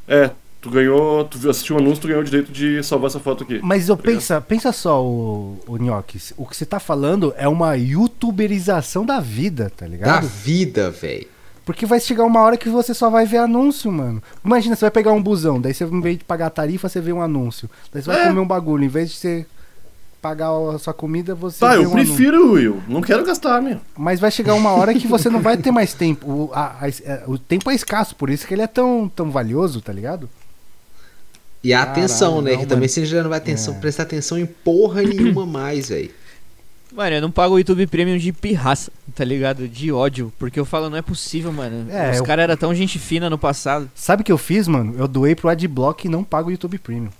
É, tu ganhou. Tu assistiu o anúncio, tu ganhou o direito de salvar essa foto aqui. Mas eu Obrigado. pensa, pensa só, o, o Nhoque, o que você tá falando é uma youtuberização da vida, tá Da ligado? vida, velho. Porque vai chegar uma hora que você só vai ver anúncio, mano. Imagina, você vai pegar um busão, daí você, em vez de pagar a tarifa, você vê um anúncio. Daí você vai É. comer um bagulho, em vez de você pagar a sua comida, você Tá, vê eu um anúncio. prefiro, Will. Não quero gastar, meu. Mas vai chegar uma hora que você não vai ter [LAUGHS] mais tempo. O, a- a- é, o tempo é escasso, por isso que ele é tão, tão valioso, tá ligado? E a Caralho, atenção, né? não, que também mano. você já não vai atenção, É. prestar atenção em porra nenhuma [CLEARS THROAT] mais, velho. Mano, eu não pago o YouTube Premium de pirraça, tá ligado? De ódio. Porque eu falo, não é possível, mano. É, Os eu- caras eram tão gente fina no passado. Sabe o que eu fiz, mano? Eu doei pro Adblock e não pago o YouTube Premium.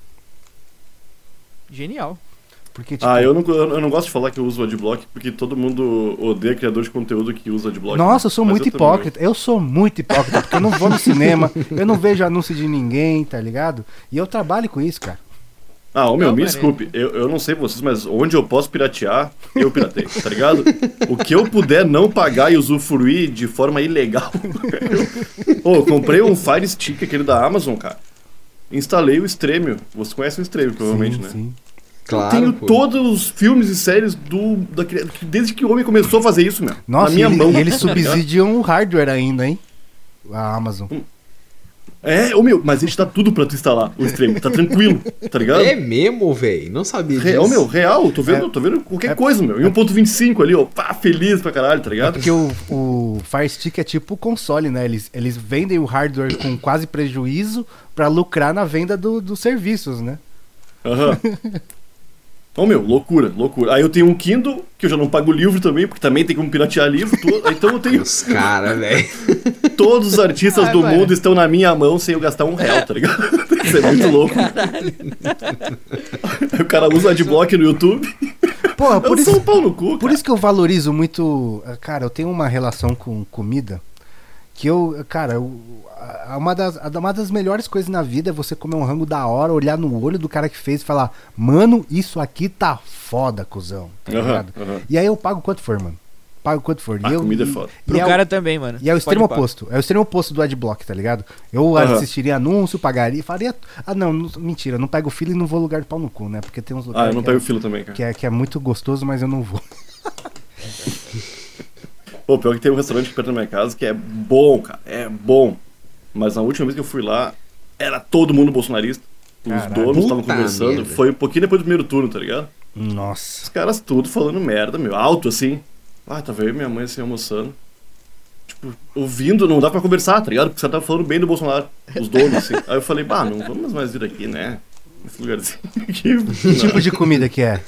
Genial. Porque, tipo, Ah, eu não, eu não gosto de falar que eu uso o Adblock, porque todo mundo odeia criador de conteúdo que usa Adblock. Nossa, eu sou muito eu também hipócrita. Eu sou muito hipócrita, porque eu não vou no [LAUGHS] cinema, eu não vejo anúncio de ninguém, tá ligado? E eu trabalho com isso, cara. Ah, ô meu, Não, me desculpe, eu, eu não sei vocês, mas onde eu posso piratear, eu piratei, tá ligado? O que eu puder não pagar e usufruir de forma ilegal. [LAUGHS] Ô, eu comprei um Fire Stick, aquele da Amazon, cara. Instalei o Stremio. Você conhece o Stremio, provavelmente, sim, né? sim. Claro. eu tenho pô. todos os filmes e séries do. Da, desde que o homem começou a fazer isso, meu. Nossa, na minha e, ele- mão. e eles subsidiam o hardware ainda, hein? A Amazon. É, ô meu, mas ele dá tudo pra tu instalar o Stremio, tá tranquilo, tá ligado? É mesmo, velho. Não sabia disso. Real, meu, real, tô vendo, tô vendo qualquer é- coisa, meu. Em 1.25 ali, ó, pá, feliz pra caralho, tá ligado? Porque o, o Fire Stick é tipo o console, né? Eles, eles vendem o hardware com quase prejuízo pra lucrar na venda do- dos serviços, né? Aham. [LAUGHS] Ô meu, loucura, loucura. Aí eu tenho um Kindle, que eu já não pago livro também, porque também tem como piratear livro. to- Então eu tenho. Os caras, velho. [LAUGHS] Todos os artistas Ah, do mundo estão na minha mão sem eu gastar um real, tá ligado? [LAUGHS] Isso é muito louco. Aí o cara usa adblock no YouTube. Porra, por eu isso, sou um pau no cu. Por cara. isso que eu valorizo muito. eh, Cara, eu tenho uma relação com comida que eu. Cara, eu- uma, das, uma das melhores coisas na vida é você comer um rango da hora, olhar no olho do cara que fez e falar: Mano, isso aqui tá foda, cuzão. Tá ligado? aham. E aí eu pago quanto for, mano. Pago quanto for. A e eu, comida é e- foda. Pro é, cara o, também, mano. e é o Pode extremo pá. oposto. É o extremo oposto do adblock, tá ligado? Eu Aham. assistiria anúncio, pagaria, faria. Ah, não, não- mentira, não pego fila e não vou lugar de pau no cu, né? Porque tem uns Ah, lugares eu não pego é, fila também, cara. que, é, que é muito gostoso, mas eu não vou. [LAUGHS] Pô, pior que tem um restaurante perto da minha casa que é bom, cara. É bom. Mas na última vez que eu fui lá, era todo mundo bolsonarista. Os Caralho. donos estavam conversando. merda. Foi um pouquinho depois do primeiro turno, tá ligado? Nossa. Os caras tudo falando merda, meu. Alto assim. Ah, tava eu e minha mãe assim almoçando. Tipo, ouvindo, não dá pra conversar, tá ligado? Porque você tava falando bem do Bolsonaro. Os donos, assim. Aí eu falei, bah, não vamos mais vir aqui, né? Nesse lugarzinho [LAUGHS] aqui. Que tipo de comida que é?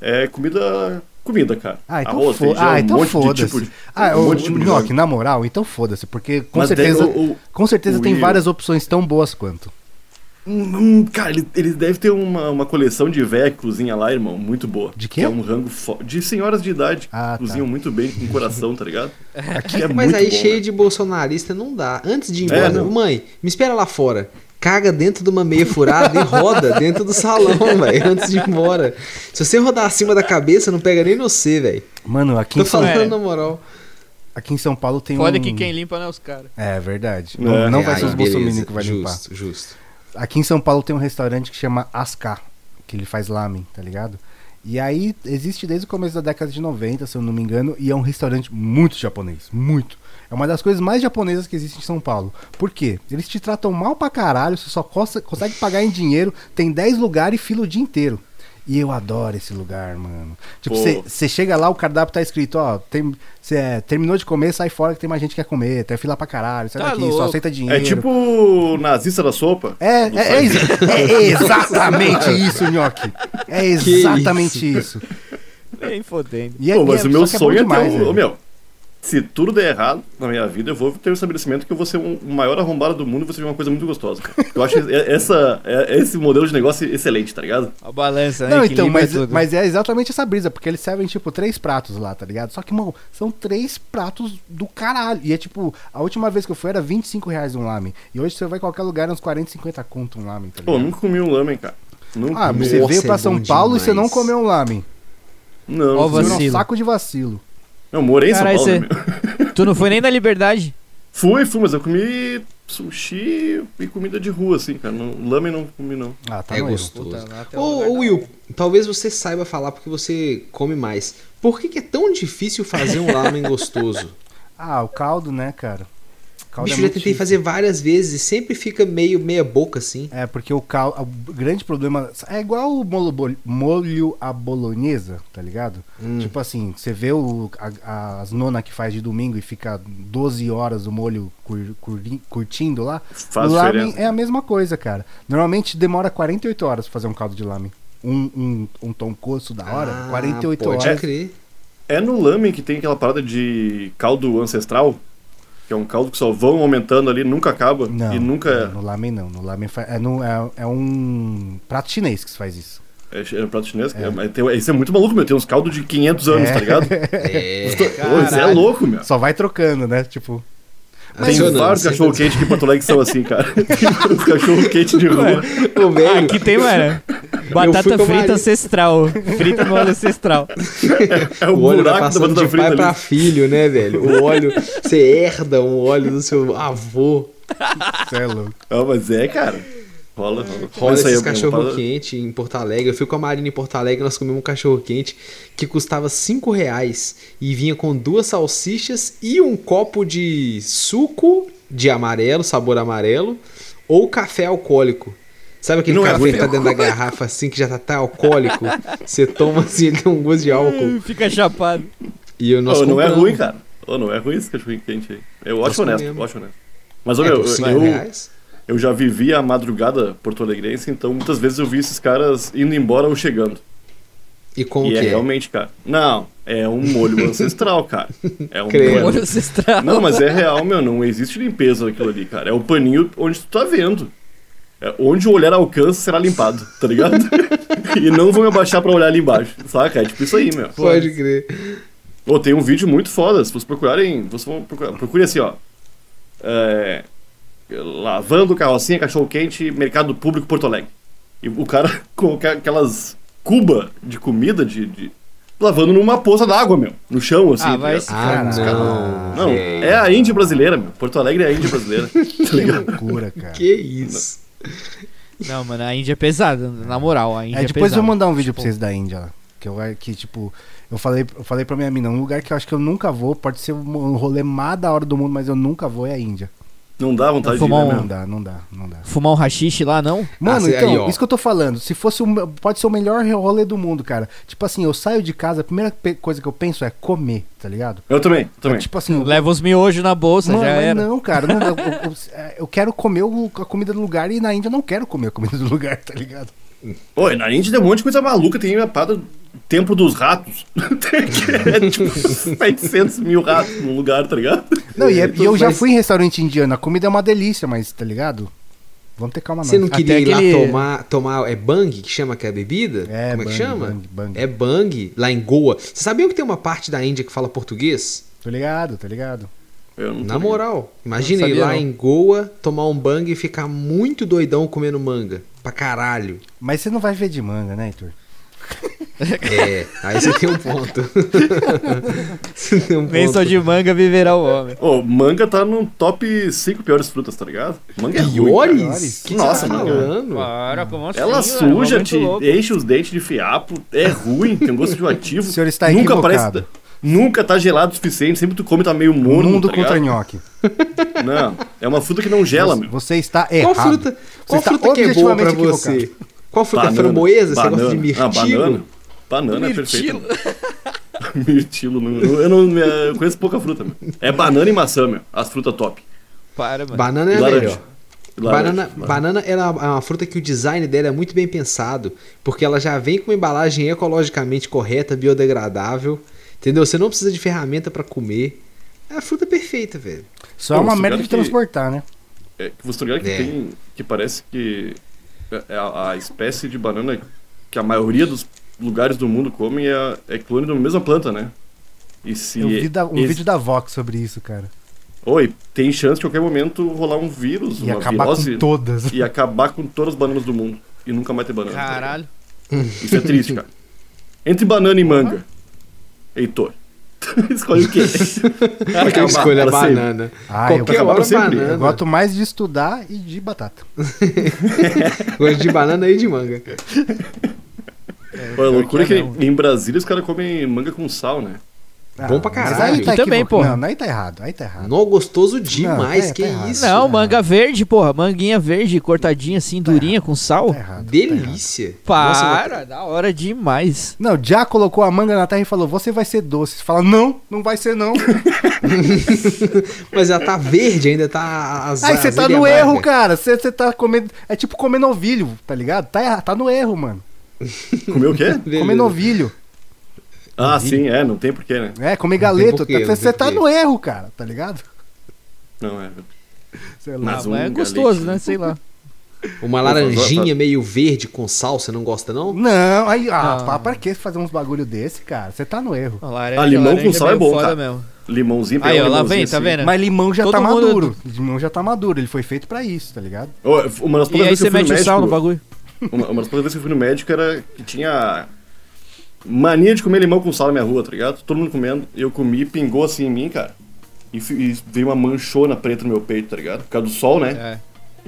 É comida. Comida, cara. Ah, então Arroz, foda. feijão, Ah, então um monte de foda-se. tipo de. Ah, um o monte de tipo de Nhoque, na moral, então foda-se, porque com Mas certeza, o- o- com certeza tem Will- várias opções tão boas quanto. Hum, cara, ele, ele deve ter uma, uma coleção de véia que cozinha lá, irmão, muito boa. De quê? Que é um rango fo- de senhoras de idade. Ah, tá. cozinham muito bem, com coração, tá ligado? [LAUGHS] Aqui é Mas muito aí bom, cheio né? de bolsonarista não dá. Antes de ir É, embora, não. mãe, me espera lá fora. Caga dentro de uma meia furada e roda dentro do salão, [LAUGHS] velho, antes de ir embora. Se você rodar acima da cabeça, não pega nem no C, velho. Mano, aqui Tô em, São, falando É. na moral. aqui em São Paulo tem Foda um... que quem limpa não é os caras. É verdade. É. Não, não É, vai ser os bolsominions que vai limpar. Justo, justo. Aqui em São Paulo tem um restaurante que chama Ascar, que ele faz lamen, tá ligado? E aí existe desde o começo da década de 90, se eu não me engano, e é um restaurante muito japonês, muito. É uma das coisas mais japonesas que existe em São Paulo. Por quê? Eles te tratam mal pra caralho, você só cons- consegue pagar em dinheiro, tem 10 lugares e fila o dia inteiro. E eu adoro esse lugar, mano. Tipo, você chega lá, o cardápio tá escrito, ó, tem, cê, é, terminou de comer, sai fora que tem mais gente que quer comer, tem fila pra caralho, sai Tá daqui, só louco. aceita dinheiro. É tipo o nazista da sopa. É, é, é, exa- é [LAUGHS] exatamente isso, Nhoque. É exatamente isso. Nem fodendo. E é, Pô, e mas é- o meu só é sonho é, demais, ter um. meu, se tudo der errado na minha vida, eu vou ter um estabelecimento que eu vou ser um, o maior arrombado do mundo e você ver uma coisa muito gostosa. cara. Eu acho é- essa, é- esse modelo de negócio excelente, tá ligado? A balança, né? Não, então, mas, tudo. mas é exatamente essa brisa, porque eles servem, tipo, três pratos lá, tá ligado? Só que, mano, são três pratos do caralho. E é tipo, a última vez que eu fui era 25 reais um lamen. E hoje você vai em qualquer lugar, é uns 40, 50 conto um lamen, tá Pô, ligado? nunca comi um lamen, cara. Nunca Ah, comi. você Nossa, veio pra é São Paulo e você não demais. comeu um lamen. Não, Ó, virou um Vacilo. saco de vacilo. Eu morei em São Caralho, Paulo. você- meu. [LAUGHS] Tu não foi nem na Liberdade? Fui, fui, mas eu comi sushi e comida de rua, assim, cara. Não, lamen não comi, não. Ah, tá é gostoso. Puta, Ô, da Will, talvez você saiba falar porque você come mais. Por que, que é tão difícil fazer um [LAUGHS] lamen gostoso? Ah, o caldo, né, cara? Caldo Bicho, é já muito tentei difícil. fazer várias vezes e sempre fica meio meia boca assim. É, porque o caldo. O grande problema. É igual o molho, molho à bolonhesa, tá ligado? Hum. Tipo assim, você vê o, a- as nona que faz de domingo e fica 12 horas o molho cur- curri- curtindo lá. Faz o lamen é a mesma coisa, cara. Normalmente demora 48 horas pra fazer um caldo de lamen. Um, um, um tom coço da hora, Ah, 48 pode horas. crer. É no lamen que tem aquela parada de caldo ancestral, que é um caldo que só vão aumentando ali, nunca acaba Não, e nunca no lamen não. No lamen fa- é, no- é, é um prato chinês que se faz isso. é, é prato chinês. É. tem- isso é muito maluco, meu. Tem uns caldos de 500 anos, É. tá ligado? [LAUGHS] É. Isso é louco, meu. Só vai trocando, né? Tipo, Tem vários sempre cachorro-quente aqui em Porto Alegre que são assim, cara. [LAUGHS] Tem uns cachorro-quente de rua. Ô, velho, Ah, aqui tem, mano. Batata frita ancestral. Frita no óleo ancestral. É o, o óleo da passando batata de pai frita pra ali. filho, né, velho? O óleo, você herda um óleo do seu avô. você é louco. Ah, mas é, cara. Rola, rola. Rola esses é uma cachorro quente em Porto Alegre. Eu fui com a Marina em Porto Alegre, nós comemos um cachorro quente que custava 5 reais e vinha com duas salsichas e um copo de suco de amarelo, sabor amarelo, ou café alcoólico. Sabe aquele Não é café que tá dentro da garrafa assim, que já tá até alcoólico? Você toma assim, ele tem um gosto de álcool. Fica chapado. E eu, nós Ô, não é ruim, cara. Ô, não é ruim esse cachorro quente aí. Eu Nós acho honesto, eu acho honesto. Mas, ô, É, eu, 5 eu, reais? Eu já vivi a madrugada porto-alegrense, então muitas vezes eu vi esses caras indo embora ou chegando. E como e que é é? realmente, cara. Não, é um molho ancestral, cara. É um [LAUGHS] Credo. molho. Olho ancestral. Não, mas é real, meu. Não existe limpeza naquilo ali, cara. É o paninho onde tu tá vendo. É onde o olhar alcança será limpado, tá ligado? [LAUGHS] e não vão abaixar pra olhar ali embaixo, saca? É tipo isso aí, meu. Pode crer. Pô, tem um vídeo muito foda. Se vocês procurarem, vocês vão procurar. Procure assim, ó. É, lavando carrocinha, cachorro quente, mercado público Porto Alegre. E o cara [LAUGHS] com aquelas cuba de comida de, de- lavando numa poça d'água, meu, no chão assim. Ah, tá vai ligado? se- Ah, não. Não, é a Índia brasileira, meu. Porto Alegre é a Índia brasileira. [LAUGHS] tá Que loucura, cara. Que isso? Não, mano, a Índia é pesada, na moral, a Índia É, é, depois eu pesada. vou mandar um vídeo Tipo, pra vocês da Índia lá. Que, eu, que tipo, eu falei, eu falei pra minha mina, um lugar que eu acho que eu nunca vou, pode ser um rolê mais da hora do mundo, mas eu nunca vou é a Índia. Não dá vontade de ir, Fumar né, um- Não dá, não dá, não dá. Fumar um rachixe lá, não? Mano, cê- então, aí, isso que eu tô falando. Se fosse o, me- pode ser o melhor rolê do mundo, cara. Tipo assim, eu saio de casa, a primeira coisa que eu penso é comer, tá ligado? Eu também, eu também. É, tipo assim, eu- Leva os miojos na bolsa, Mano, já mas era. não, cara. não, eu, eu- [LAUGHS] eu- é, eu quero comer a comida do lugar e na Índia eu não quero comer a comida do lugar, tá ligado? Oi, na Índia tem um monte de coisa maluca. Tem a parada Templo dos Ratos. [LAUGHS] É tipo [LAUGHS] 700 mil ratos no lugar, tá ligado? Não, e, é- e eu já fui em restaurante indiano, a comida é uma delícia, mas, tá ligado? Vamos ter calma Você não queria Até ir lá aquele- tomar, tomar. É bang que chama que é a bebida? É, Como é que bang, chama? bang, bang. É bang, lá em Goa. Você sabia que tem uma parte da Índia que fala português? Tô ligado, tô ligado. Eu não Na ligado. moral, imagina Não ir lá não. em Goa, tomar um bang e ficar muito doidão comendo manga. Pra caralho. Mas você não vai ver de manga, né, Heitor? [LAUGHS] É, aí você tem um ponto. [LAUGHS] você tem um Vem ponto. só de manga viverá o homem. Ô, manga tá no top 5 piores frutas, tá ligado? Manga é Piores? que Nossa, tá manga. falando? Para, como assim? Ela velho? suja, te louco. enche os dentes de fiapo, é ruim, tem um gosto enjoativo. [LAUGHS] O senhor está nunca equivocado. Nunca tá gelado o suficiente, sempre tu come tá meio O morno, mundo tá contra nhoque. [LAUGHS] Não, é uma fruta que não gela, Você, meu. você está Qual errado. fruta, qual fruta que é boa pra objetivamente você? Qual fruta? Banana. Framboesa? Você gosta de Banana. mirtilo? Ah, banana. Banana é Mirtilo. perfeito. mirtilo. [LAUGHS] não- eu, não, eu conheço pouca fruta, meu. É banana e maçã, meu. As frutas top. Para, mano. Banana é a Laranja. melhor. Laranja. Banana, banana ela é uma fruta que o design dela é muito bem pensado, porque ela já vem com uma embalagem ecologicamente correta, biodegradável, entendeu? Você não precisa de ferramenta pra comer. É a fruta perfeita, velho. Só é Pô, uma você merda de que- transportar, né? É, que você tá ligado que É. tem. Que parece que é a, a espécie de banana que a maioria dos lugares do mundo comem é, é clone da mesma planta, né? E se. Eu vi da- um esse- vídeo da Vox sobre isso, cara. Oi, tem chance de qualquer momento rolar um vírus, E uma acabar virose com todas. e acabar com todas as bananas do mundo. E nunca mais ter banana. tá? Caralho. Isso é triste, cara. Entre banana e manga. Heitor. [LAUGHS] Escolhe o quê? Por que eu escolho a banana? Ah, eu, Qualquer acabar hora pra sempre. banana. eu gosto mais de estudar e de batata. [LAUGHS] [LAUGHS] Gosto de banana e de manga. Pô, a loucura é que em Brasília os caras comem manga com sal, né? Bom pra Ah, caralho. aí tá também, porra. Não, aí tá errado, aí tá errado. Nó gostoso demais, tá- que tá errado. isso? Não, Tá manga verde, porra. Manguinha verde, cortadinha assim, durinha, com sal. Tá errado. tá errado. Delícia. Nossa, Para, da hora demais. Não, já colocou a manga na terra e falou: Você vai ser doce. Você fala: Não, não vai ser não. [LAUGHS] mas ela tá verde, ainda tá as Aí você tá no erro, cara. Você você tá comendo. É tipo comer novilho, tá ligado? Tá, tá no erro, mano. [LAUGHS] Comeu o quê? Comer novilho. Ah, sim, é, não tem porquê, né? É, comer galeto. porquê, Você tá no erro, cara, tá ligado? Não, é. Sei lá. Mas Ah, um mas é galete, gostoso, né? né? Sei lá. Uma laranjinha meio verde com sal, você não gosta não? Não, aí, ah, Ah. pá, pra que fazer uns bagulho desse, cara? Você tá no erro. A laranja, Ah, limão laranja com sal é meio bom, cara. Mesmo. Limãozinho, Aí, pegar um ó, lá vem, tá assim. vendo? Mas limão já Todo tá mundo- maduro. Limão já tá maduro, ele foi feito pra isso, tá ligado? Uma das E poucas aí vezes que você eu fui mete o sal no médico, bagulho. uma, uma das poucas vezes que eu fui no médico era que tinha mania de comer limão com sal na minha rua, tá ligado? Todo mundo comendo. Eu comi, pingou assim em mim, cara. E, e veio uma manchona preta no meu peito, tá ligado? Por causa do sol, né? É.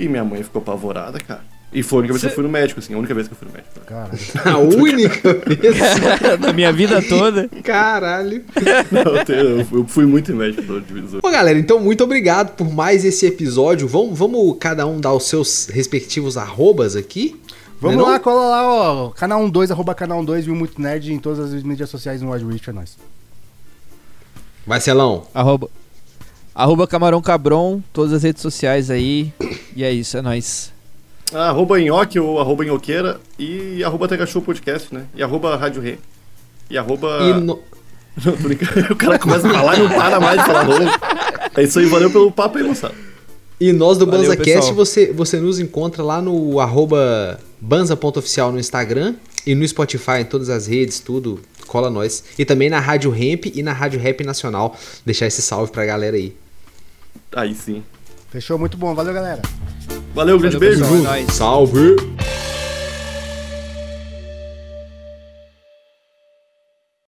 E minha mãe ficou apavorada, cara. E foi a única vez que eu fui no médico, assim, a única vez que eu fui no médico. Caralho. [LAUGHS] A única vez. [LAUGHS] Na minha vida toda. Caralho. Não, eu, fui- muito em médico divisor. Bom, galera, então muito obrigado por mais esse episódio. Vamos, vamos cada um dar os seus respectivos arrobas aqui? Vamos Não é lá, cola lá, ó. Canal 12, arroba canal 12, viu muito nerd em todas as mídias sociais no Reach, é nóis. Vai, Celão. Arroba, arroba Camarão Cabron, todas as redes sociais aí. E é isso, é nóis. Arroba nhoque ou arroba nhoqueira e arroba Tega Show Podcast, né? E arroba Rádio Rê. E arroba. E no- [LAUGHS] Não, tô brincando. O cara começa a falar e não para mais de falar nome. É isso aí, valeu pelo papo aí, moçada. E nós do Valeu, BanzaCast, pessoal. você, você nos encontra lá no arroba banza.oficial no Instagram e no Spotify, em todas as redes, tudo, cola nós. E também na Rádio Ramp e na Rádio Rap Nacional. Deixar esse salve pra galera aí. Aí sim. Fechou? Muito bom. Valeu, galera. Valeu, grande Valeu, beijo. pessoal, é. Salve!